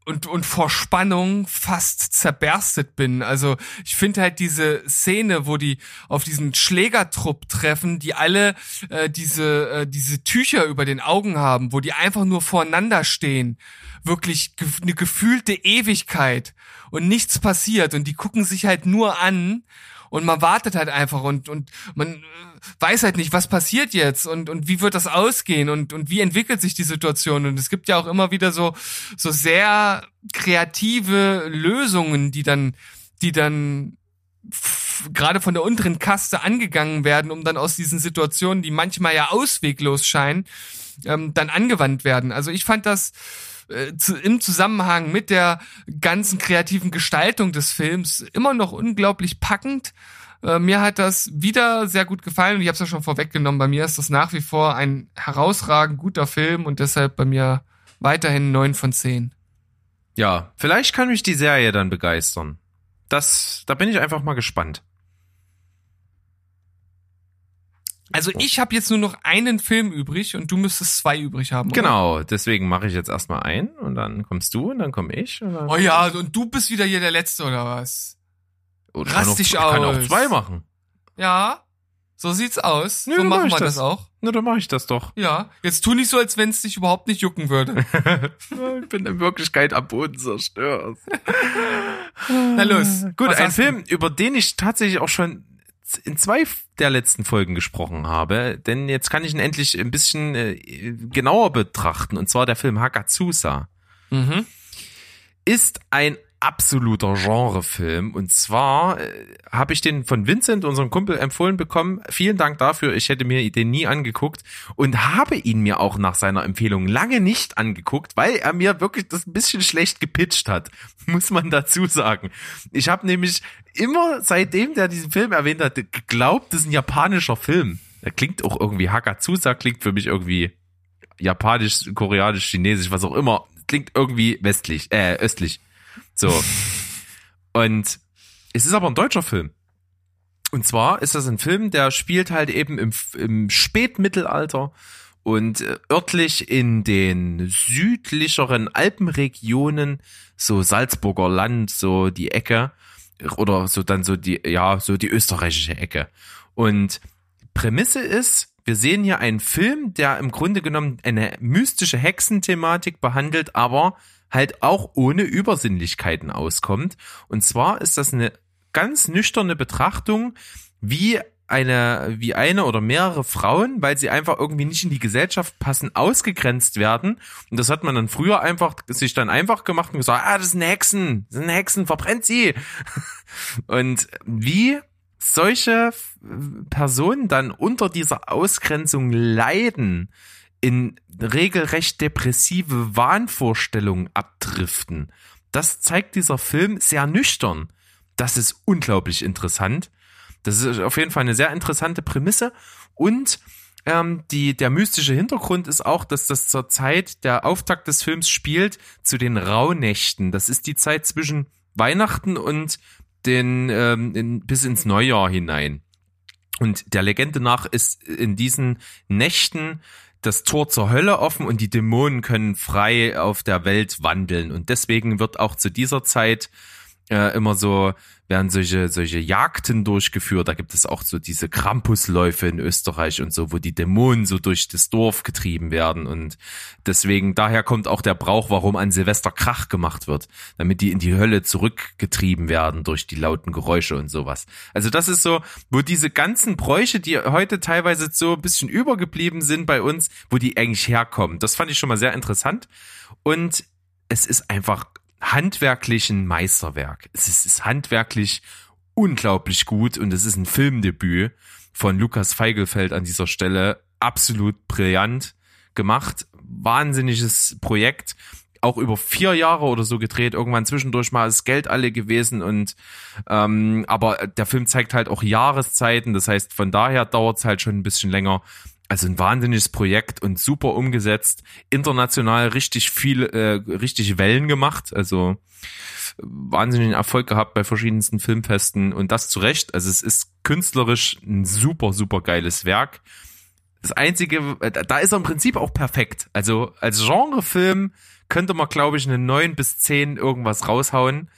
und, und vor Spannung fast zerberstet bin. Also ich finde halt diese Szene, wo die auf diesen Schlägertrupp treffen, die alle äh, diese, äh, diese Tücher über den Augen haben, wo die einfach nur voreinander stehen, wirklich ge eine gefühlte Ewigkeit und nichts passiert und die gucken sich halt nur an und man wartet halt einfach und und man äh, weiß halt nicht, was passiert jetzt und und wie wird das ausgehen und und wie entwickelt sich die Situation und es gibt ja auch immer wieder so so sehr kreative Lösungen, die dann die dann gerade von der unteren Kaste angegangen werden, um dann aus diesen Situationen, die manchmal ja ausweglos scheinen, ähm, dann angewandt werden. Also ich fand das äh, zu, im Zusammenhang mit der ganzen kreativen Gestaltung des Films immer noch unglaublich packend. Äh, mir hat das wieder sehr gut gefallen und ich habe es ja schon vorweggenommen. Bei mir ist das nach wie vor ein herausragend guter Film und deshalb bei mir weiterhin neun von zehn. Ja, vielleicht kann mich die Serie dann begeistern. Das, da bin ich einfach mal gespannt. Also ich habe jetzt nur noch einen Film übrig und du müsstest zwei übrig haben. Oder? Genau, deswegen mache ich jetzt erstmal ein und dann kommst du und dann komme ich. Und dann Oh ja, und du bist wieder hier der Letzte oder was? Oder rast kann auch, dich ich kann auch aus. zwei machen. Ja, so sieht's aus. Nö, so dann machen wir das. das. auch. Na, dann mache ich das doch. Ja, jetzt tu nicht so, als wenn es dich überhaupt nicht jucken würde. ich bin in Wirklichkeit am Boden zerstört. Na los. Gut, ein hast du? Film, über den ich tatsächlich auch schon in zwei der letzten Folgen gesprochen habe, denn jetzt kann ich ihn endlich ein bisschen äh, genauer betrachten, und zwar der Film Hagazusa. Mhm. ist ein absoluter Genrefilm. Und zwar äh, habe ich den von Vincent, unserem Kumpel, empfohlen bekommen. Vielen Dank dafür. Ich hätte mir den nie angeguckt und habe ihn mir auch nach seiner Empfehlung lange nicht angeguckt, weil er mir wirklich das ein bisschen schlecht gepitcht hat, muss man dazu sagen. Ich habe nämlich immer, seitdem der diesen Film erwähnt hat, geglaubt, das ist ein japanischer Film. Der klingt auch irgendwie Hagazusa, klingt für mich irgendwie japanisch, koreanisch, chinesisch, was auch immer. Klingt irgendwie westlich, äh, östlich. So. Und es ist aber ein deutscher Film. Und zwar ist das ein Film, der spielt halt eben im, im Spätmittelalter und äh, örtlich in den südlicheren Alpenregionen, so Salzburger Land, so die Ecke, oder so dann so die, ja, so die österreichische Ecke. Und Prämisse ist, wir sehen hier einen Film, der im Grunde genommen eine mystische Hexenthematik behandelt, aber halt auch ohne Übersinnlichkeiten auskommt. Und zwar ist das eine ganz nüchterne Betrachtung, wie eine, wie eine oder mehrere Frauen, weil sie einfach irgendwie nicht in die Gesellschaft passen, ausgegrenzt werden. Und das hat man dann früher einfach, sich dann einfach gemacht und gesagt, ah, das sind Hexen, das sind Hexen, verbrennt sie. Und wie solche Personen dann unter dieser Ausgrenzung leiden, in regelrecht depressive Wahnvorstellungen abdriften. Das zeigt dieser Film sehr nüchtern. Das ist unglaublich interessant. Das ist auf jeden Fall eine sehr interessante Prämisse. Und Ähm, die, der mystische Hintergrund ist auch, dass das zur Zeit der Auftakt des Films spielt zu den Rauhnächten. Das ist die Zeit zwischen Weihnachten und den ähm, in, bis ins Neujahr hinein. Und der Legende nach ist in diesen Nächten das Tor zur Hölle offen und die Dämonen können frei auf der Welt wandeln. Und deswegen wird auch zu dieser Zeit äh, immer so werden solche solche Jagden durchgeführt. Da gibt es auch so diese Krampusläufe in Österreich und so, wo die Dämonen so durch das Dorf getrieben werden und deswegen daher kommt auch der Brauch, warum an Silvester Krach gemacht wird, damit die in die Hölle zurückgetrieben werden durch die lauten Geräusche und sowas. Also das ist so, wo diese ganzen Bräuche, die heute teilweise so ein bisschen übergeblieben sind bei uns, wo die eigentlich herkommen. Das fand ich schon mal sehr interessant und es ist einfach handwerklichen Meisterwerk. Es ist, ist handwerklich unglaublich gut und es ist ein Filmdebüt von Lukas Feigelfeld an dieser Stelle. Absolut brillant gemacht. Wahnsinniges Projekt. Auch über vier Jahre oder so gedreht. Irgendwann zwischendurch mal ist Geld alle gewesen und ähm, aber der Film zeigt halt auch Jahreszeiten. Das heißt, von daher dauert es halt schon ein bisschen länger also ein wahnsinniges Projekt und super umgesetzt, international richtig viel, äh, richtig Wellen gemacht, also wahnsinnigen Erfolg gehabt bei verschiedensten Filmfesten und das zu Recht. Also es ist künstlerisch ein super, super geiles Werk. Das einzige, äh, da ist er im Prinzip auch perfekt. Also als Genrefilm könnte man, glaube ich, eine neun bis zehn irgendwas raushauen.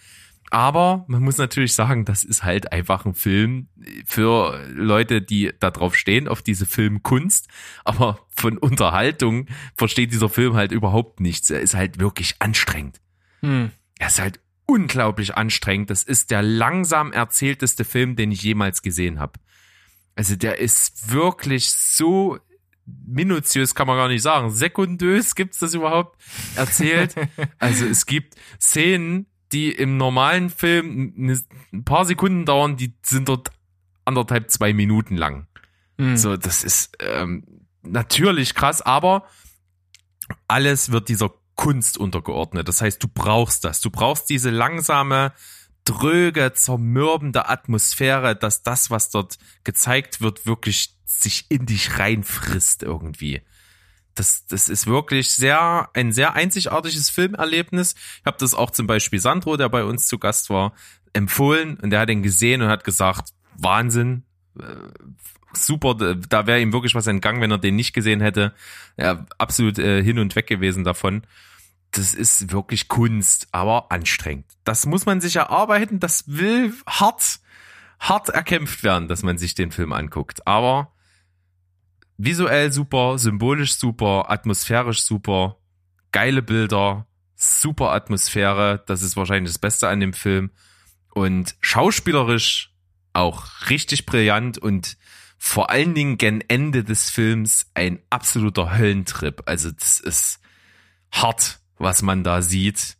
Aber man muss natürlich sagen, das ist halt einfach ein Film für Leute, die da drauf stehen, auf diese Filmkunst. Aber von Unterhaltung versteht dieser Film halt überhaupt nichts. Er ist halt wirklich anstrengend. Hm. Er ist halt unglaublich anstrengend. Das ist der langsam erzählteste Film, den ich jemals gesehen habe. Also der ist wirklich so minutiös kann man gar nicht sagen. Sekundös gibt's das überhaupt erzählt. Also es gibt Szenen, die im normalen Film ein paar Sekunden dauern, die sind dort anderthalb, zwei Minuten lang. Mhm. So, das ist ähm, natürlich krass, aber alles wird dieser Kunst untergeordnet. Das heißt, du brauchst das. Du brauchst diese langsame, dröge, zermürbende Atmosphäre, dass das, was dort gezeigt wird, wirklich sich in dich reinfrisst irgendwie das, das ist wirklich sehr, ein sehr einzigartiges Filmerlebnis. Ich habe das auch zum Beispiel Sandro, der bei uns zu Gast war, empfohlen und der hat ihn gesehen und hat gesagt, Wahnsinn, äh, super, da wäre ihm wirklich was entgangen, wenn er den nicht gesehen hätte. Ja, absolut äh, hin und weg gewesen davon. Das ist wirklich Kunst, aber anstrengend. Das muss man sich erarbeiten, das will hart, hart erkämpft werden, dass man sich den Film anguckt. Aber visuell super, symbolisch super, atmosphärisch super, geile Bilder, super Atmosphäre, das ist wahrscheinlich das Beste an dem Film und schauspielerisch auch richtig brillant und vor allen Dingen gen Ende des Films ein absoluter Höllentrip. Also das ist hart, was man da sieht.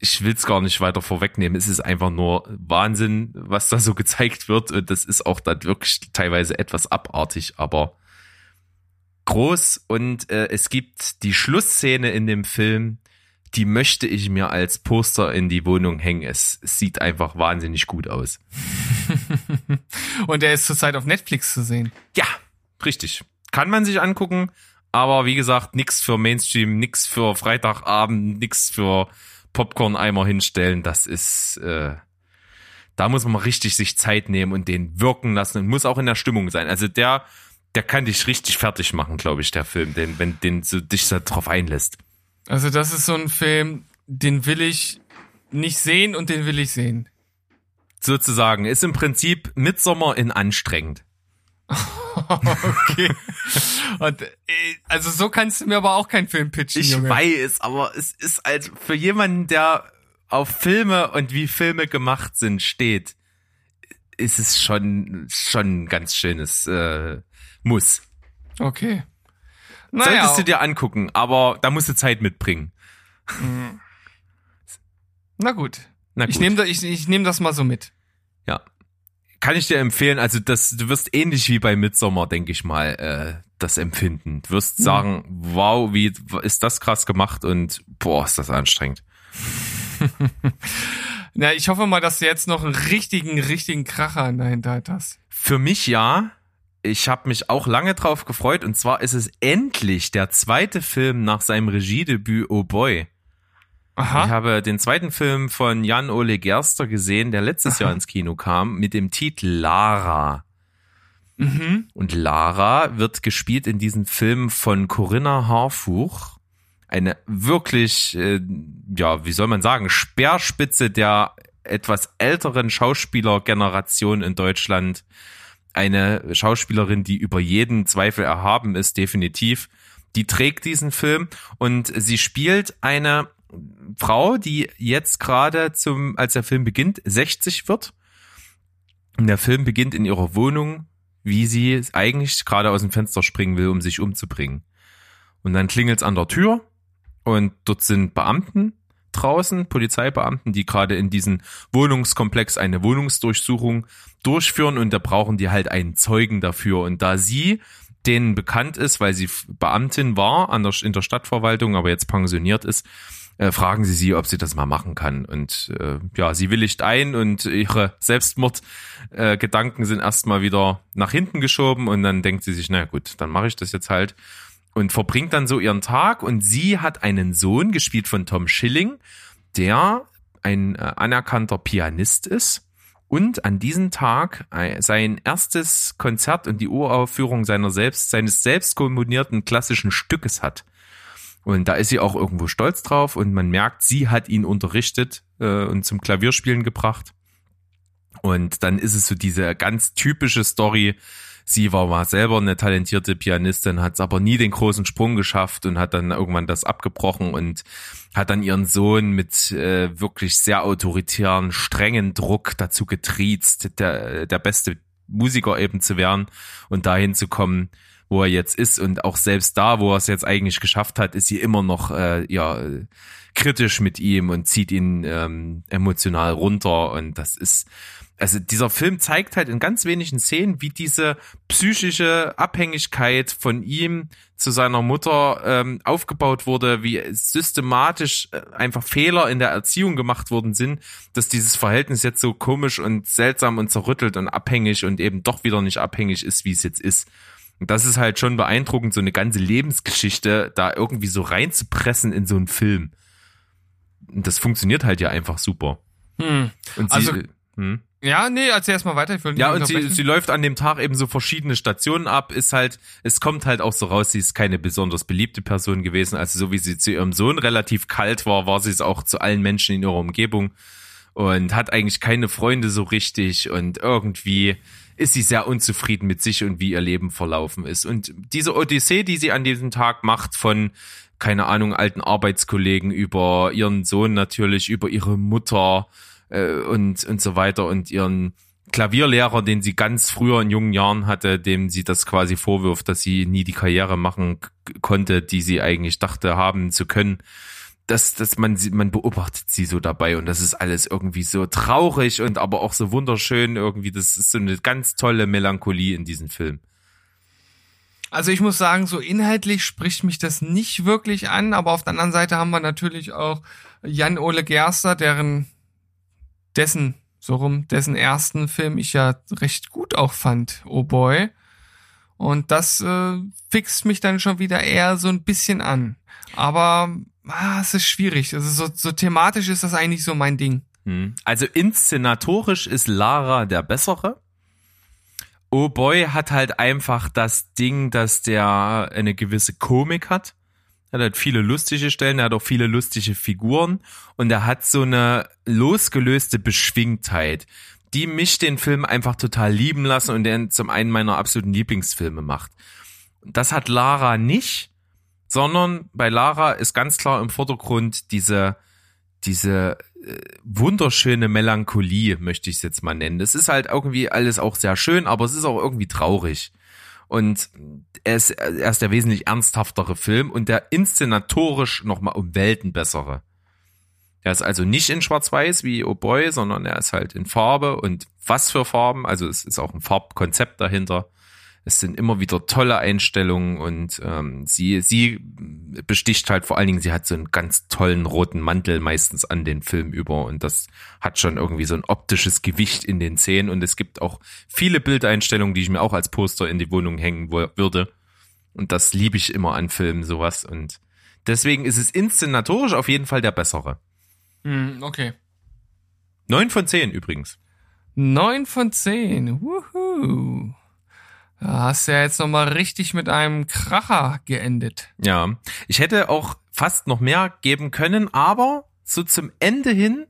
Ich will es gar nicht weiter vorwegnehmen. Es ist einfach nur Wahnsinn, was da so gezeigt wird. Und das ist auch dann wirklich teilweise etwas abartig, aber groß und äh, es gibt die Schlussszene in dem Film, die möchte ich mir als Poster in die Wohnung hängen. Es, es sieht einfach wahnsinnig gut aus. und er ist zurzeit auf Netflix zu sehen. Ja, richtig. Kann man sich angucken, aber wie gesagt, nix für Mainstream, nix für Freitagabend, nix für Popcorn-Eimer hinstellen. Das ist, äh, da muss man mal richtig sich Zeit nehmen und den wirken lassen und muss auch in der Stimmung sein. Also der der kann dich richtig fertig machen, glaube ich, der Film, den, wenn den so dich da drauf einlässt. Also das ist so ein Film, den will ich nicht sehen und den will ich sehen. Sozusagen. Ist im Prinzip Midsommer in anstrengend. okay. Und, äh, also so kannst du mir aber auch keinen Film pitchen, ich Junge. weiß, aber es ist halt für jemanden, der auf Filme und wie Filme gemacht sind steht, ist es schon schon ein ganz schönes äh, muss. Okay. Naja. Solltest du dir angucken, aber da musst du Zeit mitbringen. Na gut. Na gut. Ich nehme ich, ich nehm das mal so mit. Ja. Kann ich dir empfehlen, also das, du wirst ähnlich wie bei Midsommer, denke ich mal, äh, das empfinden. Du wirst mhm. sagen, wow, wie ist das krass gemacht und boah, ist das anstrengend. Na, ich hoffe mal, dass du jetzt noch einen richtigen, richtigen Kracher in der Hinterhalt hast. Für mich ja, ich habe mich auch lange drauf gefreut und zwar ist es endlich der zweite Film nach seinem Regiedebüt Oh Boy. Aha. Ich habe den zweiten Film von Jan-Ole Gerster gesehen, der letztes Jahr ins Kino kam, mit dem Titel Lara. Mhm. Und Lara wird gespielt in diesem Film von Corinna Harfuch. Eine wirklich, äh, ja, wie soll man sagen, Speerspitze der etwas älteren Schauspielergeneration in Deutschland. Eine Schauspielerin, die über jeden Zweifel erhaben ist, definitiv. Die trägt diesen Film und sie spielt eine Frau, die jetzt gerade zum, als der Film beginnt, 60 wird. Und der Film beginnt in ihrer Wohnung, wie sie eigentlich gerade aus dem Fenster springen will, um sich umzubringen. Und dann klingelt's an der Tür und dort sind Beamten draußen, Polizeibeamten, die gerade in diesen Wohnungskomplex eine Wohnungsdurchsuchung durchführen und da brauchen die halt einen Zeugen dafür. Und da sie denen bekannt ist, weil sie Beamtin war an der, in der Stadtverwaltung, aber jetzt pensioniert ist, äh, fragen sie sie, ob sie das mal machen kann. Und äh, ja, sie willigt ein und ihre Selbstmordgedanken äh, sind erstmal wieder nach hinten geschoben und dann denkt sie sich, na gut, dann mache ich das jetzt halt und verbringt dann so ihren Tag und sie hat einen Sohn, gespielt von Tom Schilling, der ein äh, anerkannter Pianist ist und an diesem Tag äh, sein erstes Konzert und die Uraufführung seiner selbst, seines selbst komponierten klassischen Stückes hat. Und da ist sie auch irgendwo stolz drauf und man merkt, sie hat ihn unterrichtet äh, und zum Klavierspielen gebracht. Und dann ist es so diese ganz typische Story. Sie war mal selber eine talentierte Pianistin, hat es aber nie den großen Sprung geschafft und hat dann irgendwann das abgebrochen und hat dann ihren Sohn mit äh, wirklich sehr autoritären, strengen Druck dazu getriezt, der, der beste Musiker eben zu werden und dahin zu kommen, wo er jetzt ist. Und auch selbst da, wo er es jetzt eigentlich geschafft hat, ist sie immer noch äh, ja kritisch mit ihm und zieht ihn ähm, emotional runter. Und das ist, also dieser Film zeigt halt in ganz wenigen Szenen, wie diese psychische Abhängigkeit von ihm zu seiner Mutter ähm, aufgebaut wurde, wie systematisch äh, einfach Fehler in der Erziehung gemacht worden sind, dass dieses Verhältnis jetzt so komisch und seltsam und zerrüttelt und abhängig und eben doch wieder nicht abhängig ist, wie es jetzt ist. Und das ist halt schon beeindruckend, so eine ganze Lebensgeschichte da irgendwie so reinzupressen in so einen Film. Und das funktioniert halt ja einfach super. Hm. Und sie, Also- hm? Ja, nee, erzähl erst mal weiter. Ich will Ja, und sie, sie läuft an dem Tag eben so verschiedene Stationen ab, ist halt, es kommt halt auch so raus, sie ist keine besonders beliebte Person gewesen. Also so wie sie zu ihrem Sohn relativ kalt war, war sie es auch zu allen Menschen in ihrer Umgebung und hat eigentlich keine Freunde so richtig und irgendwie ist sie sehr unzufrieden mit sich und wie ihr Leben verlaufen ist. Und diese Odyssee, die sie an diesem Tag macht von, keine Ahnung, alten Arbeitskollegen über ihren Sohn natürlich, über ihre Mutter äh, und, und so weiter und ihren Klavierlehrer, den sie ganz früher in jungen Jahren hatte, dem sie das quasi vorwirft, dass sie nie die Karriere machen konnte, die sie eigentlich dachte haben zu können. dass, dass man sie, man beobachtet sie so dabei und das ist alles irgendwie so traurig und aber auch so wunderschön irgendwie. Das ist so eine ganz tolle Melancholie in diesem Film. Also ich muss sagen, so inhaltlich spricht mich das nicht wirklich an, aber auf der anderen Seite haben wir natürlich auch Jan-Ole Gerster, deren, dessen, so rum, dessen ersten Film ich ja recht gut auch fand, Oh Boy. Und das äh, fixt mich dann schon wieder eher so ein bisschen an. Aber ah, es ist schwierig. Also so, so thematisch ist das eigentlich so mein Ding. Hm. Also inszenatorisch ist Lara der bessere. Oh Boy hat halt einfach das Ding, dass der eine gewisse Komik hat. Er hat halt viele lustige Stellen, er hat auch viele lustige Figuren und er hat so eine losgelöste Beschwingtheit, die mich den Film einfach total lieben lassen und der zum einen meiner absoluten Lieblingsfilme macht. Das hat Lara nicht, sondern bei Lara ist ganz klar im Vordergrund diese, diese äh, wunderschöne Melancholie, möchte ich es jetzt mal nennen. Es ist halt irgendwie alles auch sehr schön, aber es ist auch irgendwie traurig. Und er ist, er ist der wesentlich ernsthaftere Film und der inszenatorisch nochmal um Welten bessere. Er ist also nicht in Schwarz-Weiß wie Oh Boy, sondern er ist halt in Farbe und was für Farben. Also es ist auch ein Farbkonzept dahinter. Es sind immer wieder tolle Einstellungen und ähm, sie, sie besticht halt vor allen Dingen, sie hat so einen ganz tollen roten Mantel meistens an den Film über und das hat schon irgendwie so ein optisches Gewicht in den Szenen und es gibt auch viele Bildeinstellungen, die ich mir auch als Poster in die Wohnung hängen würde. Und das liebe ich immer an Filmen, sowas. Und deswegen ist es inszenatorisch auf jeden Fall der bessere. Hm, okay. Neun von zehn übrigens. Neun von zehn. Wuhu. Da hast du ja jetzt nochmal richtig mit einem Kracher geendet. Ja, ich hätte auch fast noch mehr geben können, aber so zum Ende hin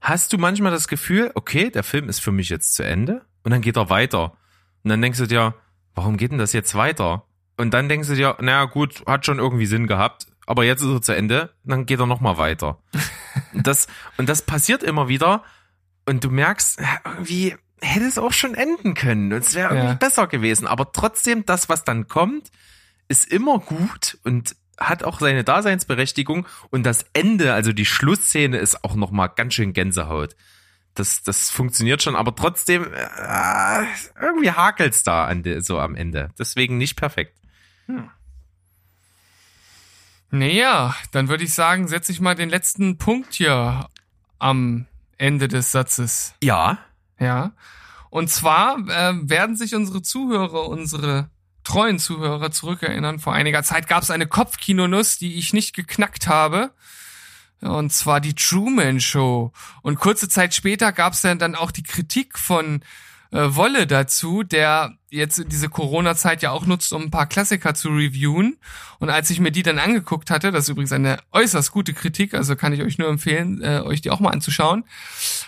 hast du manchmal das Gefühl, okay, der Film ist für mich jetzt zu Ende und dann geht er weiter. Und dann denkst du dir, warum geht denn das jetzt weiter? Und dann denkst du dir, naja gut, hat schon irgendwie Sinn gehabt, aber jetzt ist er zu Ende, dann geht er nochmal weiter. und, das, und das passiert immer wieder und du merkst, irgendwie hätte es auch schon enden können. und Es wäre irgendwie Ja. besser gewesen. Aber trotzdem, das, was dann kommt, ist immer gut und hat auch seine Daseinsberechtigung und das Ende, also die Schlussszene ist auch noch mal ganz schön Gänsehaut. Das, das funktioniert schon, aber trotzdem äh, irgendwie hakelt's da an de, so am Ende. Deswegen nicht perfekt. Naja, dann würde ich sagen, setze ich mal den letzten Punkt hier am Ende des Satzes. Ja, Ja. Und zwar äh, werden sich unsere Zuhörer, unsere treuen Zuhörer zurückerinnern. Vor einiger Zeit gab es eine Kopfkinonuss, die ich nicht geknackt habe. Und zwar die Truman Show. Und kurze Zeit später gab es dann, dann auch die Kritik von äh, Wolle dazu, der jetzt diese Corona-Zeit ja auch nutzt, um ein paar Klassiker zu reviewen. Und als ich mir die dann angeguckt hatte, das ist übrigens eine äußerst gute Kritik, also kann ich euch nur empfehlen, äh, euch die auch mal anzuschauen,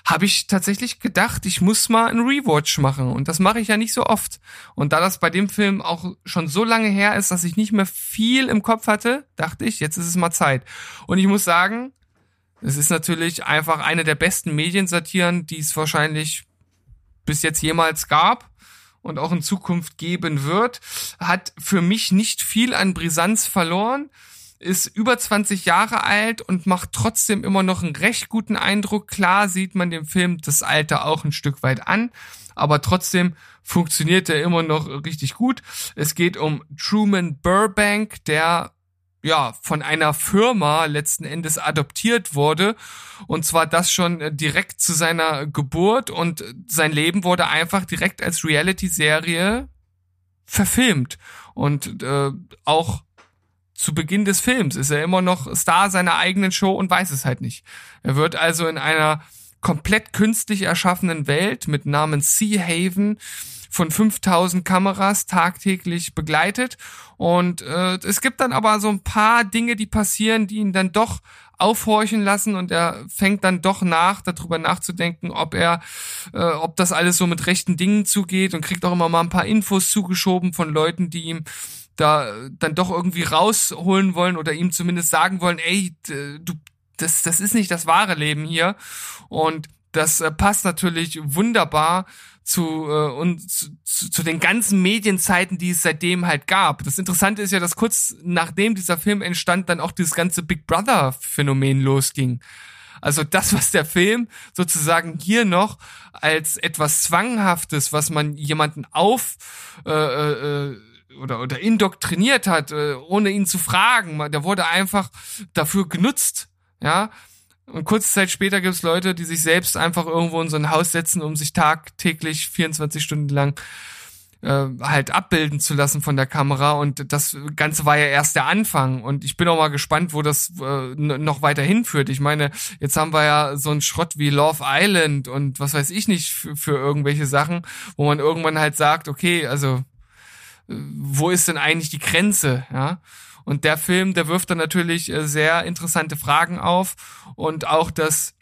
habe ich tatsächlich gedacht, ich muss mal einen Rewatch machen. Und das mache ich ja nicht so oft. Und da das bei dem Film auch schon so lange her ist, dass ich nicht mehr viel im Kopf hatte, dachte ich, jetzt ist es mal Zeit. Und ich muss sagen, es ist natürlich einfach eine der besten Mediensatiren, die es wahrscheinlich bis jetzt jemals gab und auch in Zukunft geben wird, hat für mich nicht viel an Brisanz verloren, ist über 20 Jahre alt und macht trotzdem immer noch einen recht guten Eindruck. Klar sieht man dem Film das Alter auch ein Stück weit an, aber trotzdem funktioniert er immer noch richtig gut. Es geht um Truman Burbank, der ja, von einer Firma letzten Endes adoptiert wurde. Und zwar das schon äh, direkt zu seiner Geburt und sein Leben wurde einfach direkt als Reality-Serie verfilmt. Und äh, auch zu Beginn des Films ist er immer noch Star seiner eigenen Show und weiß es halt nicht. Er wird also in einer komplett künstlich erschaffenen Welt mit Namen Sea Haven von 5000 Kameras tagtäglich begleitet. Und äh, es gibt dann aber so ein paar Dinge, die passieren, die ihn dann doch aufhorchen lassen und er fängt dann doch nach, darüber nachzudenken, ob er, äh, ob das alles so mit rechten Dingen zugeht und kriegt auch immer mal ein paar Infos zugeschoben von Leuten, die ihm da äh, dann doch irgendwie rausholen wollen oder ihm zumindest sagen wollen, ey, du, das, das ist nicht das wahre Leben hier. Und das äh, passt natürlich wunderbar zu, äh, und zu, zu, den ganzen Medienzeiten, die es seitdem halt gab. Das Interessante ist ja, dass kurz nachdem dieser Film entstand, dann auch dieses ganze Big Brother Phänomen losging. Also das, was der Film sozusagen hier noch als etwas Zwanghaftes, was man jemanden auf äh, äh, oder, oder indoktriniert hat, äh, ohne ihn zu fragen, der wurde einfach dafür genutzt, ja. Und kurze Zeit später gibt es Leute, die sich selbst einfach irgendwo in so ein Haus setzen, um sich tagtäglich 24 Stunden lang äh, halt abbilden zu lassen von der Kamera und das Ganze war ja erst der Anfang und ich bin auch mal gespannt, wo das äh, noch weiter hinführt. Ich meine, jetzt haben wir ja so einen Schrott wie Love Island und was weiß ich nicht für, für irgendwelche Sachen, wo man irgendwann halt sagt, okay, also äh, wo ist denn eigentlich die Grenze, ja? Und der Film, der wirft dann natürlich äh, sehr interessante Fragen auf und auch, dass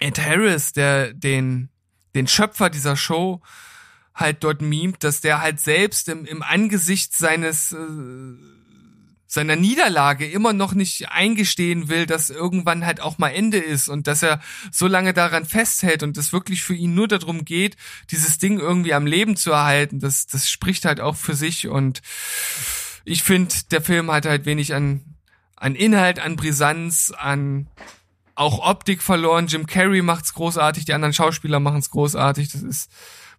Ed Harris, der den den Schöpfer dieser Show halt dort mimt, dass der halt selbst im, im Angesicht seines äh, seiner Niederlage immer noch nicht eingestehen will, dass irgendwann halt auch mal Ende ist und dass er so lange daran festhält und es wirklich für ihn nur darum geht, dieses Ding irgendwie am Leben zu erhalten. Das, das spricht halt auch für sich und ich finde, der Film hat halt wenig an, an Inhalt, an Brisanz, an auch Optik verloren. Jim Carrey macht's großartig, die anderen Schauspieler machen's großartig. Das ist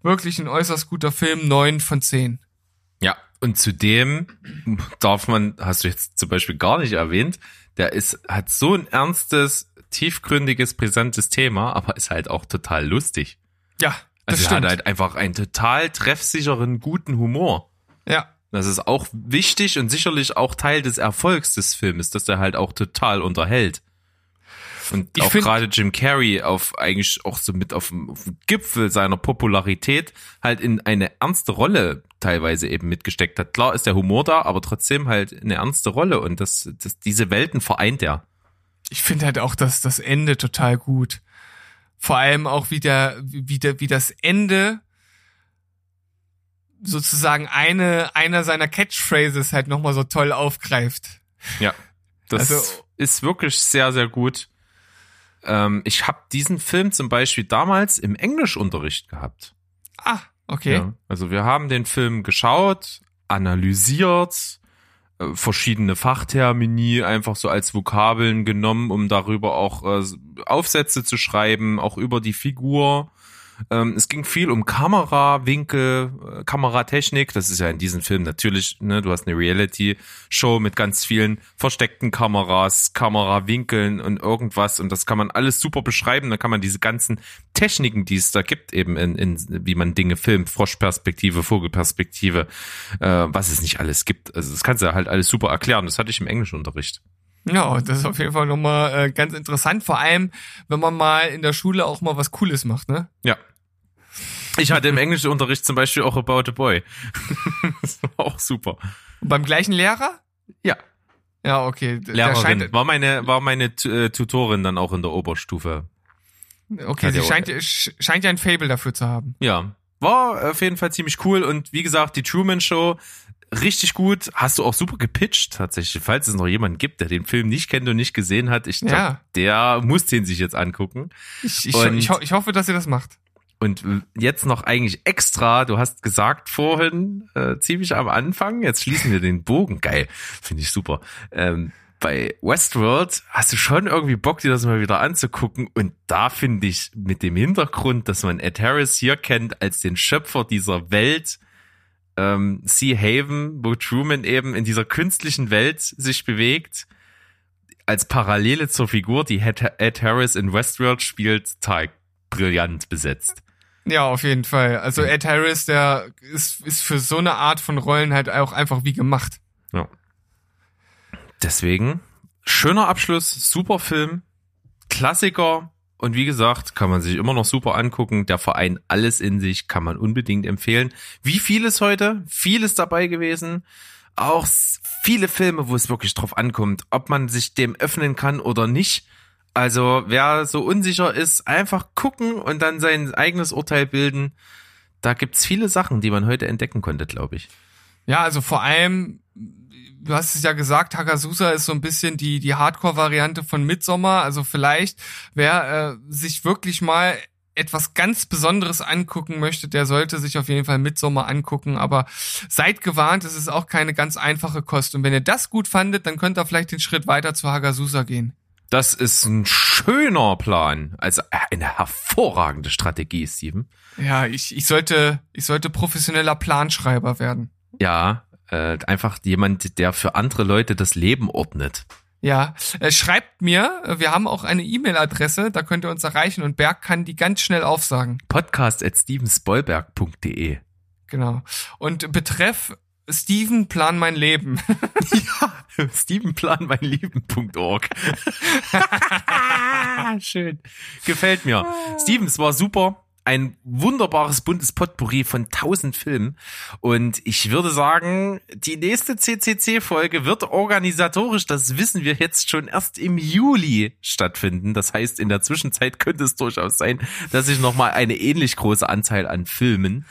wirklich ein äußerst guter Film, neun von zehn. Ja, und zudem darf man, hast du jetzt zum Beispiel gar nicht erwähnt, der ist, hat so ein ernstes, tiefgründiges, brisantes Thema, aber ist halt auch total lustig. Ja, das Also er stimmt. hat halt einfach einen total treffsicheren, guten Humor. ja. Das ist auch wichtig und sicherlich auch Teil des Erfolgs des Filmes, dass der halt auch total unterhält. Und Ich auch gerade Jim Carrey auf eigentlich auch so mit auf dem, auf dem Gipfel seiner Popularität halt in eine ernste Rolle teilweise eben mitgesteckt hat. Klar ist der Humor da, aber trotzdem halt eine ernste Rolle und das, das diese Welten vereint er. Ich finde halt auch das, das Ende total gut. Vor allem auch wie der, wie der, wie das Ende sozusagen eine, einer seiner Catchphrases halt nochmal so toll aufgreift. Ja, das Also- ist wirklich sehr, sehr gut. Ähm, ich habe diesen Film zum Beispiel damals im Englischunterricht gehabt. Ah, okay. Ja, also wir haben den Film geschaut, analysiert, äh, verschiedene Fachtermini einfach so als Vokabeln genommen, um darüber auch äh, Aufsätze zu schreiben, auch über die Figur. Ähm, es ging viel um Kamerawinkel, äh, Kameratechnik. Das ist ja in diesem Film natürlich, ne, du hast eine Reality-Show mit ganz vielen versteckten Kameras, Kamerawinkeln und irgendwas. Und das kann man alles super beschreiben. Da kann man diese ganzen Techniken, die es da gibt, eben in, in wie man Dinge filmt, Froschperspektive, Vogelperspektive, äh, was es nicht alles gibt. Also das kannst du halt alles super erklären. Das hatte ich im Englischunterricht. Ja, das ist auf jeden Fall nochmal äh, ganz interessant. Vor allem, wenn man mal in der Schule auch mal was Cooles macht, ne? Ja. Ich hatte im Englischunterricht zum Beispiel auch About a Boy. das war auch super. Und beim gleichen Lehrer? Ja. Ja, okay. Lehrerin scheint, war meine war meine äh, Tutorin dann auch in der Oberstufe. okay, hat sie scheint, sch- scheint ja ein Fable dafür zu haben. Ja, war auf jeden Fall ziemlich cool und wie gesagt, die Truman Show richtig gut. Hast du auch super gepitcht tatsächlich. Falls es noch jemanden gibt, der den Film nicht kennt und nicht gesehen hat, ich glaube, Ja. der muss den sich jetzt angucken. Ich, ich, ich, ho ich hoffe, dass ihr das macht. Und jetzt noch eigentlich extra, du hast gesagt vorhin, äh, ziemlich am Anfang, jetzt schließen wir den Bogen, geil, finde ich super. Ähm, bei Westworld hast du schon irgendwie Bock, dir das mal wieder anzugucken. Und da finde ich mit dem Hintergrund, dass man Ed Harris hier kennt als den Schöpfer dieser Welt, ähm, Sea Haven, wo Truman eben in dieser künstlichen Welt sich bewegt, als Parallele zur Figur, die Ed Harris in Westworld spielt, total brillant besetzt. Ja, auf jeden Fall. Also Ed Harris, der ist, ist für so eine Art von Rollen halt auch einfach wie gemacht. Ja. Deswegen, schöner Abschluss, super Film, Klassiker und wie gesagt, kann man sich immer noch super angucken. Der Verein alles in sich, kann man unbedingt empfehlen. Wie vieles heute, vieles dabei gewesen. Auch viele Filme, wo es wirklich drauf ankommt, ob man sich dem öffnen kann oder nicht. Also wer so unsicher ist, einfach gucken und dann sein eigenes Urteil bilden. Da gibt's viele Sachen, die man heute entdecken konnte, glaube ich. Ja, also vor allem, du hast es ja gesagt, Hagazusa ist so ein bisschen die, die Hardcore-Variante von Midsommar. Also vielleicht, wer äh, sich wirklich mal etwas ganz Besonderes angucken möchte, der sollte sich auf jeden Fall Midsommar angucken. Aber seid gewarnt, es ist auch keine ganz einfache Kost. Und wenn ihr das gut fandet, dann könnt ihr vielleicht den Schritt weiter zu Hagazusa gehen. Das ist ein schöner Plan. Also eine hervorragende Strategie, Steven. Ja, ich, ich sollte, ich sollte professioneller Planschreiber werden. Ja, äh, einfach jemand, der für andere Leute das Leben ordnet. Ja, äh, schreibt mir, äh, wir haben auch eine E-Mail-Adresse, da könnt ihr uns erreichen und Berg kann die ganz schnell aufsagen. Podcast at stevensbollberg.de. Genau. Und betreff Steven, plan mein Leben. Stevenplanmeinleben.org. Schön. Gefällt mir. Steven, es war super. Ein wunderbares buntes Potpourri von tausend Filmen. Und ich würde sagen, die nächste CCC-Folge wird organisatorisch, das wissen wir jetzt schon, erst im Juli stattfinden. Das heißt, in der Zwischenzeit könnte es durchaus sein, dass sich nochmal eine ähnlich große Anzahl an Filmen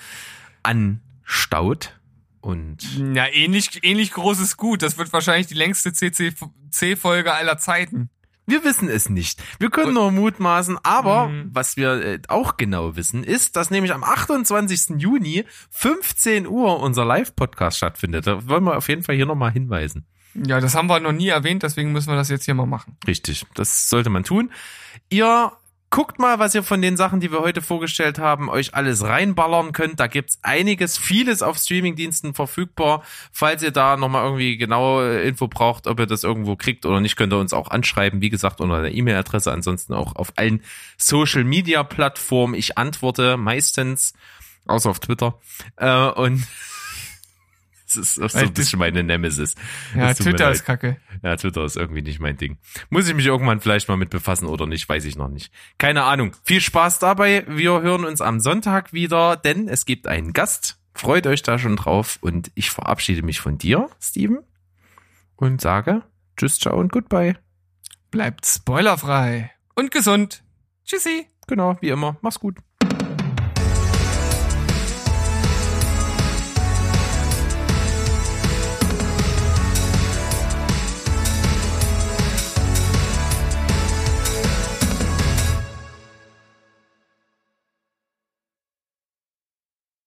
anstaut. Und Ja, ähnlich, ähnlich groß ist gut. Das wird wahrscheinlich die längste CCC-Folge aller Zeiten. Wir wissen es nicht. Wir können nur mutmaßen, aber Mhm. was wir äh, auch genau wissen, ist, dass nämlich am 28. Juni 15 Uhr unser Live-Podcast stattfindet. Da wollen wir auf jeden Fall hier nochmal hinweisen. Ja, das haben wir noch nie erwähnt, deswegen müssen wir das jetzt hier mal machen. Richtig, das sollte man tun. Ihr Guckt mal, was ihr von den Sachen, die wir heute vorgestellt haben, euch alles reinballern könnt. Da gibt's einiges, vieles auf Streamingdiensten verfügbar. Falls ihr da nochmal irgendwie genaue Info braucht, ob ihr das irgendwo kriegt oder nicht, könnt ihr uns auch anschreiben. Wie gesagt, unter der E-Mail-Adresse. Ansonsten auch auf allen Social-Media-Plattformen. Ich antworte meistens, außer auf Twitter. Äh, und das ist auch so ein bisschen meine Nemesis. Ja, Twitter ist kacke. Ja, Twitter ist irgendwie nicht mein Ding. Muss ich mich irgendwann vielleicht mal mit befassen oder nicht, weiß ich noch nicht. Keine Ahnung. Viel Spaß dabei. Wir hören uns am Sonntag wieder, denn es gibt einen Gast. Freut euch da schon drauf und ich verabschiede mich von dir, Steven, und sage Tschüss, ciao und goodbye. Bleibt spoilerfrei und gesund. Tschüssi. Genau, wie immer. Mach's gut.